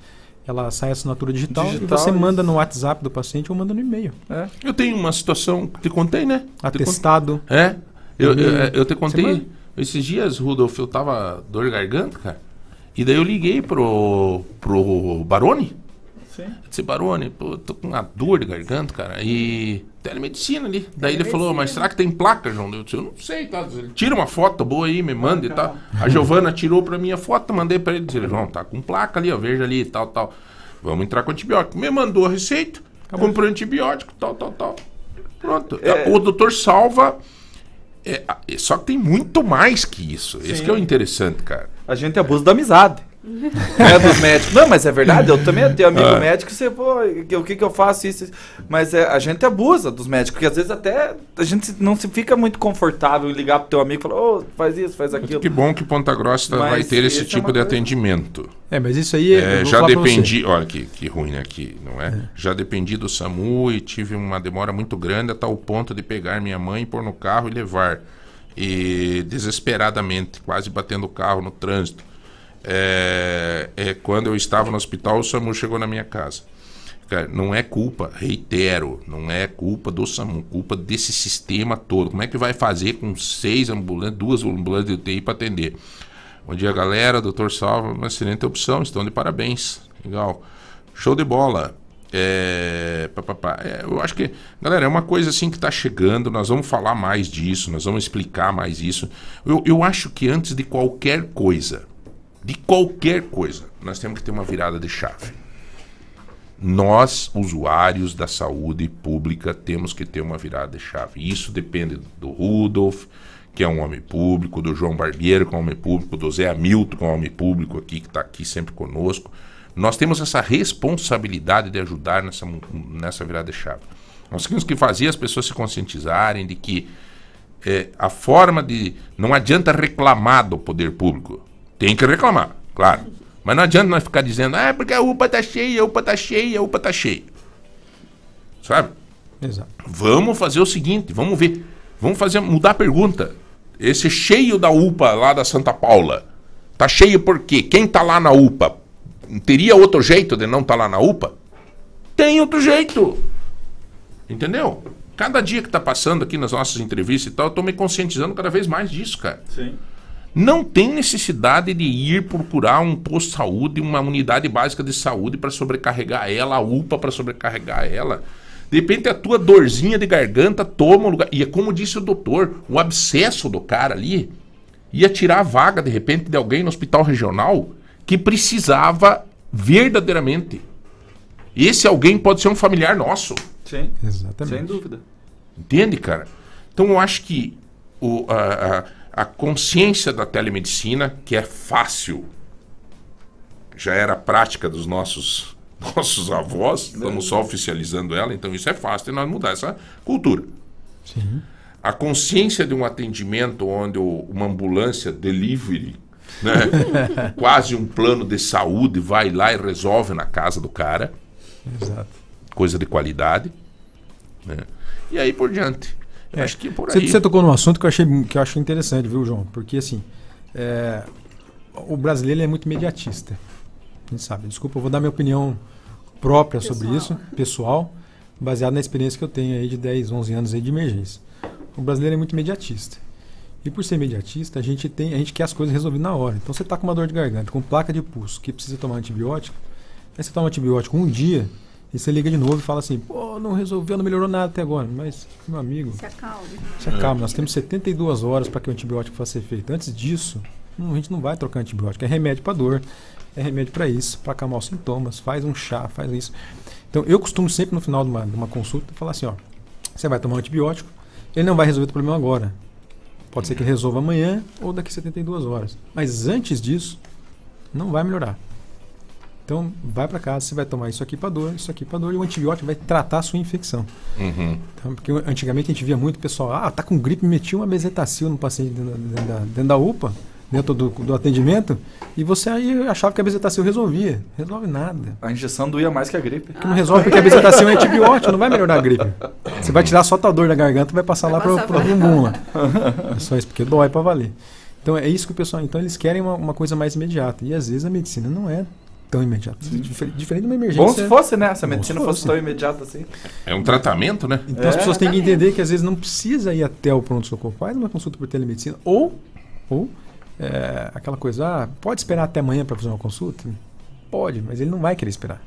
ela sai a assinatura digital, Digital, e você isso. manda no WhatsApp do paciente ou manda no e-mail. Eu tenho uma situação que te contei, né? Atestado. Te É. Eu, eu, eu te contei. Esses dias, Rudolf, eu tava dor de garganta, cara. E daí eu liguei pro, pro Barone. Sim. Eu disse, Barone, pô, tô com uma dor de garganta, cara. E telemedicina ali. Daí ele falou, mas será que tem placa, João? Eu disse, eu não sei, tá? Ele Tira uma foto boa aí, me manda e tal. A Giovana tirou pra mim a foto, mandei pra ele. Disse, João, tá com placa ali, ó, veja ali e tal, tal. Vamos entrar com antibiótico. Me mandou a receita, comprei antibiótico, tal, tal, tal. Pronto. O doutor salva. é, é, só que tem muito mais que isso. Esse Sim. que é o interessante, cara. A gente abusa da amizade. Né, dos médicos. Não, mas é verdade, eu também tenho amigo Ah. médico, você, pô, que- o que que eu faço isso, isso. Mas é, a gente abusa dos médicos, porque às vezes até a gente não se fica muito confortável em ligar pro teu amigo e falar, ô, faz isso, faz aquilo. Que bom que Ponta Grossa Mas vai ter esse esse é tipo uma de coisa- atendimento. É, mas isso aí É, vou já dependi, olha que, que ruim, né? Que, não é? Já dependi do SAMU e tive uma demora muito grande a tal ponto de pegar minha mãe, pôr no carro e levar. E desesperadamente, quase batendo o carro no trânsito. É, é, quando eu estava no hospital, o SAMU chegou na minha casa. Cara, não é culpa, reitero, não é culpa do SAMU, culpa desse sistema todo. Como é que vai fazer com seis ambulâncias, duas ambulâncias de UTI para atender? Bom dia, galera. Doutor Salva, uma excelente opção. Estão de parabéns. Legal. Show de bola. É, pá, pá, pá. É, eu acho que, galera, é uma coisa assim que está chegando. Nós vamos falar mais disso, nós vamos explicar mais isso. Eu, eu acho que antes de qualquer coisa, de qualquer coisa, nós temos que ter uma virada de chave. Nós, usuários da saúde pública, temos que ter uma virada de chave. Isso depende do Rudolf, que é um homem público, do João Barbeiro, que é um homem público, do Zé Hamilton, que é um homem público aqui, que está aqui sempre conosco. Nós temos essa responsabilidade de ajudar nessa, nessa virada de chave. Nós temos que fazer as pessoas se conscientizarem de que é, a forma de. Não adianta reclamar do poder público. Tem que reclamar, claro. Mas não adianta nós ficar dizendo, ah, porque a UPA tá cheia, a UPA tá cheia, a UPA tá cheia. Sabe? Exato. Vamos fazer o seguinte, vamos ver. Vamos fazer, mudar a pergunta. Esse cheio da UPA lá da Santa Paula, tá cheio por quê? Quem tá lá na UPA? Teria outro jeito de não estar lá na UPA? Tem outro jeito. Entendeu? Cada dia que tá passando aqui nas nossas entrevistas e tal, eu tô me conscientizando cada vez mais disso, cara. Sim. Não tem necessidade de ir procurar um posto de saúde, uma unidade básica de saúde para sobrecarregar ela, a UPA para sobrecarregar ela. De repente a tua dorzinha de garganta toma o lugar. E é como disse o doutor, o abscesso do cara ali ia tirar a vaga de repente de alguém no hospital regional que precisava verdadeiramente. Esse alguém pode ser um familiar nosso. Sim. Exatamente. Sem dúvida. Entende, cara? Então eu acho que o, a, a, a consciência da telemedicina, que é fácil, já era prática dos nossos, [LAUGHS] nossos avós, estamos só oficializando ela, então isso é fácil de nós mudar essa cultura. Sim. A consciência de um atendimento onde uma ambulância delivery, né, [LAUGHS] quase um plano de saúde, vai lá e resolve na casa do cara Exato. coisa de qualidade. né? E aí por diante. Eu acho que é por Você, aí. você tocou num assunto que eu achei que eu acho interessante, viu, João? Porque assim, é, o brasileiro é muito imediatista. A gente sabe. Desculpa, eu vou dar minha opinião própria sobre isso, pessoal, baseado na experiência que eu tenho aí de 10, 11 anos aí de emergência. O brasileiro é muito imediatista. E por ser imediatista, a gente tem, a gente quer as coisas resolvidas na hora. Então você está com uma dor de garganta, com placa de pulso, que precisa tomar antibiótico, aí você toma antibiótico um dia e você liga de novo e fala assim, pô, não resolveu, não melhorou nada até agora. Mas, meu amigo, Se acalme. se acalma, nós temos 72 horas para que o antibiótico faça efeito. Antes disso, a gente não vai trocar antibiótico. É remédio para dor, é remédio para isso, para acalmar os sintomas. Faz um chá, faz isso. Então, eu costumo sempre no final de uma, de uma consulta falar assim: ó, você vai tomar um antibiótico, ele não vai resolver o problema agora. Pode ser que resolva amanhã ou daqui a 72 horas. Mas antes disso, não vai melhorar. Então, vai para casa, você vai tomar isso aqui para dor, isso aqui para dor, e o antibiótico vai tratar a sua infecção. Uhum. Então, porque antigamente a gente via muito pessoal, ah, tá com gripe, metia uma bezetacil no paciente dentro, da- dentro da, dentro da UPA, dentro do, do atendimento, e você aí achava que a bezetacil resolvia. Resolve nada. A injeção doía mais que a gripe. Que não resolve porque a bezetacil é antibiótico, não vai melhorar a gripe. Você vai tirar só a tua dor da garganta e vai passar lá pro, passar pro pra- bumbum lá. É só isso, porque dói para valer. Então é isso que o pessoal. Então eles querem uma, uma coisa mais imediata. E às vezes a medicina não é tão imediata. Difer- Diferente de uma emergência. Bom se fosse, né? Se a medicina se fosse fosse. tão imediata assim. É um tratamento, né? Então as pessoas têm que entender que às vezes não precisa ir até o pronto-socorro. Faz uma consulta por telemedicina. Ou, ou é, aquela coisa, ah, pode esperar até amanhã para fazer uma consulta? Pode, mas ele não vai querer esperar.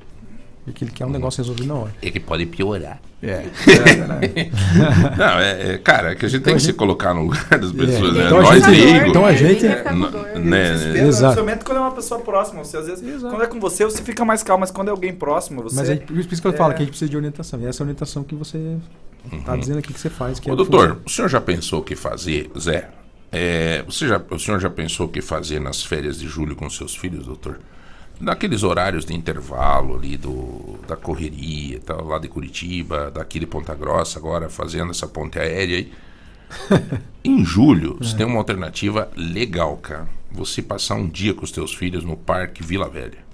Porque ele quer um negócio resolvido na hora. Ele pode piorar. É. [LAUGHS] não, é, é- cara, é que a gente tem que se colocar no lugar das pessoas, né? Então a Nós gente- então a gente- É, né, Desespero, Exato. Principalmente quando é uma pessoa próxima. Você, às vezes, quando é com você, você fica mais calmo, mas quando é alguém próximo, você. Mas é por isso que eu é, falo que a gente precisa de orientação. E essa orientação que você está dizendo aqui que você faz. Que Ô, é doutor, o senhor já pensou o que fazer, Zé? É, você já, o senhor já pensou o que fazer nas férias de julho com seus filhos, doutor? Naqueles horários de intervalo ali do, da correria, tal, lá de Curitiba, daqui de Ponta Grossa, agora fazendo essa ponte aérea aí. [LAUGHS] em julho, você tem uma alternativa legal, cara. Você passar um dia com os teus filhos no Parque Vila Velha.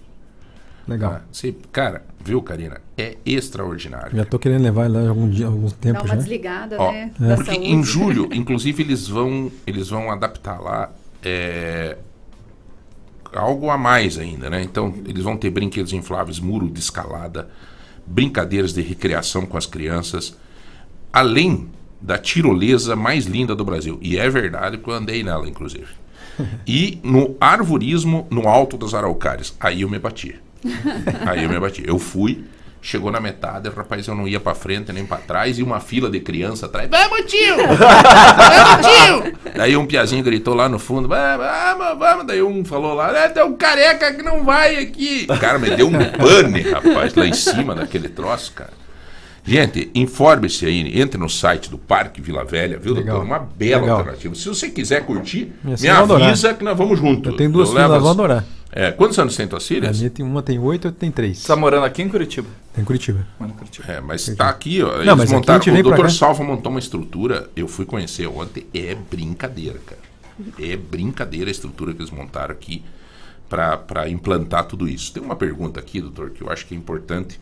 Legal. Ah, você, cara, viu, Karina? É extraordinário. Já tô querendo levar lá algum dia, algum tempo Dá uma já. desligada, Ó, né? É. Porque saúde. em julho, [LAUGHS] inclusive, eles vão, eles vão adaptar lá é, algo a mais ainda, né? Então, eles vão ter brinquedos infláveis, muro de escalada, brincadeiras de recreação com as crianças, além da tirolesa mais linda do Brasil. E é verdade que eu andei nela, inclusive. E no arvorismo no Alto das Araucárias. Aí eu me bati. Aí eu me bati. Eu fui, chegou na metade, rapaz, eu não ia pra frente nem pra trás, e uma fila de criança atrás. Vamos, tio! [LAUGHS] Vamos, tio! Daí um piazinho gritou lá no fundo, vamos, vamos, vamos. Daí um falou lá, é, tem um careca que não vai aqui. O cara me deu um pane, rapaz, lá em cima daquele troço, cara. Gente, informe-se aí, entre no site do Parque Vila Velha, viu, Legal. doutor? Uma bela Legal. alternativa. Se você quiser curtir, Minha me adorar. avisa que nós vamos junto. Eu tenho duas Eu filhas, levo vão as- adorar. É, quantos anos tem tuas A filhas? minha tem uma tem oito, outra tem três. Você tá morando aqui em Curitiba? Tem Curitiba. Mano, Curitiba. É, mas tá aqui, ó. Eles Não, mas aqui a montaram. gente O Dr. Salva montou uma estrutura, eu fui conhecer ontem, é brincadeira, cara. É brincadeira a estrutura que eles montaram aqui para implantar tudo isso. Tem uma pergunta aqui, doutor, que eu acho que é importante.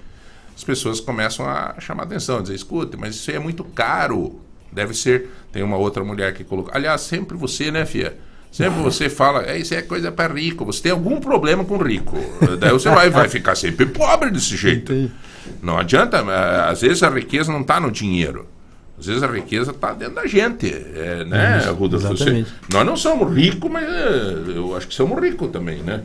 As pessoas começam a chamar atenção, dizer, escuta, mas isso aí é muito caro. Deve ser. Tem uma outra mulher que colocou. Aliás, sempre você, né, Fia? Sempre você fala, é, isso é coisa para rico. Você tem algum problema com rico. Daí você vai, vai ficar sempre pobre desse jeito. Não adianta, eh, às vezes a riqueza não está no dinheiro. Às vezes a riqueza está dentro da gente, é, né, exatamente. nós não somos ricos, mas eh, eu acho que somos ricos também, né?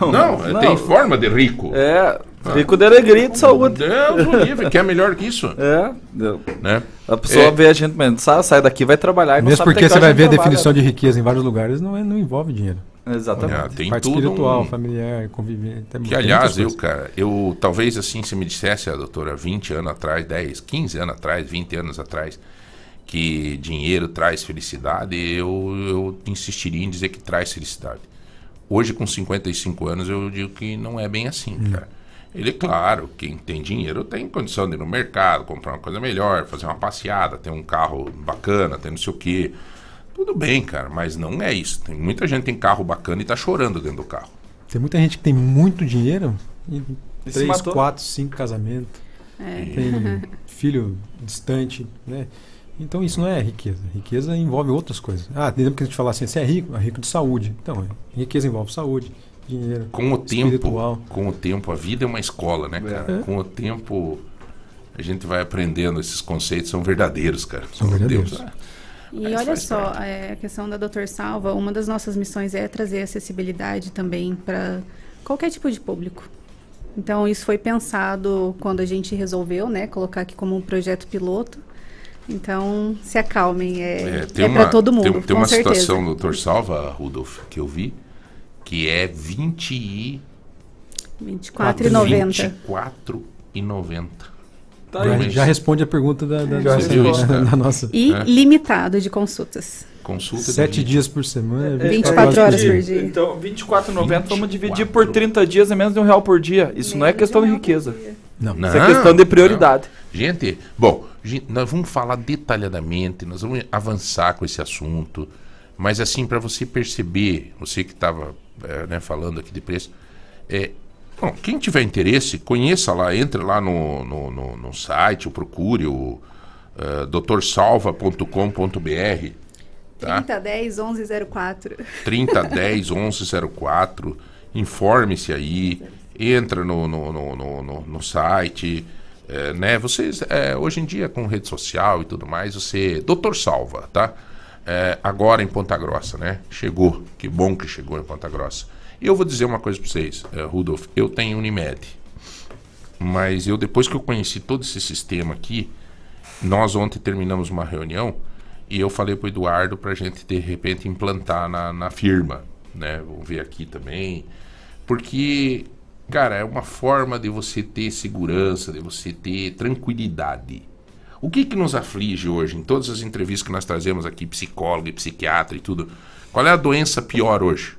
Não, não. eh, tem forma de rico. É, rico de alegria e de saúde. Deus o livre, que é melhor que isso. É, deu. Né? A pessoa É. vê a gente, mas sai, daqui, vai trabalhar e não Mesmo sabe porque você vai ver a trabalha. definição de riqueza em vários lugares, não, é, não envolve dinheiro. Exatamente. Ah, tem Parte tudo espiritual, um- familiar, convivência. Que aliás, eu, cara, eu talvez assim, se me dissesse a doutora 20 anos atrás, 10, 15 anos atrás, 20 anos atrás, que dinheiro traz felicidade, eu, eu insistiria em dizer que traz felicidade. Hoje, com 55 anos, eu digo que não é bem assim, cara. Ele, claro, quem tem dinheiro tem condição de ir no mercado, comprar uma coisa melhor, fazer uma passeada, ter um carro bacana, ter não sei o quê. Tudo bem, cara, mas não é isso. Tem muita gente que tem carro bacana e tá chorando dentro do carro. Tem muita gente que tem muito dinheiro e E três, quatro, cinco casamentos. É. Tem [LAUGHS] filho distante, né? Então isso não é riqueza. Riqueza envolve outras coisas. Ah, lembra que a gente fala assim, você é rico? É rico de saúde. Então, é, riqueza envolve saúde, dinheiro, Com o tempo, espiritual. com o tempo, a vida é uma escola, né, cara? É. Com o tempo, a gente vai aprendendo esses conceitos, são verdadeiros, cara. São verdadeiros. Deus. E Mas olha só, é, a questão da Doutor Salva, uma das nossas missões é trazer acessibilidade também para qualquer tipo de público. Então, isso foi pensado quando a gente resolveu, né, colocar aqui como um projeto piloto. Então, se acalmem, é, É, é para todo mundo, Tem, tem com uma certeza. situação, doutor Salva, Rudolf, que eu vi, que é 20 e... 24,90. 24,90. Tá Já, aí. já responde a pergunta da, da, Já nossa- isso, cara? da nossa. E É. limitado de consultas. Consulta de Sete 20. dias por semana, É, 24 horas por dia. dia. Então, 24,90 vamos dividir por 30 dias, é menos de um real por dia. Isso não é questão de riqueza. Não. Isso é questão de prioridade. não. Gente, bom, gente, nós vamos falar detalhadamente, nós vamos avançar com esse assunto, mas assim, para você perceber, você que estava falando aqui de preço, é, bom, quem tiver interesse, conheça lá, entre lá no, no, no- no site, ou procure o uh, doutorsalva.com.br, tá? 3010 1104. 3010 1104. Informe-se aí, entra no, no, no, no, no- no site. é, né? Vocês, é, hoje em dia, com rede social e tudo mais, você. Doutor Salva, tá? É, agora em Ponta Grossa, né? Chegou. Que bom que chegou em Ponta Grossa. E eu vou dizer uma coisa pra vocês, é, Rudolf. Eu tenho Unimed. Mas eu, depois que eu conheci todo esse sistema aqui, nós ontem terminamos uma reunião e eu falei pro Eduardo pra gente, de repente, implantar na, na firma, né? Vamos ver aqui também. Porque, cara, é uma forma de você ter segurança, de você ter tranquilidade. O que que nos aflige hoje, em todas as entrevistas que nós trazemos aqui, psicólogo e psiquiatra e tudo, qual é a doença pior hoje?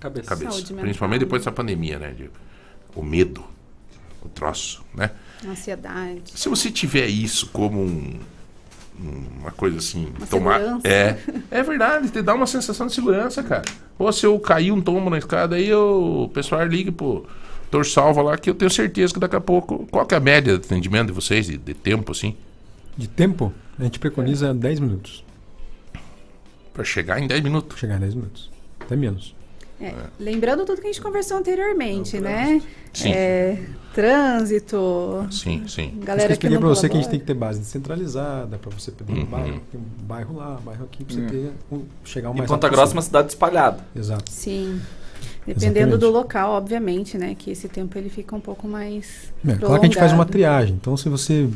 Cabeça. Cabeça. Saúde mental. Principalmente depois dessa pandemia, né? O medo, o troço, né? Ansiedade. Se você tiver isso como um- um- uma coisa assim, Uma tomar. segurança. É, é verdade, te dá uma sensação de segurança, cara. Ou se eu cair um tombo na escada, aí eu, o pessoal liga pro Tor Salva lá, que eu tenho certeza que daqui a pouco. Qual que é a média de atendimento de vocês, de, de tempo, assim? De tempo, a gente preconiza 10 minutos. Pra chegar em 10 minutos. Chegar em 10 minutos. Até menos. É, Lembrando tudo que a gente conversou anteriormente, né? Sim. É, trânsito. Sim, sim. Eu Galera que expliquei pra você que a gente tem que ter base descentralizada pra você poder Uhum. um bairro, um bairro lá, um bairro aqui, pra você Hum. ter, um- chegar o E mais Ponta rápido Grossa é uma cidade espalhada. Exato. Sim. Dependendo Exatamente. do local, obviamente, né? Que esse tempo ele fica um pouco mais. É, claro que a gente faz uma triagem. Então, se você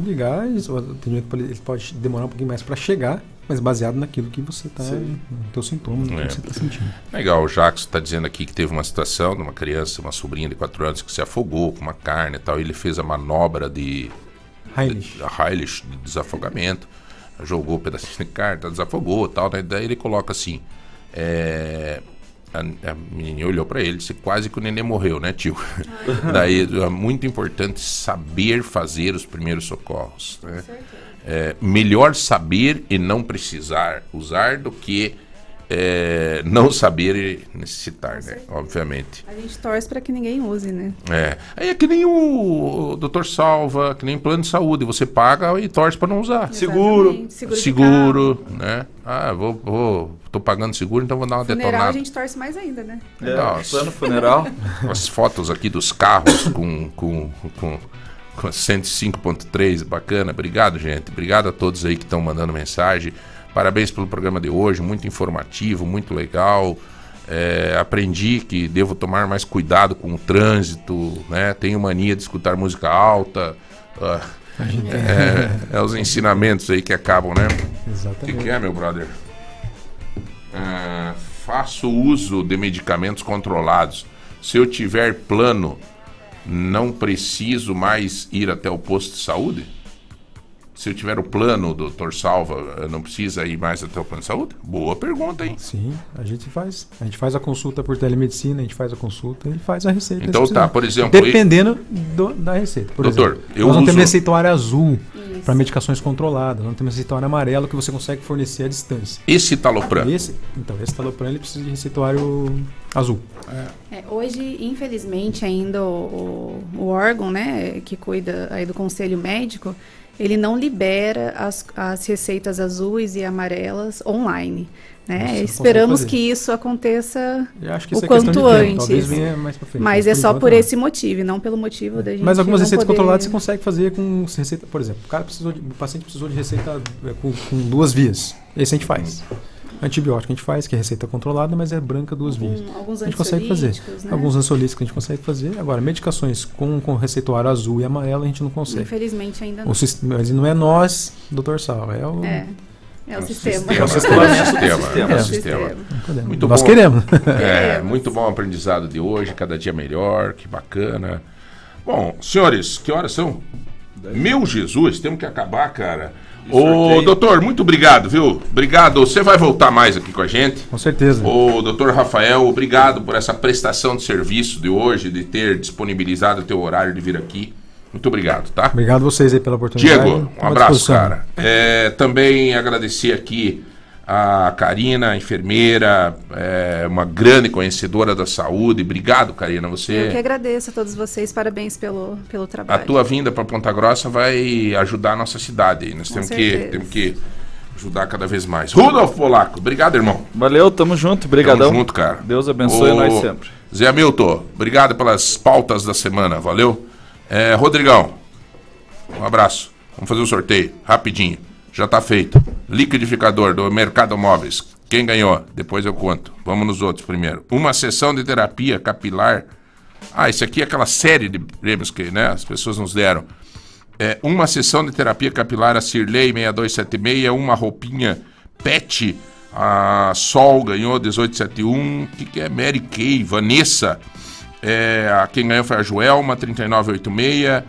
ligar, eles- o atendimento pode, ele pode demorar um pouquinho mais para chegar, mas baseado naquilo que você está, no teu sintoma, no É. que você está sentindo. Legal, o Jacques está dizendo aqui que teve uma situação de uma criança, uma sobrinha de 4 anos, que se afogou com uma carne e tal. e Ele fez a manobra de. Heimlich. De, a Heimlich, de desafogamento. Jogou um pedacinho de carne, tá, desafogou e tal. Né? Daí ele coloca assim. É, a, a menininha olhou para ele e disse: quase que o neném morreu, né, tio? [LAUGHS] Daí é muito importante saber fazer os primeiros socorros. Né? É, melhor saber e não precisar usar do que é, não saber e necessitar, né? Obviamente. A gente torce para que ninguém use, né? É. Aí é que nem o, o doutor salva, que nem plano de saúde. Você paga e torce para não usar. Seguro. Seguro Seguro, né? Ah, vou, vou. Tô pagando seguro, então vou dar uma Funeral a detonada. gente torce mais ainda, né? Nossa. plano funeral. [LAUGHS] As fotos aqui dos carros com, com, com, com 105.3, bacana. Obrigado, gente. Obrigado a todos aí que estão mandando mensagem. Parabéns pelo programa de hoje, muito informativo, muito legal. É, aprendi que devo tomar mais cuidado com o trânsito, né? Tenho mania de escutar música alta. Ah, é, é os ensinamentos aí que acabam, né? O que, Exatamente. que é, meu brother? Ah, faço uso de medicamentos controlados. Se eu tiver plano, não preciso mais ir até o posto de saúde? Se eu tiver o plano, doutor Salva, não precisa ir mais até o plano de saúde? Boa pergunta, hein? Sim, a gente faz. A gente faz a consulta por telemedicina, a gente faz a consulta, ele faz a receita. Então tá, por exemplo, Dependendo do- da receita. Por Doutor, exemplo, eu nós não uso- temos receituário azul para medicações controladas, não temos receituário amarelo que você consegue fornecer à distância. Esse talopram. Esse, então, esse talopram ele precisa de receituário azul. É, hoje, infelizmente, ainda o, o- o órgão, né, que cuida aí do conselho médico, ele não libera as, as receitas azuis e amarelas online. Né? Não Esperamos que isso aconteça Eu acho que o isso é questão quanto antes. frente, Mas mas é só por não. esse motivo, e não pelo motivo da gente. Mas algumas não receitas poder- controladas você consegue fazer com receita, por exemplo, o cara precisou de, o paciente precisou de receita é, com, com duas vias. Esse a gente faz. Antibiótico a gente faz, que é receita controlada, mas é branca duas vias. alguns a gente consegue fazer. né? Alguns ansiolíticos a gente consegue fazer. Agora, medicações com, com receituário azul e amarelo a gente não consegue. Infelizmente ainda O não. sis- mas não é nós, doutor Sal, é o. É. É o É o sistema. sistema, É o sistema, sistema. é o É. sistema. Muito Nós bom. queremos. É, muito bom o aprendizado de hoje, cada dia melhor, que bacana. Bom, senhores, que horas são? Meu Jesus, temos que acabar, cara. Ô, doutor, muito obrigado, viu? Obrigado. Você vai voltar mais aqui com a gente? Com certeza. Ô, doutor Rafael, obrigado por essa prestação de serviço de hoje, de ter disponibilizado o teu horário de vir aqui. Muito obrigado, tá? Obrigado a vocês aí pela oportunidade. Diego, um abraço, cara. É, também agradecer aqui a Karina, enfermeira, é, uma grande conhecedora da saúde. Obrigado, Karina. Eu que Você, agradeço a todos vocês, parabéns pelo, pelo a trabalho. tua vinda para Ponta Grossa vai ajudar a nossa cidade. Nós Com temos que, temos que ajudar cada vez mais. Rudolf Polaco, obrigado, irmão. Valeu, tamo junto, brigadão. Tamo junto, cara. Deus abençoe Ô, nós sempre. Zé Hamilton, obrigado pelas pautas da semana, valeu? É, Rodrigão, um abraço. Vamos fazer o sorteio, rapidinho. Já tá feito. Liquidificador do Mercado Móveis. Quem ganhou? Depois eu conto. Vamos nos outros primeiro. Uma sessão de terapia capilar. Ah, esse aqui é aquela série de prêmios que né, as pessoas nos deram. É, uma sessão de terapia capilar a Cirlei 6276, uma roupinha pet, a Sol ganhou 1871, o que, que é Mary Kay, Vanessa, é, a, quem ganhou foi a Joelma 3986,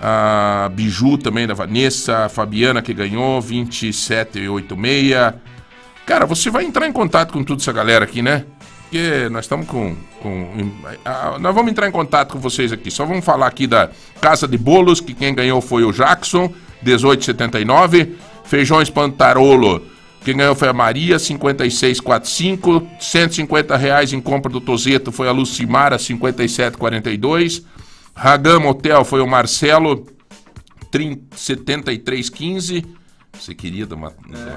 a Biju também da Vanessa, a Fabiana que ganhou 2786. Cara, você vai entrar em contato com toda essa galera aqui, né? Porque nós estamos com. com nós vamos entrar em contato com vocês aqui. Só vamos falar aqui da Casa de Bolos, que quem ganhou foi o Jackson, 1879. Feijões Pantarolo, quem ganhou foi a Maria, 5645. 150 reais em compra do Tozeto foi a Lucimara, 5742. Ragam Hotel foi o Marcelo, 30 7315. Você queria do, do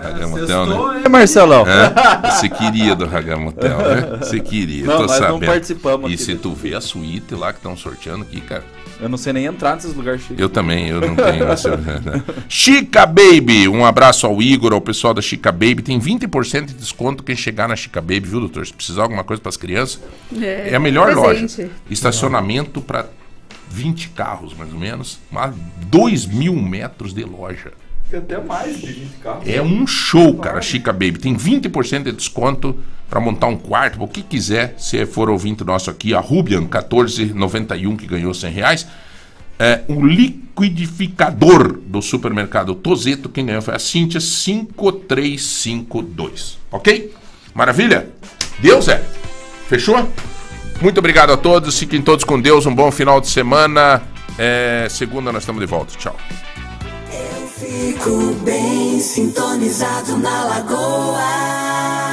Ragam Hotel, né? hein, Marcelão? Hã? Você queria do Ragam Hotel, né? Você [LAUGHS] queria, Não, tô nós não sabendo. participamos E se tu vê a suíte lá que estão sorteando aqui, cara. Eu não sei nem entrar nesses lugares chiques. Eu também, eu não tenho. [LAUGHS] essa- Chica Baby, um abraço ao Igor, ao pessoal da Chica Baby. Tem 20% de desconto quem chegar na Chica Baby, viu, doutor? Se precisar de alguma coisa para as crianças, É, é, a melhor presente. loja. Estacionamento para 20 carros, mais ou menos. Mas 2 mil metros de loja. Tem até mais de 20 carros. É um show, cara, Chica Baby. Tem 20% de desconto para montar um quarto, o que quiser. Se for ouvinte nosso aqui, a Rubian 1491 que ganhou 100 reais. É, o liquidificador do supermercado Tozeto, quem ganhou foi a Cíntia 5352. Ok? Maravilha? Deus é. Fechou? Muito obrigado a todos. Fiquem todos com Deus. Um bom final de semana. É, segunda nós estamos de volta. Tchau. Fico bem sintonizado na lagoa.